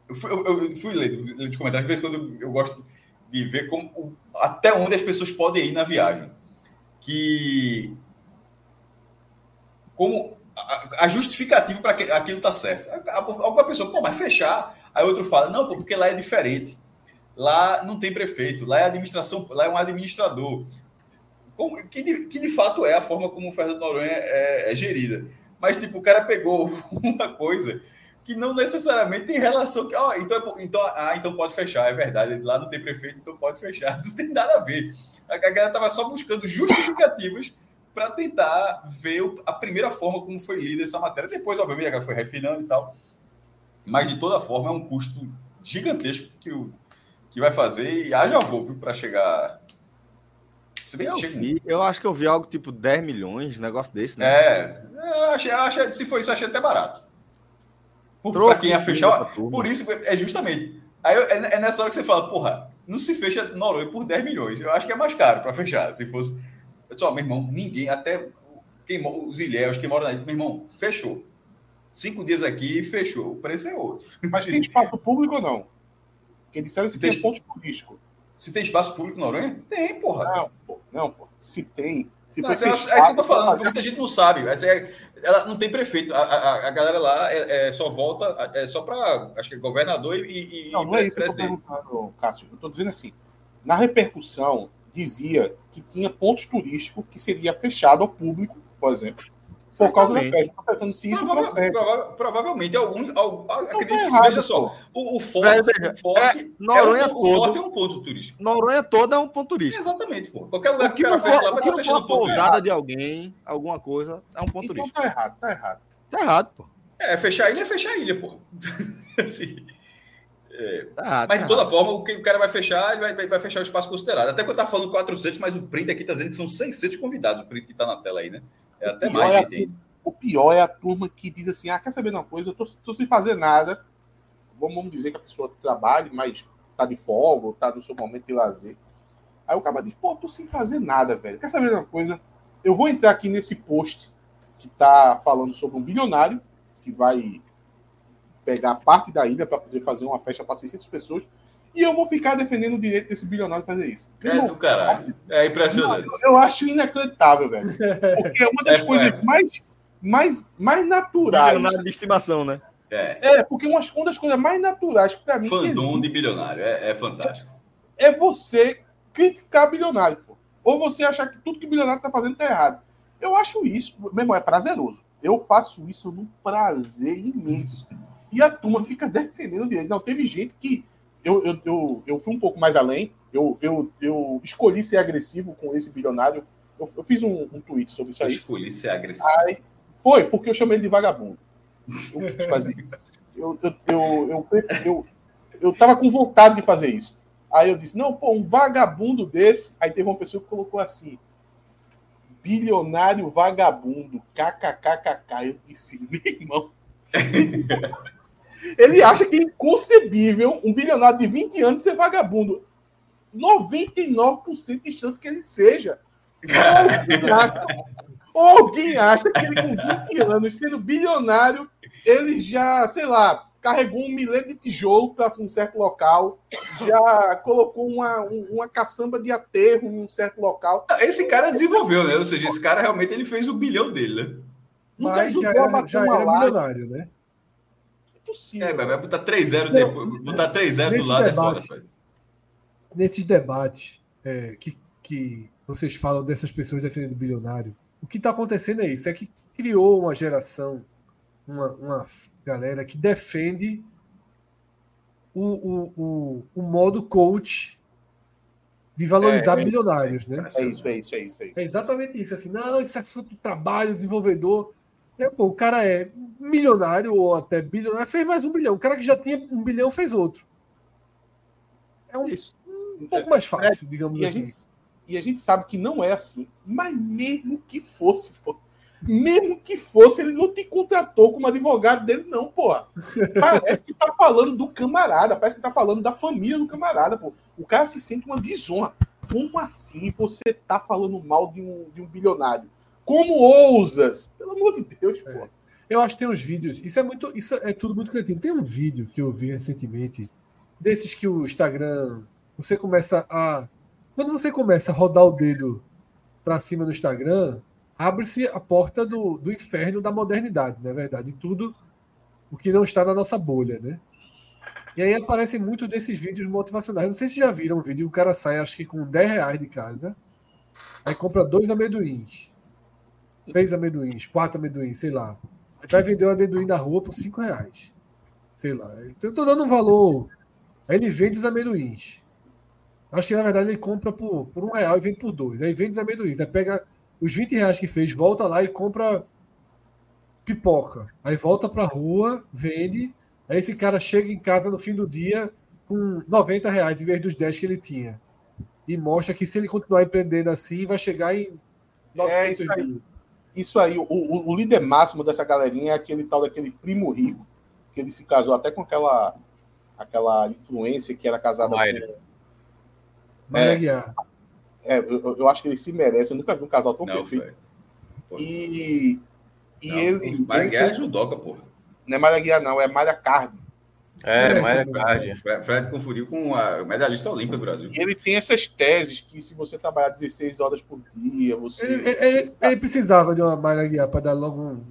Eu fui, eu, fui ler, os comentários, de vez quando eu gosto de ver como, até onde as pessoas podem ir na viagem. Que. Como a, a justificativa para aquilo tá certo. Alguma pessoa, pô, mas fechar. Aí outro fala, não, porque lá é diferente. Lá não tem prefeito, lá é administração, lá é um administrador como, que, de, que de fato é a forma como o Fernando Noronha é, é gerida. Mas, tipo, o cara pegou uma coisa que não necessariamente tem relação. Que, oh, então, então, ah, então pode fechar, é verdade. Lá não tem prefeito, então pode fechar. Não tem nada a ver. A galera estava só buscando justificativas para tentar ver a primeira forma como foi lida essa matéria. Depois, obviamente, foi refinando e tal. Mas, de toda forma, é um custo gigantesco que, o, que vai fazer. E haja voo para chegar eu, vi, eu acho que eu vi algo tipo 10 milhões, um negócio desse, né? É, eu achei, eu achei, se for isso, eu achei até barato. Para quem ia fechar, por isso, é justamente. Aí é, é, nessa hora que você fala, porra, não se fecha Noronha por 10 milhões. Eu acho que é mais caro para fechar. Se fosse. Só, meu irmão, ninguém, até quem, os ilhéus, quem mora na meu irmão, fechou. Cinco dias aqui fechou. O preço é outro. Mas tem espaço público ou não? Quem disseram que tem, tem ponto turístico. Se tem espaço público na Noronha? Tem, porra. Não, pô, não, pô. Se tem. Se não, foi é, fechado, é isso que eu tô falando, muita gente não sabe. É, ela não tem prefeito. A, a, a galera lá é, é, só volta, é só para acho que governador e. e não, não é isso presidente. que eu tô Cássio. Eu tô dizendo assim: na repercussão, dizia que tinha pontos turísticos que seria fechado ao público, por exemplo, por causa da festa. Estou perguntando se isso Prova procede. Prova provavelmente algum. algum acredito tá errado, veja só. O, o forte, veja, o forte, é, Noronha é um, todo, o forte é um ponto turístico. Noronha toda é um ponto turístico. Exatamente, pô. Qualquer lugar que, que o cara fecha lá vai estar fechando ponto pousada de alguém, alguma coisa, é um ponto então turístico. Tá errado, tá errado. Tá errado, pô. É, fechar a ilha é fechar a ilha, pô. assim. É, tá, mas de toda forma, o que o cara vai fechar, ele vai, vai fechar o espaço considerado. Até que eu tava falando 400, mas o print aqui tá dizendo que são 600 convidados, o print que tá na tela aí, né? É até mais é o pior é a turma que diz assim: ah, quer saber de uma coisa? Eu tô, tô sem fazer nada. Vamos, dizer que a pessoa trabalhe, mas tá de folga, tá no seu momento de lazer. Aí o cara diz: pô, tô sem fazer nada, velho. Quer saber de uma coisa? Eu vou entrar aqui nesse post que tá falando sobre um bilionário que vai pegar parte da ilha para poder fazer uma festa para 600 pessoas. E eu vou ficar defendendo o direito desse bilionário fazer isso. É do caralho. É impressionante. eu acho inacreditável, velho. Porque é uma das é, coisas é. mais mais, mais naturais. Bilionário de estimação, né? É, é porque uma, uma das coisas mais naturais para mim. Fandom de bilionário, é, é fantástico. É, é, você criticar bilionário, pô. Ou você achar que tudo que bilionário tá fazendo tá errado. Eu acho isso, meu irmão, é prazeroso. Eu faço isso num prazer imenso. E a turma fica defendendo o direito. Não, teve gente que. Eu, eu, eu, eu fui um pouco mais além. Eu, eu, eu escolhi ser agressivo com esse bilionário. Eu, eu fiz um, um tweet sobre isso aí. Eu escolhi ser agressivo. Aí, foi, porque eu chamei ele de vagabundo. Eu quis fazer isso. Eu, eu, eu, eu, eu, eu tava com vontade de fazer isso. Aí eu disse, não, pô, um vagabundo desse. Aí teve uma pessoa que colocou assim: bilionário vagabundo, kkkk. Eu disse, meu irmão. Ele acha que é inconcebível um bilionário de 20 anos ser vagabundo. 99% de chance que ele seja. Ou alguém acha que ele, com 20 anos, sendo bilionário, ele já, sei lá, carregou um milhão de tijolo para um certo local, já colocou uma, um- uma caçamba de aterro em um certo local. Esse cara desenvolveu, né? Ou seja, esse cara realmente ele fez o bilhão dele, né? Nunca Mas ajudou já a era, bater já uma era milionário, né? Impossível. É, mas vai botar 3-0 Não, depois. Botar 3-0 do lado debate- é foda. Nesses debates é, que, que vocês falam dessas pessoas defendendo o bilionário, o que está acontecendo é isso: é que criou uma geração, uma, uma galera que defende o, o, o, o modo coach de valorizar É, é bilionários, né? É isso, é isso, é isso. É isso. É exatamente isso. Assim, não, isso é fruto do trabalho, desenvolvedor. É, pô, o cara é milionário ou até bilionário, fez mais um bilhão. O cara que já tinha um bilhão fez outro. É um, um pouco mais fácil, digamos E a, assim. gente, e a gente sabe que não é assim. Mas mesmo que fosse, pô. Mesmo que fosse, ele não te contratou como advogado dele, não, porra. Parece que tá falando do camarada, parece que tá falando da família do camarada, pô. O cara se sente uma desonra. Como assim você tá falando mal de um, de um bilionário? Como ousas? Pelo amor de Deus, pô. Eu acho que tem uns vídeos. Isso é muito, isso é tudo muito criativo. Tem um vídeo que eu vi recentemente desses que o Instagram você começa a quando você começa a rodar o dedo para cima no Instagram, abre-se a porta do, do inferno da modernidade, na verdade, de tudo o que não está na nossa bolha, né? E aí aparecem muito desses vídeos motivacionais. Não sei se já viram um vídeo, o cara sai, acho que com 10 reais de casa, aí compra dois amendoins, três amendoins, quatro amendoins, sei lá. Aí vai vender um amendoim na rua por 5 reais. Sei lá. Então, eu tô dando um valor. Aí ele vende os amendoins. Acho que na verdade ele compra por, por um real e vende por dois. Aí vende os amendoins. Aí pega os 20 reais que fez, volta lá e compra pipoca. Aí volta pra rua, vende. Aí esse cara chega em casa no fim do dia com 90 reais em vez dos 10 que ele tinha. E mostra que se ele continuar empreendendo assim, vai chegar em 900 É isso aí. mil. Isso aí, o, o- o líder máximo dessa galerinha é aquele tal daquele primo rico, que ele se casou até com aquela aquela influência que era casada Mayra. com. Mayra É. É, eu, eu acho que ele se merece. Eu nunca vi um casal tão Não, perfeito. E, e não, ele. Ele Guerra é judoca, porra. não é Mayra Guiar, não, é Mayra Cardi. É, É, Mayra sim, Card. Fred, Fred confundiu com a medalhista olímpica do Brasil. E ele tem essas teses que se você trabalhar 16 horas por dia, você. Ele, ele- ele precisava de uma Mayra Aguiar para dar logo um.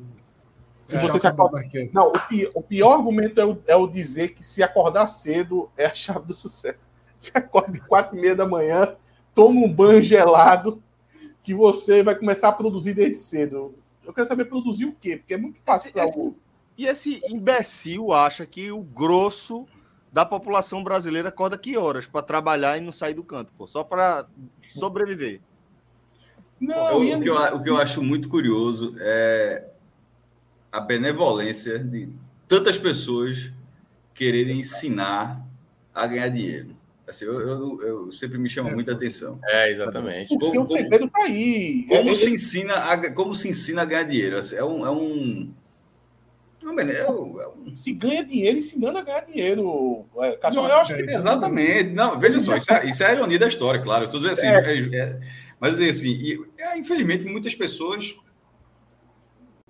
se você se choque acorda. mais quieto. Não, o pi- o pior, argumento é o, é o dizer que se acordar cedo é a chave do sucesso. Você acorda às quatro e meia da manhã, toma um banho gelado, que você vai começar a produzir desde cedo. Eu quero saber produzir o quê? Porque é muito fácil para o. E esse imbecil acha que o grosso da população brasileira acorda que horas para trabalhar e não sair do canto, pô, só para sobreviver. Não, Eu- e o, que eu, o que eu acho muito curioso é a benevolência de tantas pessoas quererem ensinar a ganhar dinheiro. Assim, eu, eu- eu sempre me chama É, muita atenção. É, exatamente. porque como- o segredo tá aí. Como, É- se ensina a, como se ensina a ganhar dinheiro? Assim, É um. É um, não, é é um- se ganha dinheiro ensinando a ganhar dinheiro. É, Não, eu acho que É, exatamente. Não, veja só, isso é, isso é a ironia da história, claro. Eu tô dizendo assim, é- é- mas assim, e, é, infelizmente, muitas pessoas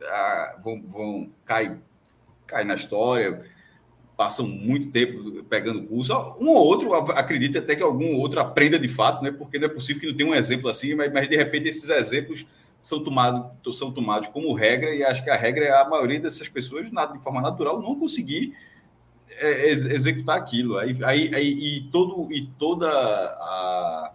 ah, vão, vão cair, cair na história, passam muito tempo pegando curso. Um ou outro acredita até que algum outro aprenda de fato, né? Porque não é possível que não tenha um exemplo assim, mas, mas de repente esses exemplos são tomados, são tomados como regra, e acho que a regra é a maioria dessas pessoas, de forma natural, não conseguir é, ex- executar aquilo. Aí, aí, aí- e, todo, e toda a,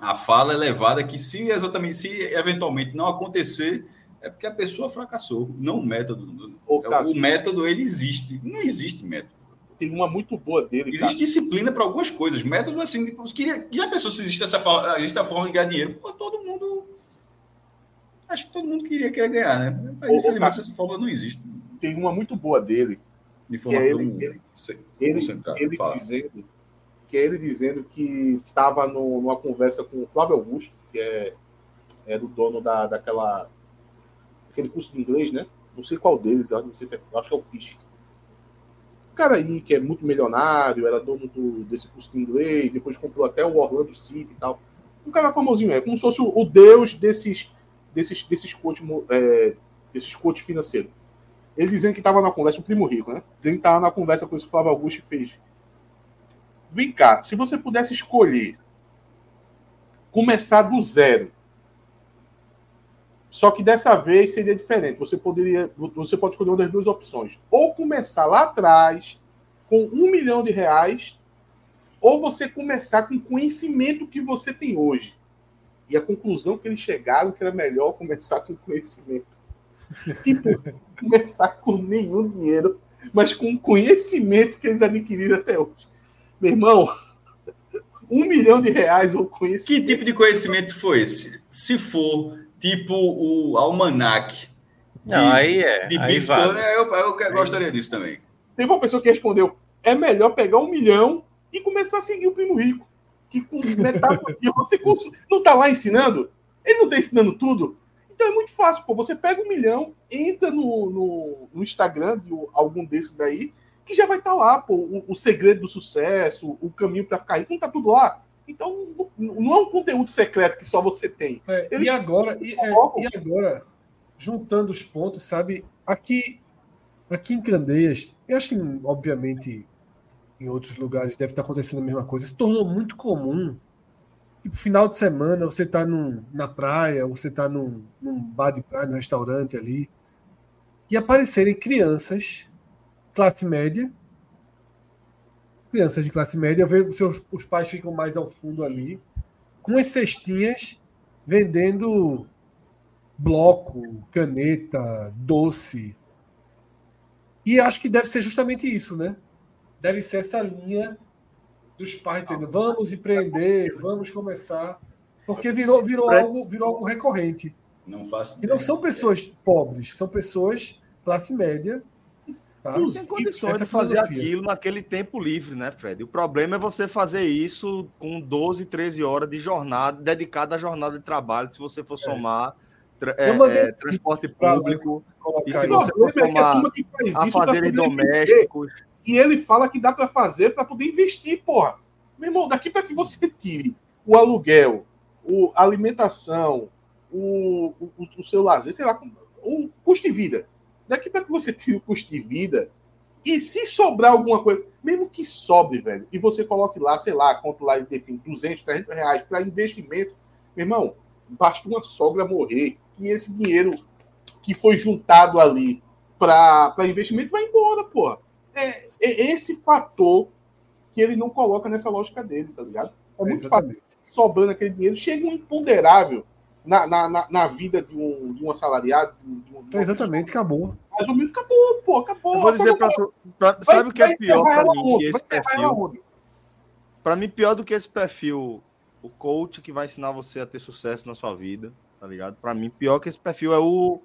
a fala é levada que se exatamente, se eventualmente não acontecer, é porque a pessoa fracassou, não o método. Ô, o Cássio. método, ele existe. Não existe método. Tem uma muito boa dele. Existe Cássio. disciplina para algumas coisas. Método, assim, queria, já pensou se existe essa forma, existe a forma de ganhar dinheiro? Pô, todo mundo. Acho que todo mundo queria querer ganhar, né? Mas infelizmente essa forma não existe. Tem uma muito boa dele. De forma Que é ele- ele- Ele, ele dizendo que é ele dizendo que estava numa conversa com o Flávio Augusto, que é, é do dono da, daquela aquele curso de inglês, né? Não sei qual deles, eu não sei se é, acho que é o Fish. O cara aí que é muito milionário, era dono do, desse curso de inglês, depois comprou até o Orlando City e tal. Um cara famosinho, é como se fosse o, o deus desses desses desses coach, é, desses coach financeiros. Ele dizendo que estava na conversa, o primo rico, né? Dizendo que estava na conversa com esse Flávio Augusto e fez. Vem cá, se você pudesse escolher começar do zero, só que dessa vez seria diferente. Você poderia, você pode escolher uma das duas opções: ou começar lá atrás com um milhão de reais, ou você começar com o conhecimento que você tem hoje. E a conclusão que eles chegaram que era melhor começar com conhecimento. Tipo, começar com nenhum dinheiro, mas com o conhecimento que eles adquiriram até hoje. Meu irmão, um milhão de reais ou conhecimento. Que tipo de conhecimento foi esse? Se for tipo o almanac. Não, aí é. De aí vale. Tannen, eu, eu, eu gostaria disso também. Teve uma pessoa que respondeu: é melhor pegar um milhão e começar a seguir o primo rico. Que com metade do dia você não tá lá ensinando? Ele não tá ensinando tudo? Então é muito fácil, pô. Você pega um milhão, entra no, no, no Instagram de algum desses aí, que já vai estar lá, pô. O, o segredo do sucesso, o caminho para ficar rico, não tá tudo lá. Então não, não é um conteúdo secreto que só você tem. É, Eles e agora, e, é, e agora, juntando os pontos, sabe? Aqui, aqui em Candeias, eu acho que, obviamente, em outros lugares deve estar acontecendo a mesma coisa. Se tornou muito comum. Tipo, final de semana, você está na praia, você está num, num bar de praia, num restaurante ali, e aparecerem crianças, classe média, crianças de classe média, ver os seus os pais ficam mais ao fundo ali, com as cestinhas vendendo bloco, caneta, doce. E acho que deve ser justamente isso, né? Deve ser essa linha dos pais dizendo vamos empreender, vamos começar. Porque virou, virou, algo, virou algo recorrente. Não faço E não são pessoas pobres, são pessoas classe média. Tá? Não tem condições de fazer filosofia. aquilo naquele tempo livre, né, Fred? O problema é você fazer isso com 12, 13 horas de jornada, dedicada à jornada de trabalho, se você for somar é, Eu mandei é, transporte público, e se você for é que a somar turma que E ele fala que dá para fazer para poder investir, porra. Meu irmão, daqui para que você tire o aluguel, o, a alimentação, o, o, o seu lazer, sei lá, o custo de vida. Daqui para que você tire o custo de vida e se sobrar alguma coisa, mesmo que sobre, velho, e você coloque lá, sei lá, quanto lá ele define, 200, 300 reais para investimento, meu irmão, basta uma sogra morrer e esse dinheiro que foi juntado ali para investimento vai embora, porra. É, é esse fator que ele não coloca nessa lógica dele, tá ligado? É muito fácil. Sobrando aquele dinheiro, chega um imponderável na, na, na, na vida de um, de um assalariado. De um, de Exatamente, acabou. Mas o milho acabou, pô, acabou. Eu vou dizer pra vai- tu, pra- vai- sabe o que é vai pior pra mim onde? que Vai esse perfil? Pra mim, pior do que esse perfil, o coach que vai ensinar você a ter sucesso na sua vida, tá ligado? Pra mim, pior que esse perfil é o,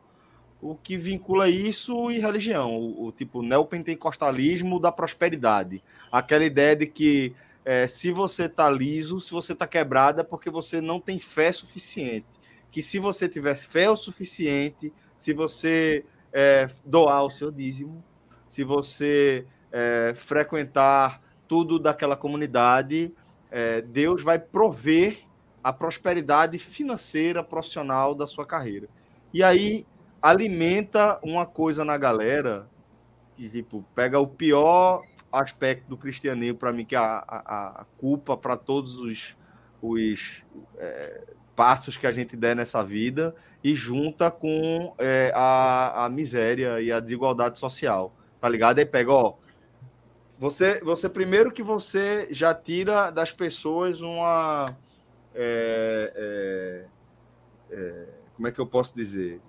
o que vincula isso e religião, o, o tipo neopentecostalismo da prosperidade. Aquela ideia de que é, se você tá liso, se você tá quebrado, é porque você não tem fé suficiente. Que se você tiver fé o suficiente, se você é, doar o seu dízimo, se você é, frequentar tudo daquela comunidade, é, Deus vai prover a prosperidade financeira, profissional da sua carreira. E aí alimenta uma coisa na galera que tipo pega o pior aspecto do cristianismo para mim que é a, a, a culpa para todos os, os é, passos que a gente der nessa vida e junta com é, a, a miséria e a desigualdade social, tá ligado? Aí pega, ó, você, você primeiro que você já tira das pessoas uma é, é, é, como é que eu posso dizer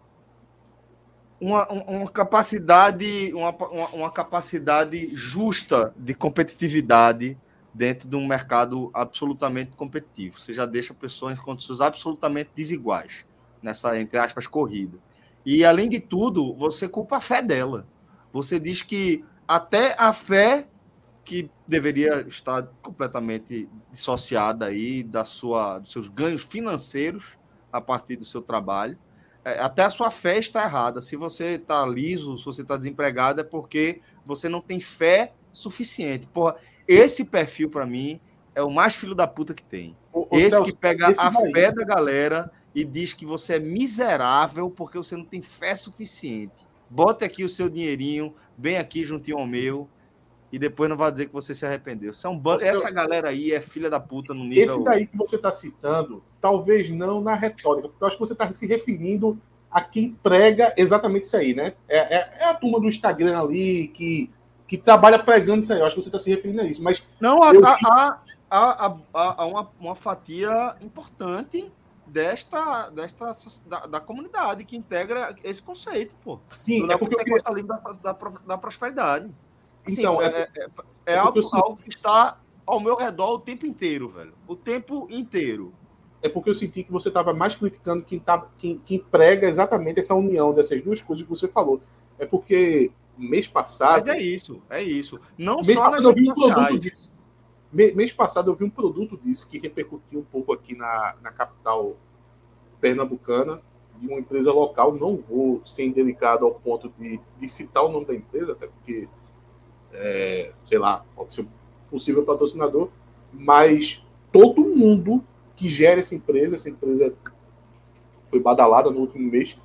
uma, uma capacidade uma, uma, capacidade justa de competitividade dentro de um mercado absolutamente competitivo. Você já deixa pessoas em condições absolutamente desiguais nessa, entre aspas, corrida. E, além de tudo, você culpa a fé dela. Você diz que até a fé que deveria estar completamente dissociada aí da sua, dos seus ganhos financeiros a partir do seu trabalho, até a sua fé está errada. Se você está liso, se você está desempregado, é porque você não tem fé suficiente. Porra, esse perfil, para mim, é o mais filho da puta que tem. Ô, ô, esse Celso, que pega esse a daí- fé da galera e diz que você é miserável porque você não tem fé suficiente. bote aqui o seu dinheirinho, bem aqui juntinho ao meu, e depois não vai dizer que você se arrependeu. Isso é um ban- Ô, seu- Essa galera aí é filha da puta no nível. Esse daí que você está citando, talvez não na retórica, porque eu acho que você está se referindo a quem prega exatamente isso aí, né? É, é- é a turma do Instagram ali que, que trabalha pregando isso aí. Eu acho que você está se referindo a isso. Mas Não, há, Eu- há- há- há- uma, uma fatia importante desta, desta da, da comunidade que integra esse conceito, pô. sim, é porque eu queria. da, da, da prosperidade. Assim, Então, é, é- é- é- é é algo, algo que está ao meu redor o tempo inteiro, velho. O tempo inteiro. é porque eu senti que você estava mais criticando quem, tá, quem, quem prega exatamente essa união dessas duas coisas que você falou. É porque mês passado. Mas é isso, é isso. Não mês só passado eu vi um produto disso. Mês passado eu vi um produto disso que repercutiu um pouco aqui na, na capital pernambucana, de uma empresa local. Não vou ser indelicado ao ponto de, de citar o nome da empresa, até porque, é, sei lá, pode ser um possível patrocinador, mas todo mundo que gera essa empresa, essa empresa foi badalada no último mês,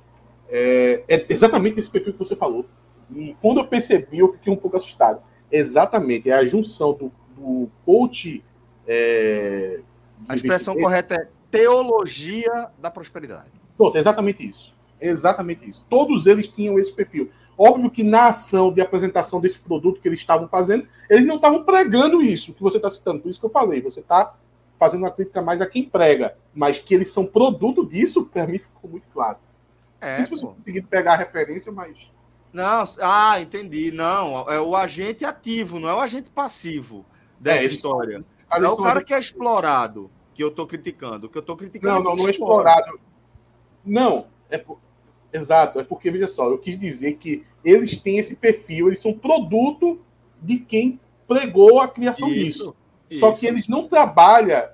é, é exatamente esse perfil que você falou. E quando eu percebi, eu fiquei um pouco assustado. Exatamente, é a junção do, do coach. é, A expressão correta é teologia da prosperidade. Pronto, exatamente isso. Exatamente isso. Todos eles tinham esse perfil. Óbvio que na ação de apresentação desse produto que eles estavam fazendo, eles não estavam pregando isso que você está citando. Por isso que eu falei, você está fazendo uma crítica mais a quem prega, mas que eles são produto disso, para mim ficou muito claro. É, não sei se você pô. conseguir pegar a referência, mas. Não, ah, entendi. Não, é o agente ativo, não é o agente passivo dessa É, eles são- história. Mas é o são cara que é explorado que eu tô criticando. O que eu tô criticando Não, é não, quem não é explora. explorado. Não, é por- exato, é porque, veja só, eu quis dizer que eles têm esse perfil, eles são produto de quem pregou a criação Isso, disso. Só isso. que eles não trabalham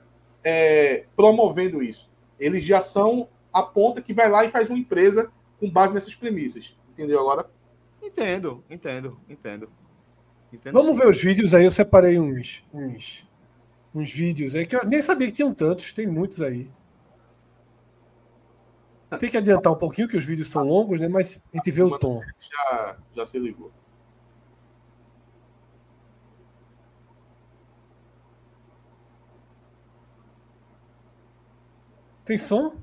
é, promovendo isso. Eles já são a ponta que vai lá e faz uma empresa com base nessas premissas. Entendeu agora? Entendo, entendo, entendo. Entendo Vamos sim. ver os vídeos aí. Eu separei uns, uns, uns vídeos aí que eu nem sabia que tinham tantos. Tem muitos aí. Tem que adiantar um pouquinho, que os vídeos são longos, né? Mas a gente vê o tom. Já, já se ligou. Tem som?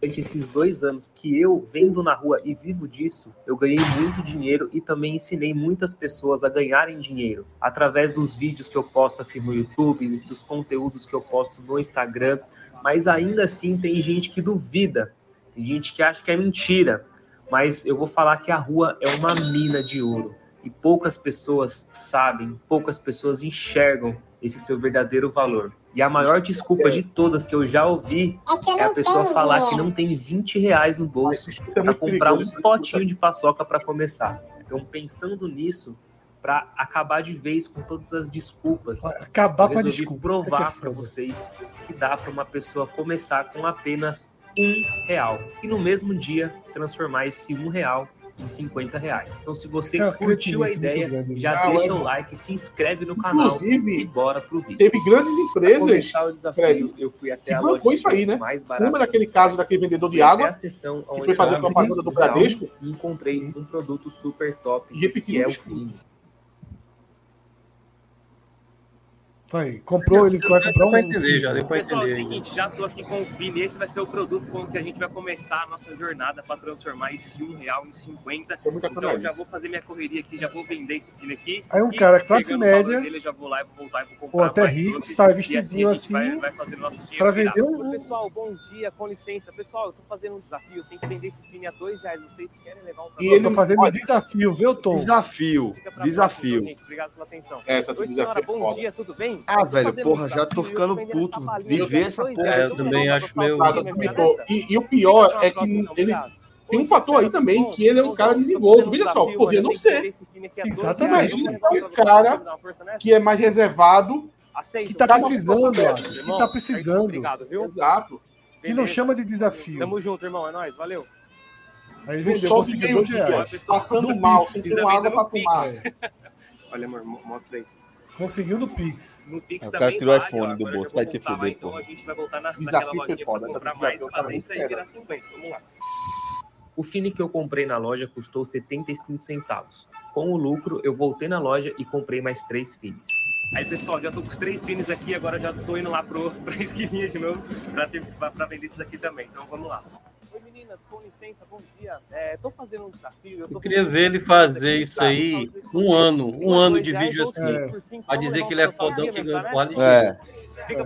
Durante esses dois anos que eu vendo na rua e vivo disso, eu ganhei muito dinheiro e também ensinei muitas pessoas a ganharem dinheiro através dos vídeos que eu posto aqui no YouTube, dos conteúdos que eu posto no Instagram. Mas ainda assim tem gente que duvida, tem gente que acha que é mentira. Mas eu vou falar que a rua é uma mina de ouro e poucas pessoas sabem, poucas pessoas enxergam esse seu verdadeiro valor. E a maior desculpa de todas que eu já ouvi é a pessoa falar que não tem 20 reais no bolso é para comprar um perigoso, potinho de paçoca para começar. Então, pensando nisso, para acabar de vez com todas as desculpas, Acabar com a resolvi desculpa. isso é é provar para vocês que dá para uma pessoa começar com apenas um real e no mesmo dia transformar esse um real em 50 reais. Então, se você é uma curtiu a muito ideia, grande. já Ah, deixa é o like, se inscreve no canal Inclusive, e bora pro vídeo. Teve grandes empresas desafio, Fred, eu fui até que bancou loja isso aí, né? mais Você lembra daquele caso daquele vendedor de água? que foi fazer propaganda do Bradesco? e encontrei um produto super top E repetindo que é o o discurso. Fini. Aí, comprou, ele vai comprar um. Pessoal, é o seguinte, já tô aqui com o Fini. Esse vai ser o produto com que a gente vai começar a nossa jornada para transformar esse um real em 50. Isso é Então já canalice. vou fazer minha correria aqui, já vou vender esse Fini aqui. Aí um cara classe média, dele, eu já vou lá e vou voltar e vou comprar ou até rico, doce, sai vestidinho vai- assim, vai fazer nosso dinheiro pra virar. vender um- Pessoal, bom dia, com licença. Pessoal, eu tô fazendo um desafio, tem que vender esse Fini a dois reais. Não sei se querem levar um E Eu ele tô fazendo um desafio, viu, Tom? Desafio, desafio. Obrigado pela atenção. É, essa Oi, desafio senhora, é bom foda. dia, tudo bem? Ah, velho, porra, um já tô ficando puto essa balinha de ver por essa porra. É, eu também acho meio-? E, e o pior é que ele tem um fator aí também que ele é um cara desenvolto. Veja só, poderia não ser. Exatamente. Imagina que o cara que é mais reservado, Que tá Tá precisando, que tá precisando. Exato. Que não chama de desafio. Tamo junto, irmão. É nóis. Valeu. Aí ele vendeu, de conseguiu dois reais. passando mal, sem ter água pra tomar. Olha, amor, mo- mostra aí. Conseguiu no Pix. No Pix O também cara tirou o iPhone ó, do bolso, vai vou te voltar lá, fuder, então pô. a gente vai voltar na, Desafio foi foda, essa comprar desafio mais, fazer isso aí esperando. virar 50. Vamos lá. O fine que eu comprei na loja custou 75 centavos. Com o lucro, eu voltei na loja e comprei mais três fines. Aí, pessoal, já tô com os três fines aqui, agora já tô indo lá pro, pra esquininha de novo pra, ter, pra, pra vender esses aqui também. Então vamos lá. Meninas, com licença, bom dia. É, tô fazendo um desafio. Eu, tô Eu queria ver ele fazer isso aí um ano, um ano de vídeo assim, a dizer que ele é fodão que ganhou quality. É.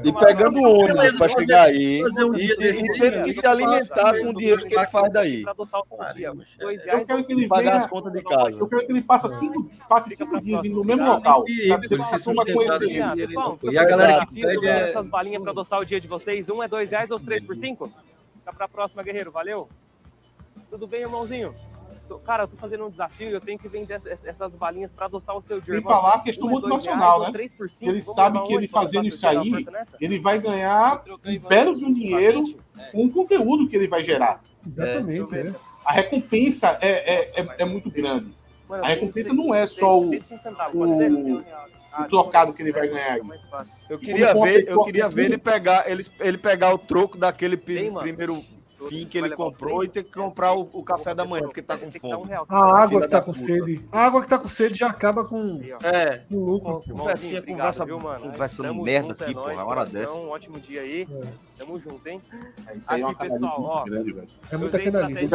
E pegando o ônibus para chegar aí fazer um e, dia e- desse e tendo que né? se alimentar com o dinheiro que ele faz daí. Pra adoçar o dia. Dois Eu reais quero que ele Pagar venha. as contas de casa. Eu quero que ele passe cinco, passe cinco dias no mesmo local. Mentira, Pra pra ele se a turma sustentar conhecer desse ele. ele não Pessoal, foi. E a galera que pede é... essas balinhas para adoçar o dia de vocês. Um é dois reais ou os três por cinco? Fica pra próxima, guerreiro. Valeu? Tudo bem, irmãozinho? Cara, eu tô fazendo um desafio e eu tenho que vender ess- essas balinhas para adoçar o seu dia. Sem irmão. falar a questão é dois motivacional, né? três por cinco. Ele Vamos sabe que ele pra fazendo isso aí, ele vai ganhar um belo de um dinheiro com o conteúdo que ele vai gerar. Exatamente, é. A recompensa é, é, é, é muito grande. Mano, A recompensa não é só o, o, o trocado que ele vai ganhar aí. Eu queria ver, eu queria ver ele pegar, ele, ele pegar o troco daquele primeiro fim que ele comprou e ter que comprar o, o café da manhã porque tá com fome. A água que tá com sede. A água que tá com sede já acaba com, É. com lucro. Conversinha, conversa, conversa merda aqui, porra, uma hora dessa. Um ótimo dia aí. Tamo junto, hein? Isso aí é uma pessoal, grande, velho. É muita canalice.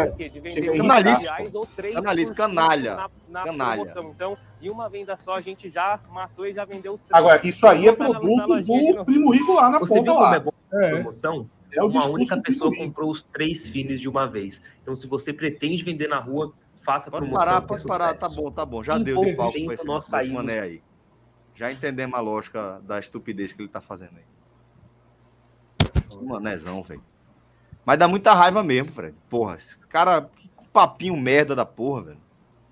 Canalice, reais ou três Canalice, por canalha. Na, na Canalha. promoção. Então, em uma venda só, a gente já matou e já vendeu os três. Agora, isso aí é na- na produto do. Primo Rico lá na ponta viu lá. é promoção? É uma única pessoa comprou os três fines de uma vez. Então, se você pretende vender na rua, faça Pode promoção. parar, pode parar, tá bom, tá bom. Já Em deu de palco com esse, nós mané aí. Já entendemos a lógica da estupidez que ele tá fazendo aí. Manézão, velho. Mas dá muita raiva mesmo, Fred. Porra, esse cara, que papinho merda da porra, velho.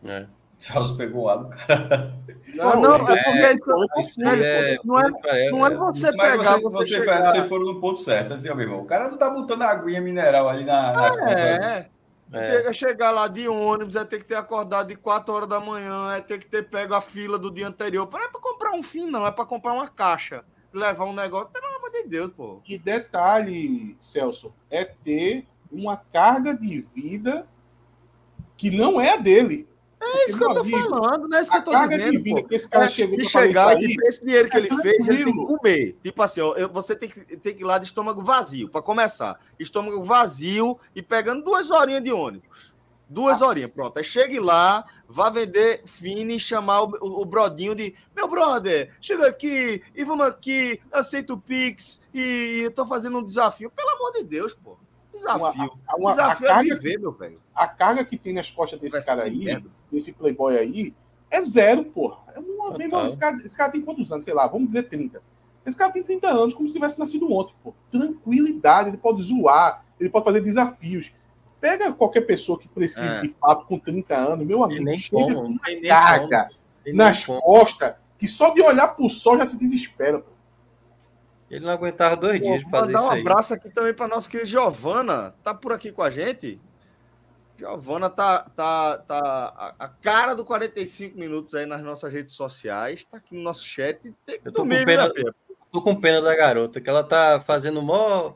É. Celso pegou água, cara. Não, não, é porque é isso que eu- isso aí é- não é, não é você Mas pegar, você, você, você, chegar... você foram no ponto certo, assim, ó, meu irmão. O cara não tá botando aguinha mineral ali na. na É. É. É chegar lá de ônibus, é ter que ter acordado de 4 horas da manhã, é ter que ter pego a fila do dia anterior. Não é pra comprar um fim, não, é pra comprar uma caixa. Levar um negócio, pelo amor de Deus, pô. E detalhe, Celso, é ter uma carga de vida que não é a dele. É isso que eu tô falando, não é isso que eu tô carga dizendo. de vida pô. que esse cara É, chegou de chegar e esse dinheiro que é ele fez, ele tem que tranquilo. comer. Tipo assim, ó, você tem que, tem que ir lá de estômago vazio, pra começar. Estômago vazio e pegando duas horinhas de ônibus. Duas Ah. horinhas, pronto. Aí chegue lá, vá vender fine e chamar o, o, o brodinho de meu brother, chega aqui e vamos aqui, aceito o Pix e eu tô fazendo um desafio. Pelo amor de Deus, pô. Desafio. Uma- uma- a desafio é carga viver, meu velho. a carga que tem nas costas desse Conversa cara aí, desse playboy aí, é zero, porra. É uma, irmão, esse, cara, esse cara tem quantos anos? Sei lá, vamos dizer 30. Esse cara tem 30 anos, como se tivesse nascido ontem, pô. Tranquilidade, ele pode zoar, ele pode fazer desafios. Pega qualquer pessoa que precise É. de fato com 30 anos, meu amigo, nem chega como, com uma carga nas costas que só de olhar pro sol já se desespera, pô. Ele não aguentava dois Pô, dias de fazer mandar isso um aí. abraço aqui também para nossa querida Giovana. Tá por aqui com a gente? Giovana tá, tá, tá a, a cara do 45 minutos aí nas nossas redes sociais. Tá aqui no nosso chat. Tem que Eu tô com dormir, pena, minha filha. tô com pena da garota, que ela tá fazendo mó,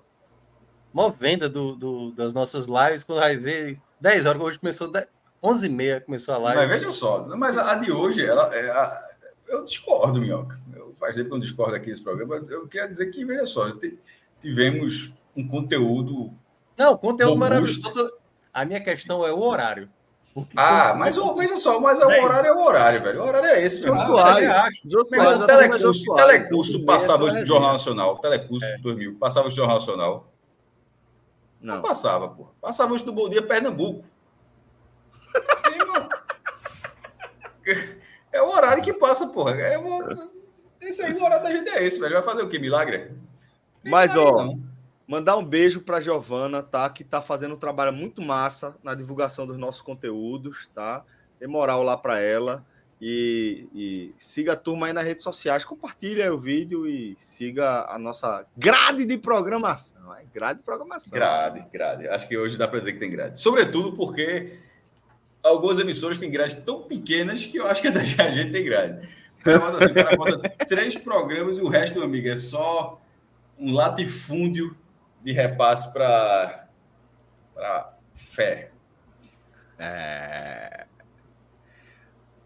mó venda do, do- das nossas lives, quando vai ver 10 horas, hoje começou 10, 11 e meia começou a live. Mas veja só, mas a de hoje, ela, é a- eu discordo, Minhoca. Eu, faz tempo que eu não discordo aqui nesse programa. Eu queria dizer que, veja só, tivemos um conteúdo. Não, conteúdo robusto. maravilhoso. A minha questão é o horário. Ah, mas ó, veja só, mas o Dez. horário é o horário, velho. O horário é esse, meu irmão. Eu acho. O telecurso, telecurso passava é no Jornal. Nacional. Telecurso 2000. Passava hoje no Jornal Nacional. Não, Não. passava, pô. Passava hoje no Bom Dia Pernambuco. É o horário que passa, porra. É o... Esse aí, o horário da gente é esse, velho. Vai fazer o quê? Milagre? Mas, Milagre, ó, não. mandar um beijo pra Giovana, tá? Que tá fazendo um trabalho muito massa na divulgação dos nossos conteúdos, tá? Dê moral lá pra ela. E, e siga a turma aí nas redes sociais, compartilha o vídeo e siga a nossa grade de programação. É grade de programação. Grade, grade. Acho que hoje dá para dizer que tem grade. Sobretudo porque algumas emissoras têm grades tão pequenas que eu acho que a gente tem grade. Assim, cara bota três programas e o resto, meu amigo, é só um latifúndio de repasse para fé. É...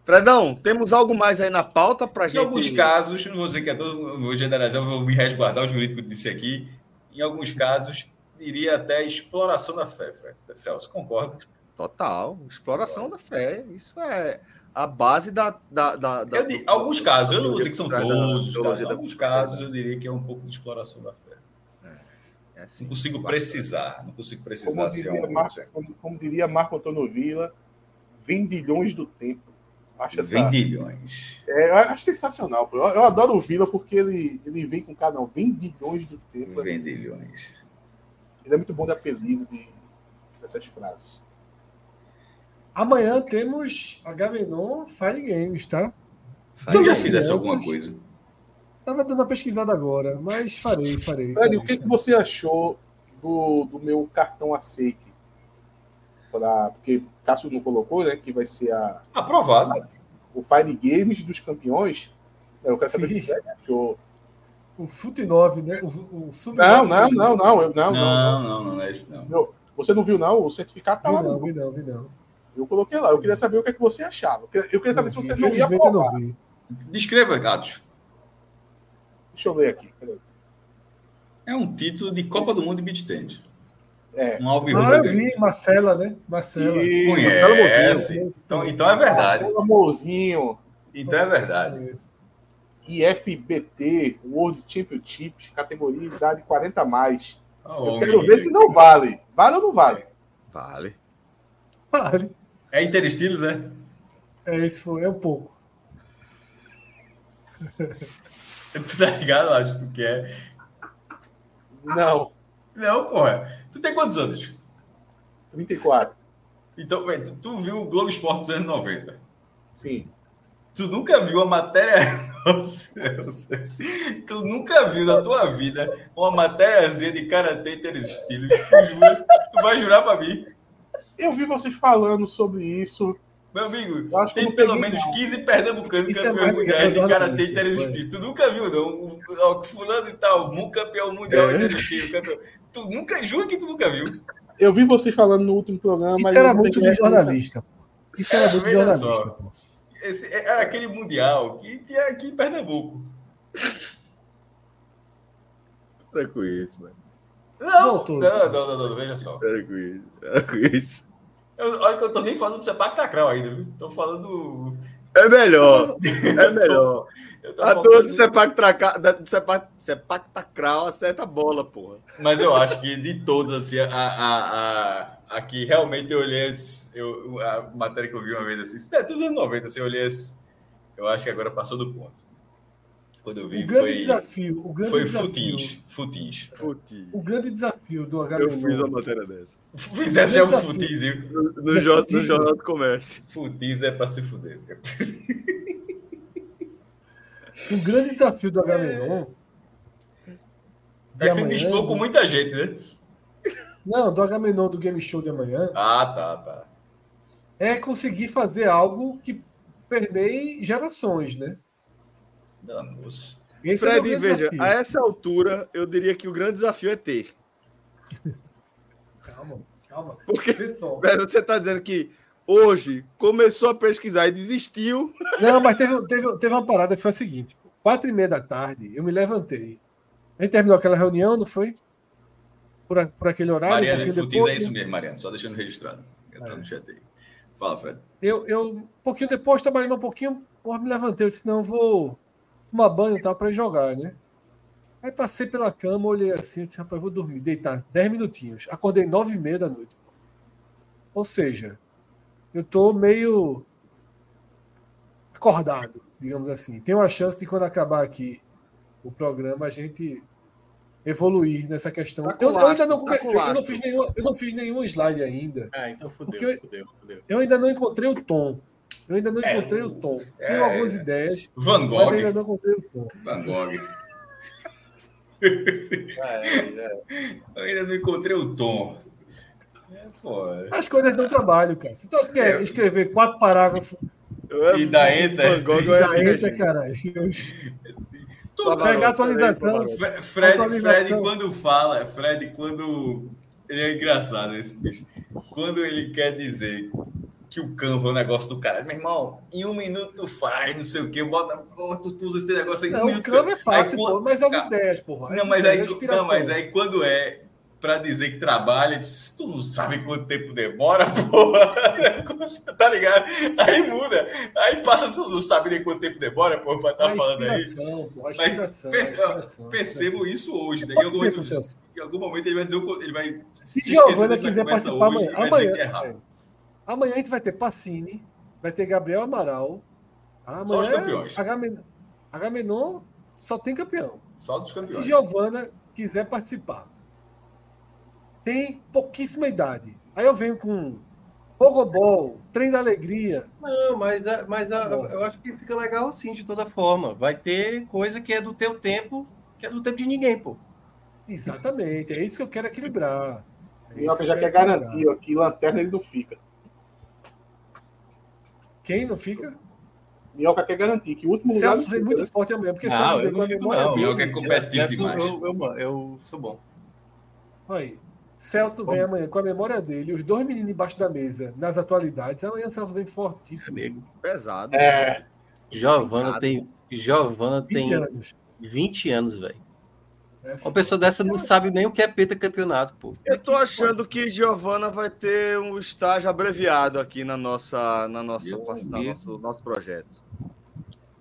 Fredão, temos algo mais aí na pauta para Em gente? alguns casos, não vou dizer que é todo, vou generalizar, vou me resguardar, o jurídico disse aqui. Em alguns casos, diria até exploração da fé, Fred. Celso, concorda? Total, exploração da fé. Isso é a base da. da, da, da Eu alguns casos, eu não vou dizer que são todos casos, da- alguns casos eu diria que é um pouco de exploração da fé. É assim, Não consigo precisar, não consigo Como precisar é diria, um. Marco, como, como diria Marco Antônio Vila, vendilhões do tempo. Acho essa- Vendilhões. É, eu acho sensacional. Eu, eu adoro o Vila porque ele, ele vem com cada um. Vendilhões do tempo. Vendilhões. Ele é muito bom de apelido de, dessas frases. Amanhã temos Agamenon Fire Games, tá? Se já fizesse alguma coisa. Tava dando uma pesquisada agora, mas farei, farei. Fred, o que, que você achou do, do meu cartão aceite? Pra, porque Cássio não colocou, né? Que vai ser a, Aprovado. o Fire Games dos campeões. Eu quero saber o que você achou. O Fute 9, né? O, o Sub Não, 9, não, não, não, eu- não, não, Não, não, não, não é isso não. Meu, você não viu, não? O certificado tá Vi lá não, no vi não, vi não. Eu coloquei lá. Eu queria saber o que, é que você achava. Eu queria- Eu saber se você não ia eu aprovar. Descreva, Gatos. Deixa eu ler aqui. É um título de Copa do Mundo de Beach Tennis. É. Um alvo Ah, eu vi, Marcela, né? Marcela. E- Conhece. Então, então é verdade. Marcelo Amorzinho. Então é verdade. IFBT, World Championships, categoria idade 40 a mais. Eu homem. quero ver se não vale. Vale ou não vale? Vale. Vale. É interestilos, né? É, isso foi, é um pouco. Tu tá ligado, Lattes, tu quer? Não. Não, porra. Tu tem quantos anos? 34. Então, tu, tu viu o Globo Esporte dos anos 90. Sim. Tu nunca viu a matéria. Nossa. Tu nunca viu na tua vida uma matériazinha de karatê interestilos. Tu, jura? tu vai jurar pra mim? Eu vi vocês falando sobre isso. Meu amigo, Eu acho que tem pelo menos não. 15 pernambucanos Isso é campeões mais mundiais de karatê interestilo. Tu nunca viu, não? O, fulano e tal, um campeão mundial É? interestilo. Campeão. Tu nunca, juro que tu nunca viu. Eu vi vocês falando no último programa, mas. Isso era não muito de jornalista. Isso era É, muito de jornalista. pô. Esse, era aquele mundial que tinha aqui em Pernambuco. Para com isso, mano. Não, não, não, não, não, veja só. Para com Eu, olha que eu tô nem falando do Sepak Takraw ainda, viu? Tô falando. É melhor. É melhor. Eu tô A toa do Sepak Traca- do Takraw acerta a bola, porra. Mas eu acho que de todos, assim, a, a, a, a que realmente eu olhei antes, eu, a matéria que eu vi uma vez assim, isso é tudo anos 90, assim, eu olhei eu acho que agora passou do ponto. Quando eu vi, O grande foi, desafio, o grande foi desafio, futins, futins. Fute. o grande desafio do Eu Agamenon. fiz uma matéria dessa. Fizesse é um futins? No, no, fute- no Jornal do Comércio. Futins é pra se fuder. O grande desafio do de Vai se amanhã- dispor com muita gente, né? Não, do Agamenon do Game Show de amanhã Ah, tá, tá. é conseguir fazer algo que permeie gerações, né? Danos. Esse é Fred, grande veja, desafio. a essa altura, eu diria que o grande desafio é ter. Calma, calma. Porque, Pessoal. velho, você está dizendo que hoje começou a pesquisar e desistiu. Não, mas teve, teve, teve uma parada que foi a seguinte: quatro e meia da tarde, eu me levantei. A gente terminou aquela reunião, não foi? Por, a- por aquele horário. Mariana, futins é depois, isso mesmo, Mariana, só deixando registrado. Eu tô no chat aí. Fala, Fred. eu, eu, um pouquinho depois, trabalhando um pouquinho, porra, me levantei. Eu disse: não, eu vou tomar banho e tal para jogar, né? Aí passei pela cama, olhei assim, disse: rapaz, vou dormir, deitar 10 minutinhos. Acordei nove e meia da noite. Ou seja, eu tô meio acordado, digamos assim. Tem uma chance de quando acabar aqui o programa a gente evoluir nessa questão. Tá eu, eu ainda não tá comecei, com eu não fiz nenhum, eu não fiz nenhum slide ainda. Ah, então fudeu, eu- fudeu, fudeu. Eu ainda não encontrei o tom. Eu ainda não É, encontrei o tom. é, Tenho algumas ideias, Van mas Gogh. ainda não encontrei o tom. Van Gogh. É, é. Eu ainda não encontrei o tom. É foda. As coisas dão trabalho, cara. Se tu quer É. escrever quatro parágrafos E da Enter. Van Gogh da é entra, caralho. Tudo Pegar a atualização. Fre- Fred, Atualização. Fred, quando fala, Fred, quando. Ele é engraçado esse bicho. Quando ele quer dizer que o Canva é um negócio do cara. Meu irmão, em um minuto tu faz, não sei o quê, bota, pô, tu, tu usa esse negócio aí. em um Não, o Canva é fácil, Aí, pô, mas as Cara, ideias, porra. as Não, mas aí, ideias, a não, mas aí quando é pra dizer que trabalha, diz, tu não sabe quanto tempo demora, porra. tá ligado? Aí muda. Aí passa, tu não sabe nem quanto tempo demora, porra, pra estar A falando aí. porra, a Mas inspiração, a perce- inspiração, percebo isso hoje. Né? Em, algum momento, em algum momento ele vai dizer, o- ele vai. Se esquecer Giovana quiser participar hoje, amanhã, amanhã, amanhã a gente vai ter Pacini, vai ter Gabriel Amaral. Ah, Só os Amanhã campeões. Agamenon, Agamenon só tem campeão. Só dos Se campeões. Giovana quiser participar, tem pouquíssima idade. Aí eu venho com Pogobol, Trem da Alegria. Não, mas, mas a- eu acho que fica legal assim, de toda forma. Vai ter coisa que é do teu tempo, que é do tempo de ninguém, pô. Exatamente, é isso que eu quero equilibrar. É que eu já quero quer equilibrar. garantir ó, que lanterna ele não fica. Quem não fica? Minhoca quer garantir que o último lugar. Celso vem muito forte amanhã, porque Não, senão eu não a fico, memória não. Minhoca é competitivo demais. Eu, eu, eu sou bom. Aí. Celso vem amanhã com a memória dele, os dois meninos embaixo da mesa, nas atualidades. Amanhã Celso vem fortíssimo. Amigo. Pesado. É. Giovana tem, Giovana 20 tem anos. 20 anos, velho. É Uma pessoa dessa não sabe nem o que é peta campeonato, pô. Eu tô achando que Giovana vai ter um estágio abreviado aqui na nossa, na nossa, na nosso, nosso projeto.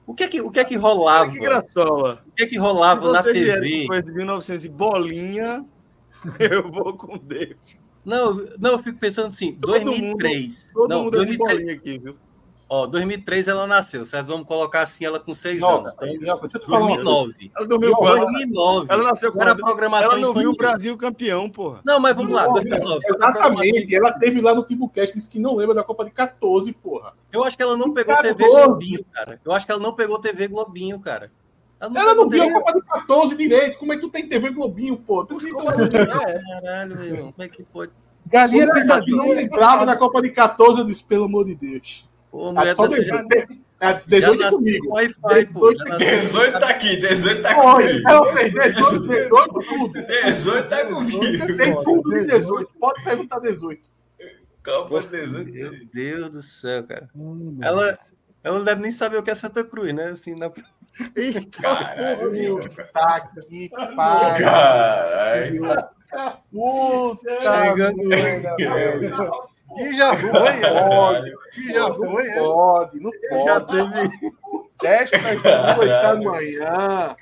O que é que, o que, é que rolava? Que graçola. O que é que rolava Se na TV? depois de 1900 e bolinha, eu vou com Deus. Não, não, eu fico pensando assim, Todo 2003. Todo não, mundo é de 2003, bolinha aqui, viu? Ó, 2003 ela nasceu, certo? Vamos colocar assim ela com 6 Minhoca, anos. Então, Minhoca, deixa eu te falar uma coisa. 2009. Ela dormiu quando? 2009. Ela nasceu Não era programação Ela não viu o infantil. Brasil campeão, porra. Não, mas vamos lá, 2009. Foi programação Exatamente. Ela teve lá no Timbucast, disse que não lembra da Copa de 14, porra. Eu acho que ela não pegou Cara, TV doze. Globinho, cara. Eu acho que ela não pegou TV Globinho, cara. Ela não pegou viu a Copa de 14 direito. Como é que tu tem TV Globinho, pô? Tu se Caralho, meu irmão. Como é que pode? Galinha ela pintadinha. não lembrava da Copa de 14, eu disse, pelo amor de Deus. Pô, Ah, mulher só dessa 18, ela disse, já 18 é nasceu comigo. com Wi-Fi, pô. Já 18 nasceu- 18 tá aqui, 18 tá comigo. ela fez 18, 18, tudo. 18 tá comigo. Tem fundo de 18. Pode perguntar 18. Copa 18. Meu Deus do céu, cara. Hum, Ela, ela não deve nem saber o que é Santa Cruz, né? Assim, na... Caralho. Tá que pariu. Caralho. Puta merda, velho. E já foi, Pode, E já foi, é. pode, não pode. Já teve. 10 para 8 da manhã.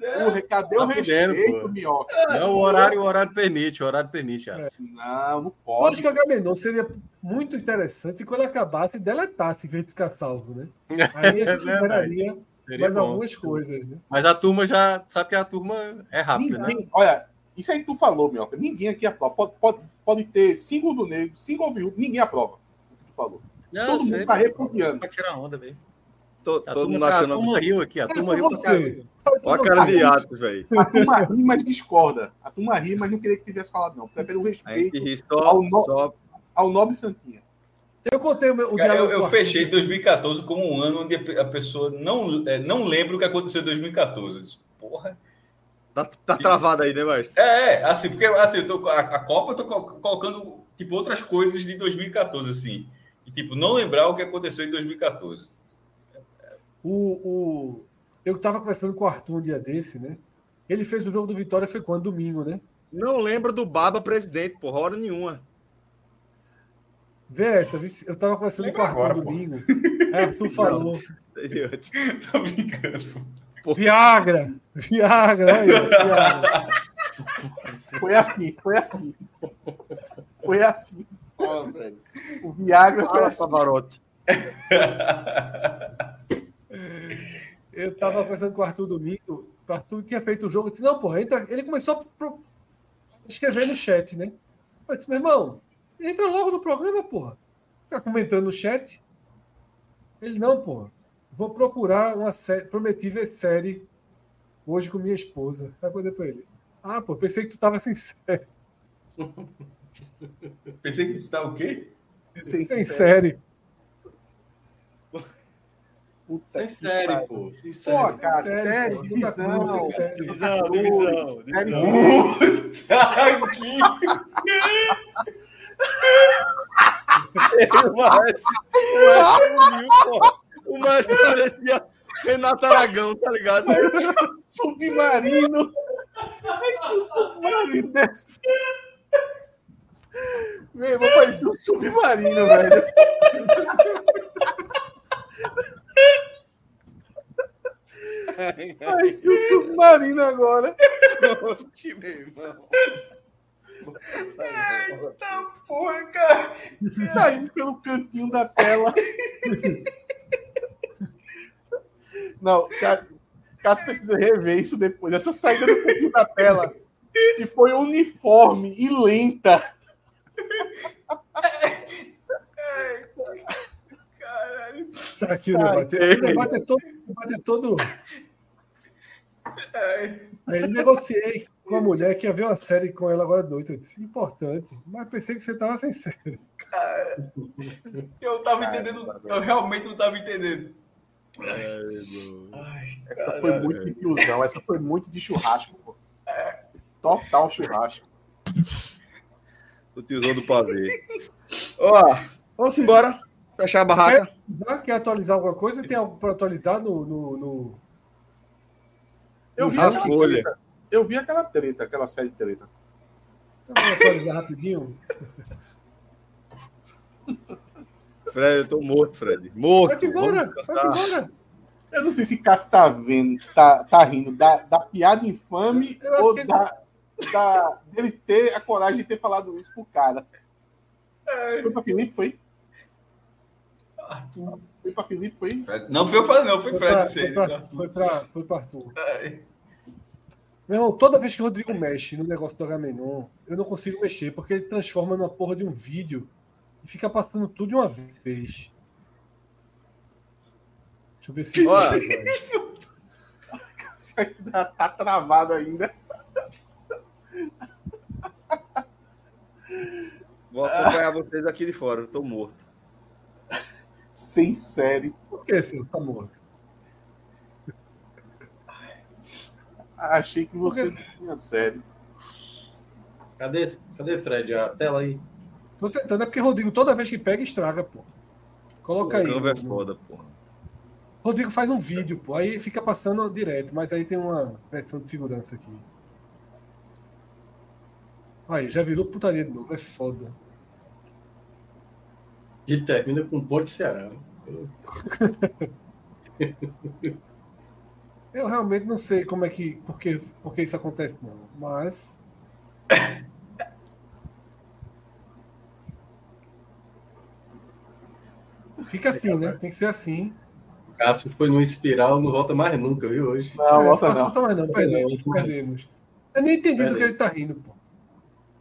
Porra, cadê o Tá podendo, respeito, pô. minhoca? Não, o horário, o horário permite, o horário permite. já. Não, não Eu pode. acho que o Agamenon seria muito interessante quando acabasse deletasse em vez de ficar salvo, né? Aí a gente É liberaria Seria mais bom, algumas bom. coisas, né? Mas a turma já sabe que a turma é rápida, né? Ninguém, olha, isso aí que tu falou, minhoca. Ninguém aqui aprova. Pode, pode, pode ter cinco do negro, cinco ouviu, ninguém aprova o que tu falou. Não, Todo mundo sei, tá pô. repudiando. Pra tirar onda, velho. Tô- A Todo mundo tá- a achando. turma riu aqui, a turma riu você. Olha a cara de Atos, velho. A turma ri, mas discorda. A turma ri, mas não queria que tivesse falado, não. Prefere o respeito só, Ao no- só ao nobre Santinha. Eu contei o, meu, o Cara, eu, eu fechei 2014 como um ano onde a pessoa não, é, não lembra o que aconteceu em 2014. Eu disse, Porra. Tá, tá travado aí, né, Mestre? É, é, assim, porque assim, eu tô, a, a Copa eu tô co- colocando tipo, outras coisas de 2014, assim. E, tipo, não lembrar o que aconteceu em 2014. O, o... Eu tava conversando com o Arthur um dia desse, né? Ele fez o jogo do Vitória, foi quando? Domingo, né? Não lembra do Baba presidente, porra, hora nenhuma. Vê eu tava conversando Lembra com o Arthur agora, pô. domingo. Aí Arthur falou. Tô brincando. Viagra! Viagra! Aí, Viagra. Foi assim, foi assim. Foi assim. O Viagra foi assim. Pavarotti. Eu tava conversando com o Arthur domingo. O Arthur tinha feito o jogo. Eu disse, não, porra, entra. Ele começou a pro- escrever no chat, né? Eu disse, meu irmão, entra logo no programa, porra. Ficar comentando no chat. Ele, não, porra. Vou procurar uma série. Prometi ver série hoje com minha esposa. Aí eu mandei pra ele. Ah, pô, pensei que tu tava sem série. Pensei que tu tá o quê? Sem, Sem série. Puta Sem que série, pô. Sem Pô, série. cara, Sério, sério, pô, divisão. Santa Cruz, sério. Divisão, divisão, Série divisão. Puta que- O maestro, o maestro sumiu, pô. O maestro parecia Renato Aragão, tá ligado? Submarino. Submarino. Meu irmão parecia um submarino, velho. Parecia um submarino agora. Oxe, meu irmão. Eita porra, cara. Saindo pelo cantinho da tela. Não, Cássio precisa rever isso depois. Essa saída do cantinho da tela que foi uniforme e lenta. Caralho. Tá aqui o debate. O debate é todo. O debate é todo... Aí eu negociei com a mulher que ia ver uma série com ela agora à noite. Eu disse, importante. Mas pensei que você tava sem série. cara. Eu tava entendendo. Eu realmente não tava entendendo. Ai, Essa foi muito de tiozão, essa foi muito de churrasco, pô. Total churrasco. O tiozão do pavê. Ó, vamos embora. Fechar a barraca. Já quer atualizar alguma coisa? Tem algo para atualizar no. no, no... Eu vi, A Folha. treta, eu vi aquela treta, aquela série de treta. Então, vamos atualizar rapidinho. Fred, eu tô morto, Fred. Morto. Vai embora, vai embora. Eu não sei se Cássio tá vendo, tá, tá rindo da, da piada infame ou que ele- da, da- dele ter a coragem de ter falado isso pro cara. Foi pra Felipe, foi? Foi pra Felipe, foi? Não foi eu falando, não, foi Foi Fred. pra, foi, pra, então. foi, pra, foi pra Arthur. Ai. Meu irmão, toda vez que o Rodrigo mexe no negócio do Agamenon, eu não consigo mexer, porque ele transforma numa porra de um vídeo e fica passando tudo de uma vez. Deixa eu ver se. Isso ainda tá travado ainda. Vou acompanhar vocês aqui de fora. Eu tô morto. Sem série. Por que, seu? Tá morto. Achei que você Por não tinha série. Cadê, cadê Fred? A tela aí. Tô tentando, é porque Rodrigo toda vez que pega, estraga, pô. Coloca aí. O câmbio é foda, porra. Rodrigo faz um vídeo, pô. Aí fica passando direto, mas aí tem uma versão de segurança aqui. Aí, já virou putaria de novo. É foda. E termina com Porto Ceará. Eu realmente não sei como é que. Por que, por que isso acontece, não. Mas. Fica assim, né? Tem que ser assim. Cássio foi num espiral, não volta mais nunca, viu, hoje? Não, é, volta não. volta mais não, perdemos, perdemos. Eu nem entendi do que ele tá rindo, pô.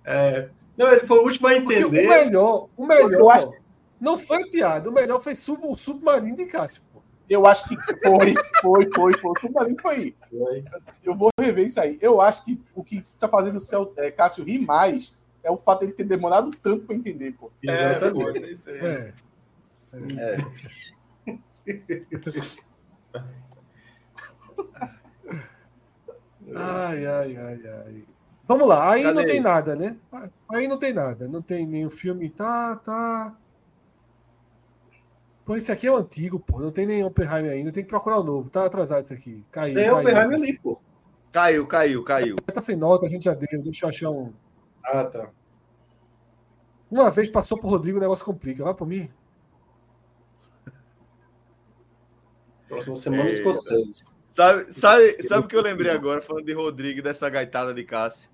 É, não, ele foi o último a Porque entender. o melhor, o melhor Eu acho- não foi piada, o melhor foi sub, o submarino de Cássio, pô. Eu acho que foi, foi, foi, foi. O submarino foi. Foi. Eu vou rever isso aí. Eu acho que o que tá fazendo o Cel, é, Cássio rir mais é o fato dele ter demorado tanto pra entender, pô. Exatamente. É, isso aí. É. É. Ai, ai, ai, ai. Vamos lá, aí Cadê não tem ele? nada, né? Aí não tem nada, não tem nenhum filme, tá, tá. Pô, esse aqui é o antigo, pô, não tem nem Oppenheimer ainda, tem que procurar o novo, tá atrasado esse aqui. Caiu, Tem caiu. Oppenheimer ali, pô. Caiu, caiu, caiu. Tá sem nota, a gente já deu, deixa eu achar um. Ah, tá. Uma vez passou pro Rodrigo, o negócio complica, vai por mim. Próxima semana, É. Scorsese. Sabe, sabe, sabe o que eu lembrei agora, falando de Rodrigo, dessa gaitada de Cássio?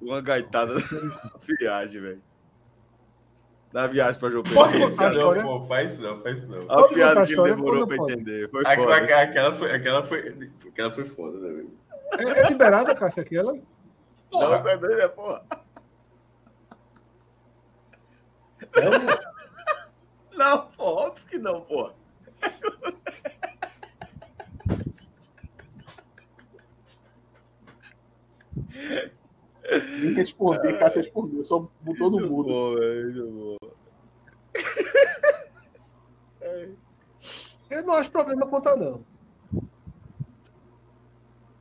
Uma gaitada na viagem, velho. Na viagem pra João Pode contar a Não, história? pô, faz isso não, faz isso não. A piada a que demorou ou pra não pode? entender. Foi A- foda. Aquela foi, aquela foi, aquela foi foda, né, velho? É, é liberada, Cássio, aquela? Não, tá doido, é, porra. Não, pô, óbvio que não, pô. Nem responder, Cássio respondeu, só botou no mudo. Bom. Eu não acho problema contar, não.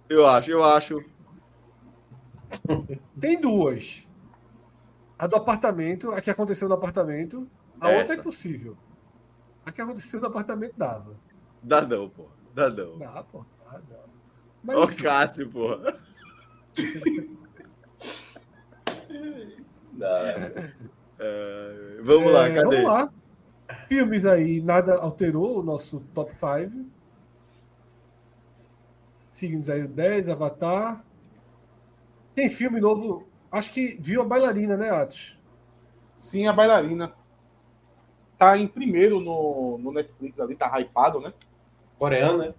Eu acho, eu acho. Tem duas. A do apartamento, a que aconteceu no apartamento, a Essa. outra é impossível. A que aconteceu no apartamento dava. Dá não, pô. Dá não. Dá, pô. Dá, dá. Mas, enfim. Cássio, porra. É, vamos lá, É, cadê? Vamos lá. Filmes aí, nada alterou o nosso top 5. Seguimos aí o 10, Avatar. Tem filme novo. Acho que viu a bailarina, né, Atos? Sim, a bailarina. Tá em primeiro no, no Netflix ali, tá hypado, né? Coreano, né?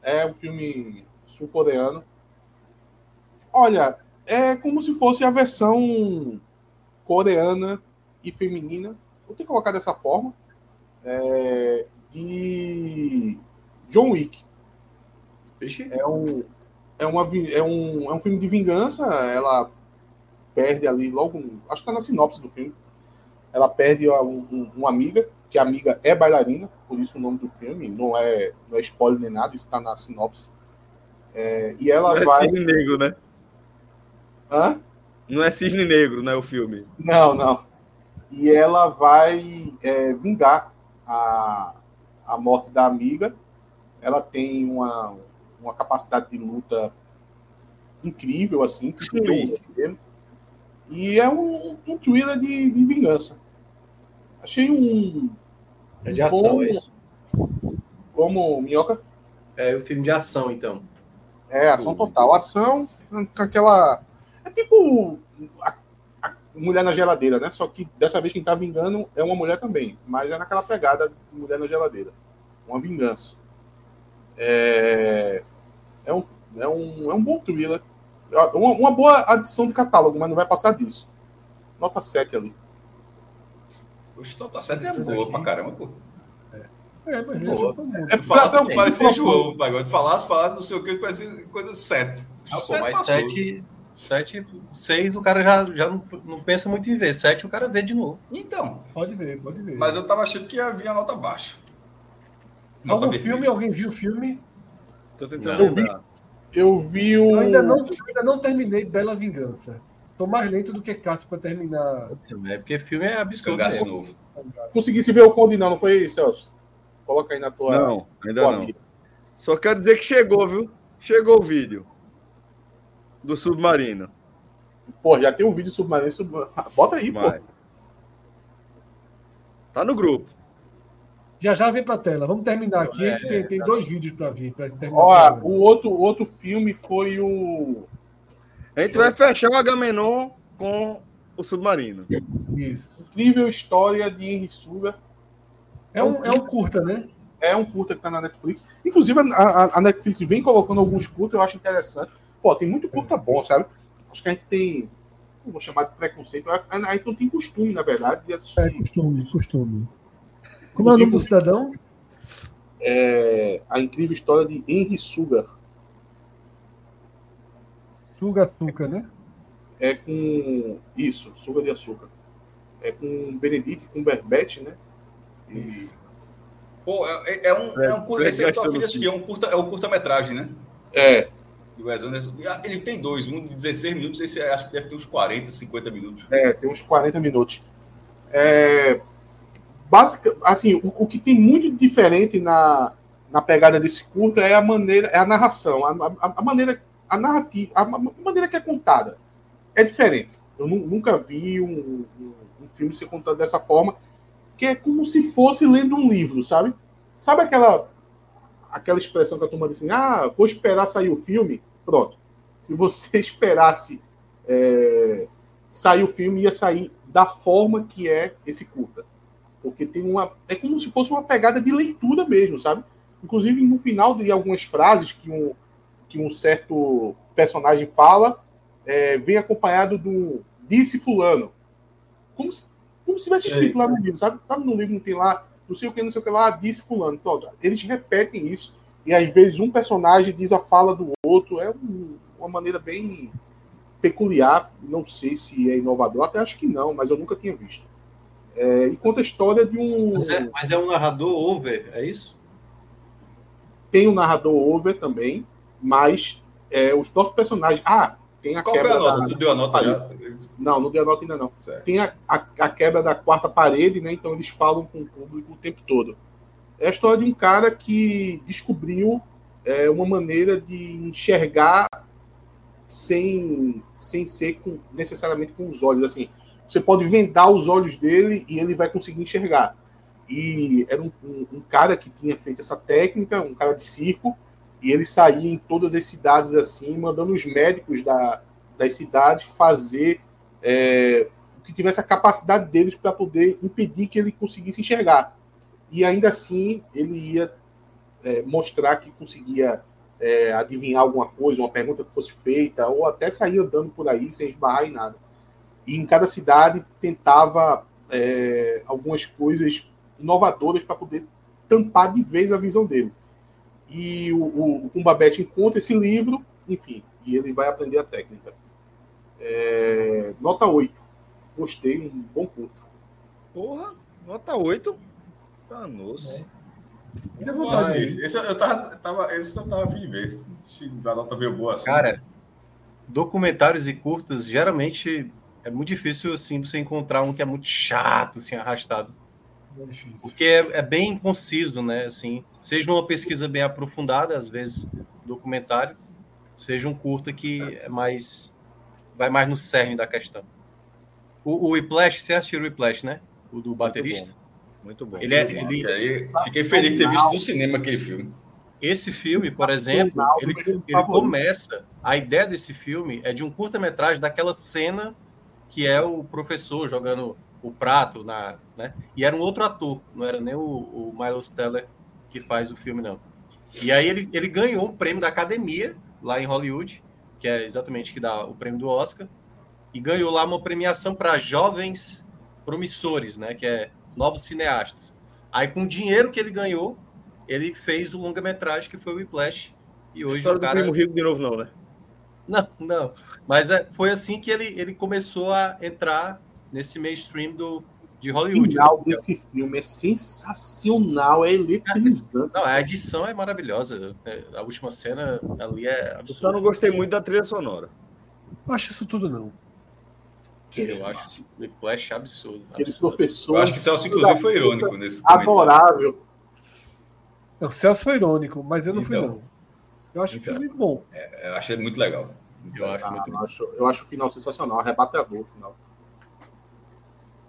É um filme sul-coreano. Olha, é como se fosse a versão coreana e feminina. Vou ter que colocar dessa forma. É, de John Wick. É um, é, uma, é, um, é um filme de vingança. Ela perde ali logo. Acho que tá na sinopse do filme. Ela perde a- um- um- uma amiga, que a amiga é bailarina, por isso o nome do filme. Não é, não é spoiler nem nada, isso tá na sinopse. É, e ela Não é vai. cisne negro, né? Hã? Não é cisne negro, né? O filme. Não, não. E ela vai é, vingar a, a morte da amiga. Ela tem uma, uma capacidade de luta incrível, assim, tipo John. E é um, um thriller de, de vingança. Achei um. É de ação, é isso? Como Minhoca? É o filme de ação, então. É, ação total. Ação com aquela. É tipo a, a mulher na geladeira, né? Só que dessa vez quem tá vingando é uma mulher também. Mas é naquela pegada de mulher na geladeira. Uma vingança. É, é, um, é, um, é um bom thriller. Uma, uma boa adição de catálogo, mas não vai passar disso. Nota 7 ali. Oxe, nota 7 é boa pra caramba, pô. É, mas Boa. ele mundo. É, Pra- pra- parecia João, pagode. Falasse, falasse, não sei o que, parecia coisa 7. Ah, pô, mas 7, 7, 6 o cara já, já não, não pensa muito em ver. 7 o cara vê de novo. Então, Pode ver, pode ver. mas eu tava achando que ia vir a nota baixa. Nota Algum vermelha. filme? Alguém viu o filme? Tô tentando Eu vi-. Eu vi o. Eu ainda não, ainda não terminei Bela Vingança. Tô mais lento do que Cássio pra terminar. É porque filme é absurdo. Cangaço mesmo. novo. Conseguisse ver o Conde, não, não foi, Celso? Coloca aí na tua. Não, ainda tua não. mira. Só quero dizer que chegou, viu? Chegou o vídeo do submarino. Pô, já tem um vídeo submarino. Sub... Bota aí, Vai. pô. Tá no grupo. Já já vem pra tela. Vamos terminar aqui, É, tem, tem tá. dois vídeos pra vir. Pra terminar Ó, o outro, o outro filme foi o. A gente vai fechar o Agamenon com o submarino. Isso. Incrível História de Henry Suga. É um, é um curta, né? É um curta que tá na Netflix. Inclusive, a, a- a Netflix vem colocando alguns curtas, eu acho interessante. Pô, tem muito curta bom, sabe? Acho que a gente tem. Não vou chamar de preconceito. A, a gente não tem costume, na verdade, de assistir. É costume, costume. Como é o nome do cidadão? É, a incrível história de Henry Sugar. Suga Açúcar, né? É com. Isso, Suga de Açúcar. É com Benedict Cumberbatch, né? E- Pô, é, é um, é um curta. Esse é, tua filha é um curta, é um curta-metragem, né? É. Ah, Ele tem dois, um de 16 minutos, esse acho que deve ter uns 40, 50 minutos. É, tem uns 40 minutos. É, básica, assim, o, o que tem muito diferente na, na pegada desse curta é a maneira, é a narração, a, a, a maneira, a narrativa, a, ma- maneira que é contada é diferente. Eu nu- nunca vi um, um, um filme ser contado dessa forma, que é como se fosse lendo um livro, sabe? Sabe aquela aquela expressão que a turma diz assim, ah, vou esperar sair o filme? Pronto. Se você esperasse é, sair o filme, ia sair da forma que é esse curta. Porque tem uma. É como se fosse uma pegada de leitura mesmo, sabe? Inclusive, no final de algumas frases que um, que um certo personagem fala, é, vem acompanhado do disse fulano. Como se, como se tivesse escrito lá no livro, sabe? Sabe no livro não tem lá, não sei o que, não sei o que lá, disse fulano. Pronto. Eles repetem isso, e às vezes um personagem diz a fala do outro. É um- uma maneira bem peculiar, não sei se é inovador, até acho que não, mas eu nunca tinha visto. É, e conta a história de um. Mas é, mas é um narrador over, é isso? Tem um narrador over também, mas é, os próprios personagens. Ah, tem a Qual foi quebra a nota? da- deu a nota já? Não, não deu a nota ainda não. Certo. Tem a, a, a quebra da quarta parede, né? Então eles falam com o público o tempo todo. É a história de um cara que descobriu é, uma maneira de enxergar sem, sem ser com- necessariamente com os olhos. Assim, você pode vendar os olhos dele e ele vai conseguir enxergar. E era um, um- um cara que tinha feito essa técnica, um cara de circo, e ele saía em todas as cidades assim, mandando os médicos da, das cidades fazer é, o que tivesse a capacidade deles para poder impedir que ele conseguisse enxergar. E ainda assim ele ia é, mostrar que conseguia é, adivinhar alguma coisa, uma pergunta que fosse feita, ou até sair andando por aí sem esbarrar em nada. E em cada cidade tentava é, algumas coisas inovadoras para poder tampar de vez a visão dele. E o, o, o encontra esse livro, enfim, e ele vai aprender a técnica. É, nota 8. Gostei, um bom curto. Porra, nota 8. Danoso. Deu Nossa, vontade. esse, esse eu tava, tava, esse eu tava afim de ver. Se a nota veio boa assim. Cara, documentários e curtas, geralmente é muito difícil assim você encontrar um que é muito chato, assim, arrastado. É difícil. Porque é, é bem conciso, né? Assim, seja uma pesquisa bem aprofundada, às vezes documentário, seja um curta que é mais vai mais no cerne da questão. O, o Whiplash, você assistiu o Whiplash, né? O do baterista. Muito bom. Ele é, Sim, ele, fiquei feliz de ter visto no cinema aquele filme. esse filme, por exemplo, ele, ele começa. A ideia desse filme é de um curta-metragem daquela cena que é o professor jogando o prato na, né? E era um outro ator, não era nem o, o Miles Teller que faz o filme não. E aí ele, ele ganhou um prêmio da Academia lá em Hollywood, que é exatamente que dá o prêmio do Oscar, e ganhou lá uma premiação para jovens promissores, né? Que é novos cineastas. Aí com o dinheiro que ele ganhou, ele fez o longa-metragem que foi o Whiplash. E hoje História o cara do Primo Rico de novo, não, né? não, não. Mas é, foi assim que ele, ele começou a entrar nesse mainstream do, de O Hollywood. final né? desse filme é sensacional, é eletrizante. Não, a edição é maravilhosa. É, A última cena ali é Eu só absurda. não gostei muito da trilha sonora. Não acho isso tudo, não. Eu acho o Flash absurdo. Aquele absurdo. professor. Eu acho que Celso, inclusive, foi irônico nesse comentário. Adorável. Não, Celso foi irônico, mas eu não fui, Então. não. Eu acho o Então. filme bom. Eu achei muito legal. Eu acho Ah, muito eu, acho, eu acho o final sensacional, arrebatador o final.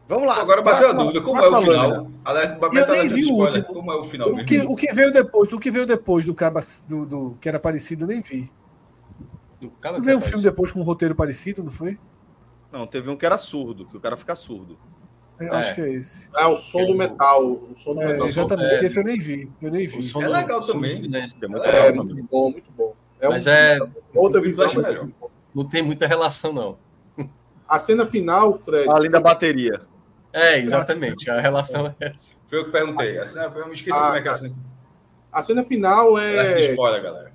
Vamos lá. Agora bateu a dúvida, como é o final? lâmina. Eu nem vi o último. Como é o final O que, o que veio depois, o que veio depois do, caba, do, do que era parecido, eu nem vi. Do cara Não veio um filme depois com um roteiro parecido, não foi? Não, teve um que era surdo, que o cara fica surdo. Eu É. acho que é esse. É o som do metal. O som do É, metal. exatamente, é. esse eu nem vi. Eu nem vi. É legal do também. É muito É, legal É também. muito bom, muito bom. É Mas um- é, outra visão. É não tem muita relação, não. A cena final, Fred. Além da bateria. É, exatamente. A relação é essa. Foi eu que perguntei. Assim, ah, eu me esqueci Ah, como é que é. A cena final Alerta de é. spoiler, galera.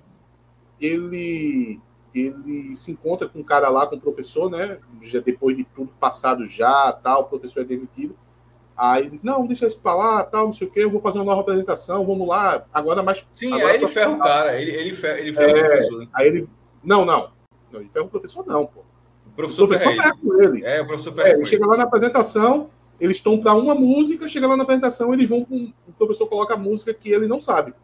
ele ele se encontra com um cara lá, com o professor, né? Já depois de tudo passado já, tal, o professor é demitido. Aí ele diz, não, deixa isso pra lá, tal, não sei o quê, eu vou fazer uma nova apresentação, vamos lá, agora mais. Sim, agora aí ele ferra o cara. Ele, ele ferra, ele ferra É, o professor. né? Aí ele. Não, não. Não, ele ferra o professor, não, pô. O O professor professor ferra ferra ele. com ele. É, o professor É, ferra ele ele. chega lá na apresentação, eles estão para uma música, chega lá na apresentação, eles vão com. O professor coloca a música que ele não sabe.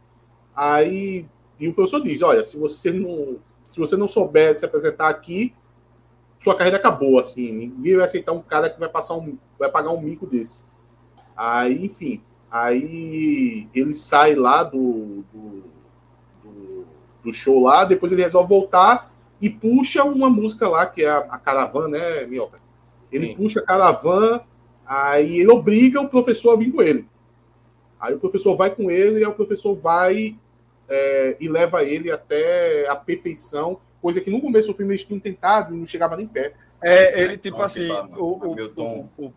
Aí. E o professor diz: olha, se você não. Se você não souber se apresentar aqui, sua carreira acabou, assim. Ninguém vai aceitar um cara que vai passar um. vai pagar um mico desse. Aí, enfim. Aí ele sai lá do, do, do, do show lá, depois ele resolve voltar e puxa uma música lá, que é a, a Caravan, né, Minhoca? Ele Sim. puxa a Caravan, aí ele obriga o professor a vir com ele. Aí o professor vai com ele, e aí o professor vai é, e leva ele até a perfeição, coisa que no começo do filme eles tinham tentado e não chegava nem perto. É, ele, tipo Nossa, assim, fala, o, o, meu tom. o, o,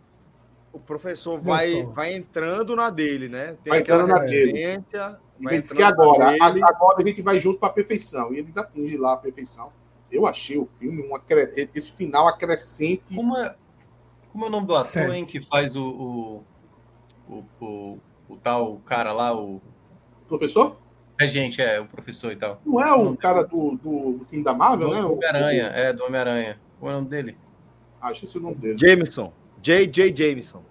o professor vai, vai entrando na dele, né? Tem Vai entrando na dele. ele diz que agora, dele. agora a gente vai junto para a perfeição. E eles atingem lá a perfeição. Eu achei o filme, um acre- esse final acrescente. É, como é o nome do ator, Certo. hein, que faz o, o, o, o, o tal cara lá, o... Professor? É gente, é o professor e tal. Não é o cara do, do, do filme da Marvel, Do né? O- Homem-Aranha, é, do Homem-Aranha. Qual é o nome dele? Ah, esqueci o nome dele. Jameson. J.J. Jameson.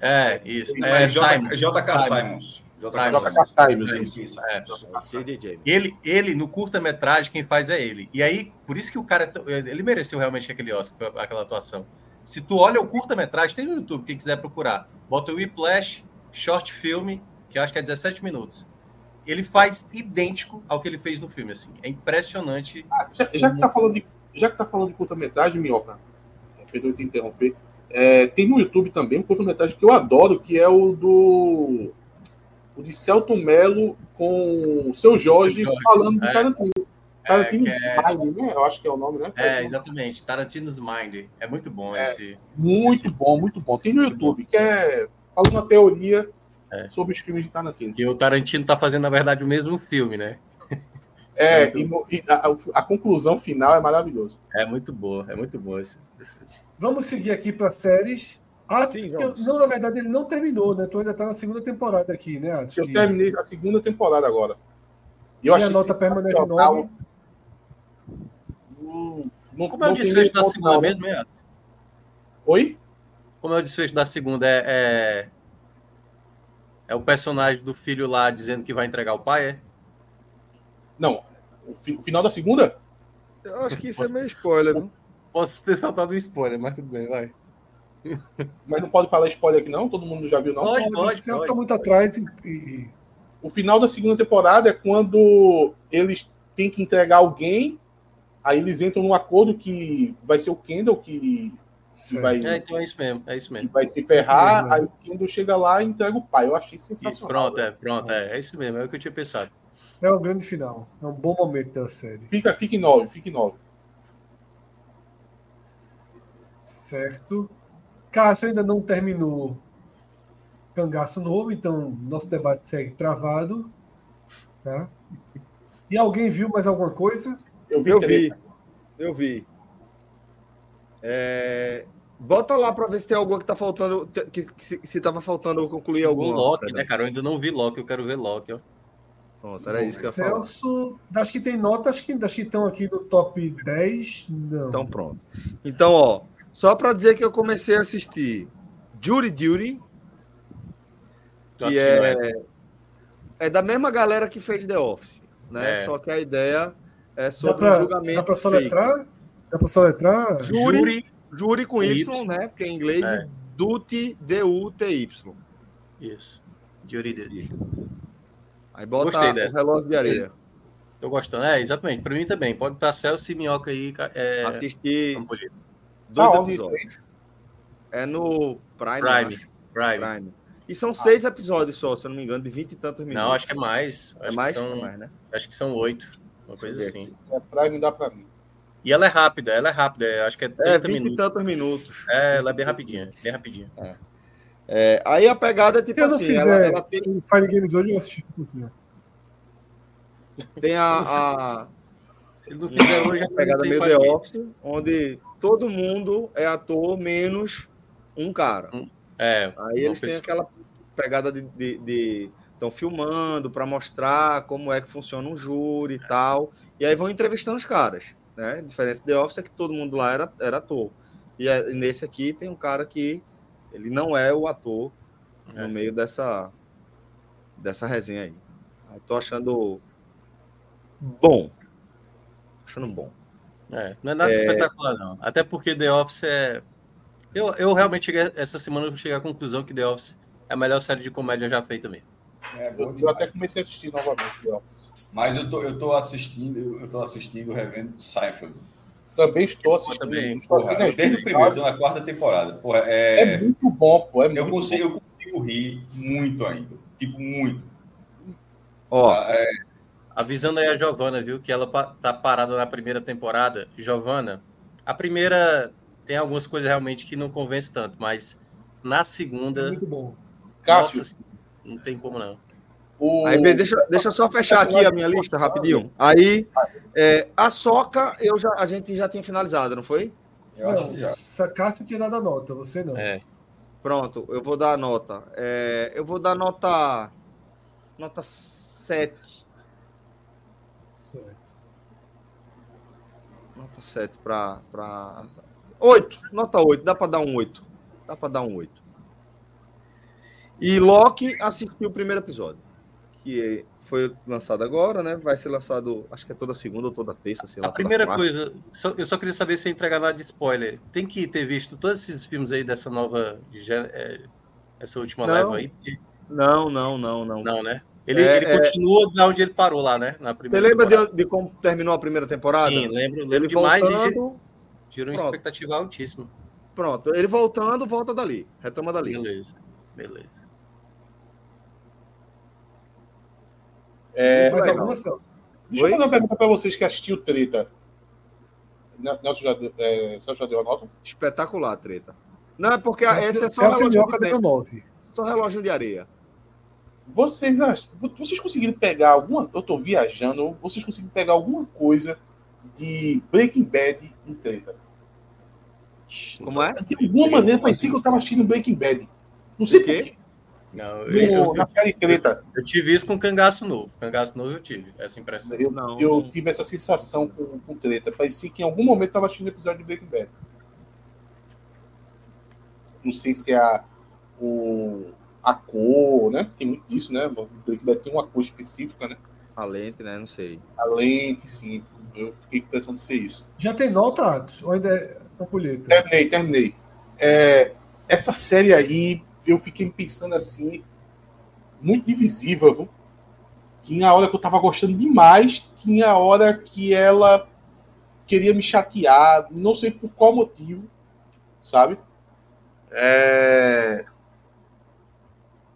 É, isso. É, É, J- Simons. JK Simons. Simons. Simons, isso. isso. É. J.J. Jameson. Ele, ele, no curta-metragem, quem faz é ele. E aí, por isso que o cara. é tão- Ele mereceu realmente aquele Oscar, aquela atuação. Se tu olha o curta-metragem, tem no YouTube, quem quiser procurar. Bota o Whiplash, short filme, que eu acho que é 17 minutos. Ele faz idêntico ao que ele fez no filme, assim. É impressionante. Já, já que tá falando de, já que tá falando de curta-metragem, Minhoca, é, perdoe te interromper, é, tem no YouTube também um curta-metragem que eu adoro, que é o do o de Celton Mello com o seu Jorge, Jorge, falando de é. Tarantino. Tarantino que é- Mind, né? Eu acho que é o nome, né? É, exatamente. Tarantino's Mind. É muito bom É. esse. Muito bom, muito bom. Tem no YouTube, que é falando uma teoria É. sobre os filmes de Tarantino. Que o Tarantino tá fazendo, na verdade, o mesmo filme, né? É, e, no- e a, a conclusão final é maravilhosa. É muito boa, é muito boa. esse- Vamos seguir aqui para séries. Atos, Sim, que eu- não, na verdade, ele não terminou, né? Tu ainda tá na segunda temporada aqui, né, Atos? Eu Que- terminei a segunda temporada agora. E eu E a achei nota permanece sensacional. 9? Não- Como é o desfecho da segunda não. mesmo? Oi? Como é o desfecho da segunda? É, é, é o personagem do filho lá dizendo que vai entregar o pai, é? Não. O, fi- o final da segunda? Eu acho que isso é meio spoiler, não? Posso ter saltado um spoiler, mas tudo bem, vai. Mas não pode falar spoiler aqui, não? Todo mundo já viu, não? Pode, pode, o Celso pode. tá muito atrás e, e- O final da segunda temporada é quando eles têm que entregar alguém, aí eles entram num acordo que vai ser o Kendall que, que Certo. vai, É, então é isso mesmo, é isso que mesmo. vai se ferrar, Isso mesmo, aí o Kendall chega lá e entrega o pai. Eu achei Isso, sensacional. pronto, é, pronto, é, é isso mesmo, é o que eu tinha pensado. É um grande final. É um bom momento da série. Fica, em nove, fica em nove. Certo. Cássio ainda não terminou Cangaço Novo, então nosso debate segue travado. Tá? E alguém viu mais alguma coisa? Eu vi, Eu treta. vi. Eu vi. É, Bota lá pra ver se tem alguma que tá faltando. Que, que se, se tava faltando eu concluir O alguma. Loki, né, cara? Eu ainda não vi Loki, eu quero ver Loki, ó. Pronto, era isso que eu. Celso, das que tem notas, que, das que estão aqui no top 10, não. Então pronto. Então, ó, só pra dizer que eu comecei a assistir Jury Duty, que é, é da mesma galera que fez The Office, né? É. Só que a ideia é dá sobre pra, um julgamento dá pra fake. soletrar? Dá pra soletrar? Júri, Júri júri com Y, Y. né? Porque em inglês É. é Duty, D-U-T-Y. Isso. Jury Duty. Aí bota Gostei o dessa. relógio de areia. Tô gostando. É, exatamente. Pra mim também. Pode estar Celso e Minhoca aí. É, Assisti Campolito. dois Ah, episódios. É no Prime. Prime. Prime. Prime. E são seis episódios só, se eu não me engano, de vinte e tantos minutos. Não, acho que é mais. Acho é mais? Que são, É mais, né? Acho que são oito. Uma coisa assim. É Prime dá pra mim. E ela é rápida, ela é rápida. é, Acho que é 30 É, vinte e minutos. tantos minutos. É, ela é bem rapidinha. Bem rapidinha. É, aí a pegada é Se tipo eu não assim, fizer ela, ela tem, o Fire Games hoje, eu assisto um pouquinho. tem a, a, Se ele não fizer hoje, a pegada meio The Office, onde todo mundo é ator menos um cara. É, Aí eles têm aquela pegada de. Estão filmando para mostrar como é que funciona um júri e tal. E aí vão entrevistando os caras. Né? A diferença de The Office é que todo mundo lá era, era ator. E é- nesse aqui tem um cara que ele não é o ator É. no meio dessa, dessa resenha aí. aí. Tô achando bom. Achando bom. É, não é nada É. espetacular, não. Até porque The Office é. Eu, eu realmente cheguei, essa semana eu cheguei à conclusão que The Office é a melhor série de comédia já feita mesmo. É bom Eu, eu até comecei a assistir novamente. The Office. Mas eu tô, eu tô assistindo, eu tô assistindo, revendo Seinfeld. Também estou assistindo. também. Estou Porra, assistindo desde o primeiro, tô na quarta temporada. Porra, é, É muito bom, pô. É eu, consigo, bom. eu consigo rir muito ainda. Tipo, muito. Ó, Ah, é, Avisando aí a Giovana, viu, que ela tá parada na primeira temporada. Giovana, a primeira tem algumas coisas realmente que não convence tanto, mas na segunda, Muito bom. Cássio, nossa, não tem como não. o... Aí, bem, deixa, deixa eu só fechar aqui a minha lista rapidinho. Aí, é, a Soca, eu já, a gente já tinha finalizado, não foi? eu acho Não, que já. Cássio tinha dado a nota, você não. É, Pronto, eu vou dar a nota. É, eu vou dar nota. Nota 7. Nota 7 para. Pra... 8. Nota 8. Dá para dar um 8. Dá para dar um 8. E Loki assistiu o primeiro episódio. Que foi lançado agora, né? Vai ser lançado, acho que é toda segunda ou toda terça, sei lá. A primeira coisa, só- eu só queria saber se entregar nada de spoiler. Tem que ter visto todos esses filmes aí dessa nova. é, essa última Não. leva aí. Não, não, não, não. Não, né? Ele, É, ele é- continua da onde ele parou lá, né? Na Você primeira lembra temporada. de, de como terminou a primeira temporada? Sim, lembro, lembro Ele demais. e voltando, Gerou uma Pronto. expectativa altíssima. Pronto, ele voltando, volta dali. Retoma dali. Beleza, beleza. É, legal. alguma, Celso? Deixa eu fazer uma pergunta para vocês que assistiu Treta. Ne- Nelson já deu, é, Celso deu a nota? Espetacular treta. Não, é porque Celso- esse é só Celso relógio de. 9. Só relógio de areia. Vocês, ach- vocês conseguiram pegar alguma. Eu tô viajando, vocês conseguiram pegar alguma coisa de Breaking Bad em treta? Como é? De alguma maneira parecia que eu tava assistindo Breaking Bad. Não sei por Não, No- eu, eu, na série treta. eu tive isso com cangaço novo. Cangaço novo eu tive, essa impressão. Eu, eu tive essa sensação com, com treta. Parecia que em algum momento eu tava assistindo episódio de Breaking Bad. Não sei se é a, o, a cor, né? Tem muito disso, né? Breaking Bad tem uma cor específica, né? A lente, né? Não sei. A lente, sim. Eu fiquei com a impressão de ser isso. Já tem nota, Atos? Ou ainda é? Terminei, terminei. É, essa série aí, eu fiquei pensando assim, muito divisível, viu? Tinha hora que eu tava gostando demais, tinha a hora que ela queria me chatear, não sei por qual motivo, sabe? É...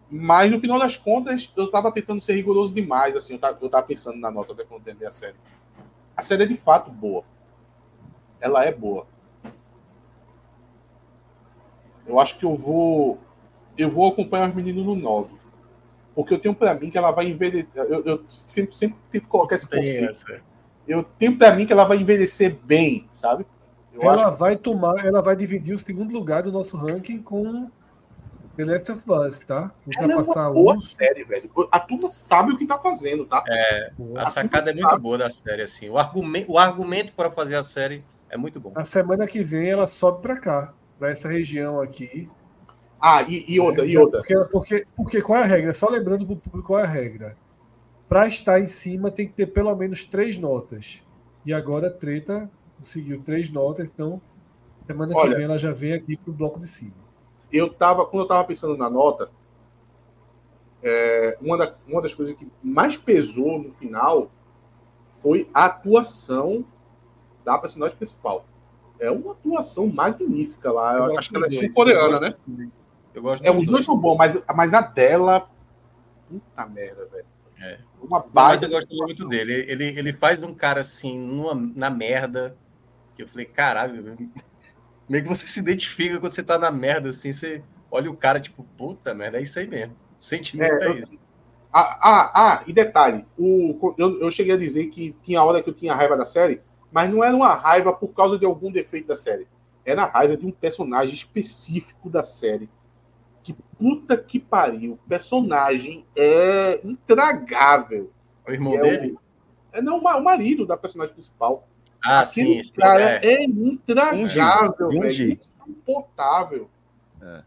Mas no final das contas, eu tava tentando ser rigoroso demais, assim, eu tava, eu tava pensando na nota até quando eu terminei a série. A série é de fato boa. Ela é boa. Eu acho que eu vou. Eu vou acompanhar os meninos no 9. Porque eu tenho pra mim que ela vai envelhecer. Eu, eu sempre, sempre tento colocar esse conceito. essa. Eu tenho pra mim que ela vai envelhecer bem, sabe? Eu ela acho vai tomar, ela vai dividir o segundo lugar do nosso ranking com The Last of Us, tá? ela é uma boa um. série, velho. A turma sabe o que tá fazendo, tá? É, a sacada é muito boa da série, assim. O argumento, o argumento para fazer a série é muito bom. Na semana que vem ela sobe pra cá, pra essa região aqui. Ah, e, e outra, e Já- outra. Porque, porque, porque qual é a regra? Só lembrando pro público qual é a regra. Pra estar em cima tem que ter pelo menos três notas. E agora a treta conseguiu três notas, então semana que Olha. vem ela já vem aqui pro bloco de cima. eu tava, quando eu tava pensando na nota, é, uma, da- uma das coisas que mais pesou no final foi a atuação da personagem principal. É uma atuação magnífica lá. Eu, acho que ela é sul-coreana, né? Eu gosto É, os dois são bons, mas, mas a dela. Puta merda, velho. É. Uma Mas base. eu gosto muito dele. Ele, ele faz um cara assim, numa, na merda. Que eu falei, caralho, meio que você se identifica quando você tá na merda, assim, você olha o cara, tipo, puta merda, é isso aí mesmo. Sentimento É, é, eu- isso. Ah, ah, ah, e detalhe, o, eu, eu cheguei a dizer que tinha hora que eu tinha raiva da série, mas não era uma raiva por causa de algum defeito da série. Era a raiva de um personagem específico da série. Que puta que pariu. O personagem é intragável. O irmão é dele? É não, o ma- o marido da personagem principal. Ah, Aquele sim, sim, cara é. é, intragável, Junji. velho. Insuportável. É.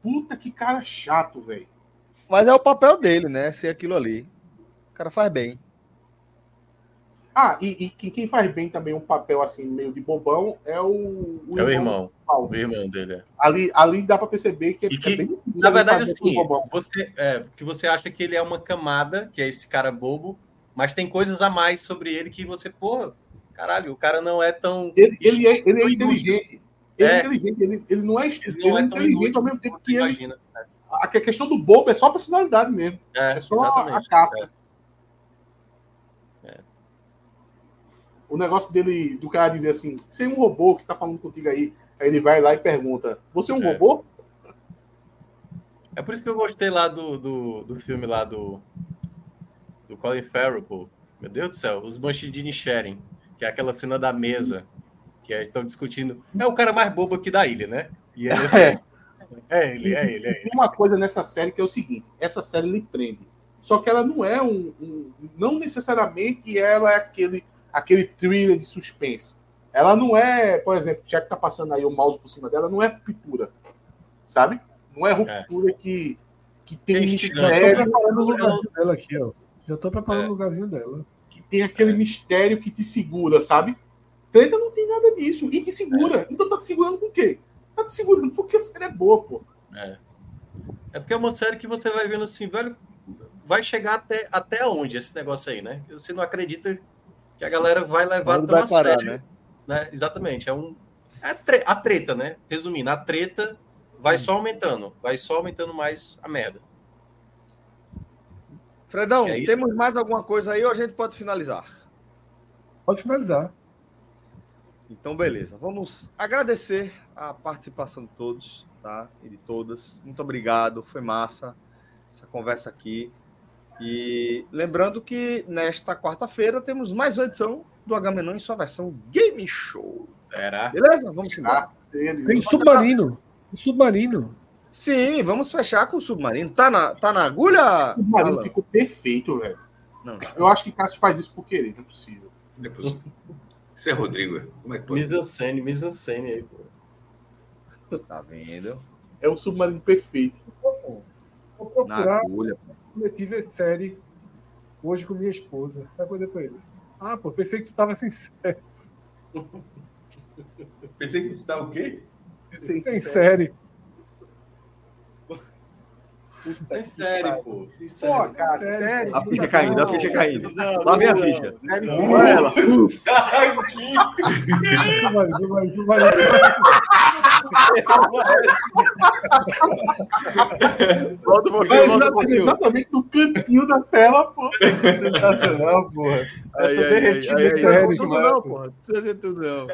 Puta que cara chato, velho. Mas é o papel dele, né? Ser aquilo ali. O cara faz bem. Ah, e, e quem- faz bem também um papel assim, meio de bobão, é o, É o irmão. O irmão dele, é. Ali, ali dá pra perceber que, E é que, bem difícil na ele verdade, assim, você, é, que você acha que ele é uma camada, que é esse cara bobo, mas tem coisas a mais sobre ele que você, pô, caralho, o cara não é tão. Ele, ele é, ele é inteligente. Ele é, É. inteligente, ele, ele não é estúpido, Ele ele é é inteligente ao mesmo tempo que você ele. imagina. A questão do bobo é só a personalidade mesmo. É, É só a, a casca. O negócio dele, do cara dizer assim, você é um robô que tá falando contigo aí. Aí ele vai lá e pergunta: Você é um É. robô? É por isso que eu gostei lá do, do, do filme lá do, do Colin Farrell, pô. Meu Deus do céu, os Banshees de Inisherin, que é aquela cena da mesa, que estão discutindo. É o cara mais bobo aqui da ilha, né? E ele, assim, É. é ele, é ele, é ele. Tem uma coisa nessa série que é o seguinte: essa série lhe prende. Só que ela não é um, um- não necessariamente ela é aquele aquele thriller de suspense. Ela não é, por exemplo, já que tá passando aí o mouse por cima dela, não é ruptura, sabe? Não é ruptura que que tem um Já tô mistério, preparando o lugarzinho dela aqui, ó. Já tô preparando É. o lugarzinho dela. que tem aquele mistério que te segura, sabe? Treta não tem nada disso e te segura. Então tá te segurando com o quê? Tá te segurando porque a série é boa, pô. É. É porque é uma série que você vai vendo assim, velho, vai chegar até, até onde esse negócio aí, né? Você não acredita que a galera vai levar tão vai a parar, sério, né? né? Exatamente, é um é a treta, né? Resumindo, a treta vai só aumentando, vai só aumentando mais a merda. Fredão, é temos mais alguma coisa aí ou a gente pode finalizar? Pode finalizar. Então, beleza. Vamos agradecer a participação de todos, tá? E de todas. Muito obrigado, foi massa essa conversa aqui. E lembrando que nesta quarta-feira temos mais uma edição do Agamenon em sua versão Game Show. Será? Beleza? Vamos embora. Tem submarino. Um submarino. Sim, vamos fechar com o submarino. Tá na, tá na agulha? O marido Alan? ficou perfeito, velho. Não. Eu acho que Cássio faz isso por querer, não é possível. Depois. Isso é Rodrigo. Como é que pode? Mise-en-scène, mise-en-scène aí, pô. Tá vendo? É o submarino perfeito. Vou Na procurar. agulha. Prometi ver série hoje com minha esposa. Vai poder pra ele. Ah, pô, pensei que tu tava sem série. Pensei que tu estava o quê? Sem, série. Sem série, pô. Sem Pô, série. cara, sério, sério. A ficha caindo, a ficha caindo. Lá vem a ficha. Sério, Olha ela. Submarino, submarino, submarino. Volta um pouquinho, volta um exatamente, pouquinho. exatamente no cantinho da tela, pô. Sensacional, porra. Essa derretida aí, aí, aí. Tudo não, pô. porra. Não precisa ser tudo não.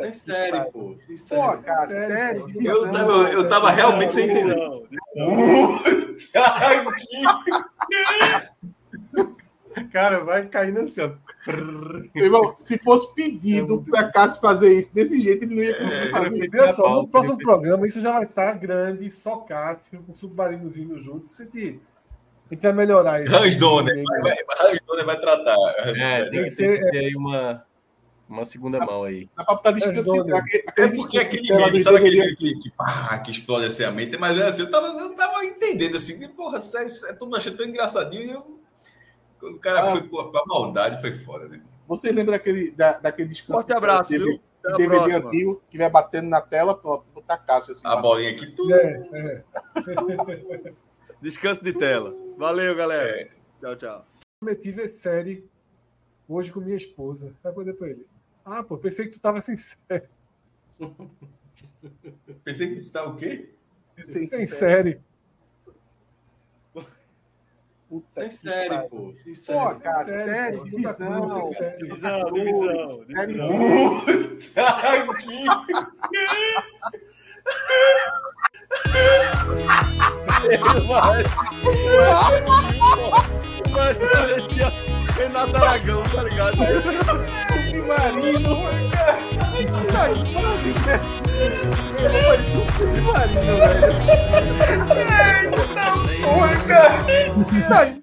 Sem série, pô. Sem série. Pô, cara, Sério, sério. pô. Eu tava, eu tava realmente sem entender. Cara, vai caindo assim, ó. Irmão, se fosse pedido pra Cássio fazer isso desse jeito, ele não ia conseguir fazer. Veja só, no próximo né? programa isso já vai estar grande, só Cássio, com um submarinozinho junto. Se te- a gente vai melhorar isso. Hans Donner. Vai, vai, Donner vai tratar. É, tem que, que ter aí uma, uma segunda mão aí. Botar Hans descanso. Donner. aquele- É porque aquele meme, sabe aquele meme que, que, pá, que explode assim a mente? Mas é assim, eu tava, eu tava entendendo assim, que, porra, sério, é todo mundo achando tão engraçadinho e eu. Quando o cara Ah. foi pra maldade, foi foda, né? Você lembra daquele, da, daquele descanso? Forte abraço, viu? Até DVD próxima. antigo, que vai batendo na tela, pronto, botar Cássio assim. A bolinha aqui, tudo. É, é. Descanso de tela. Valeu, galera. Tchau, tchau. Prometi ver série hoje com minha esposa. Vai poder pra ele. Ah, pô, pensei que tu tava sem série. Pensei que tu estava o quê? Sem, Sem série. Puta Sem que série, pariu. pô. Sem Pô, série. cara, Sério, sério, pô, muita divisão. coisa, sem série. Divisão, divisão. Sério. Renato Aragão, tá ligado? Submarino. Eu não faz um submarino, velho. Eita porra, cara. Sabe,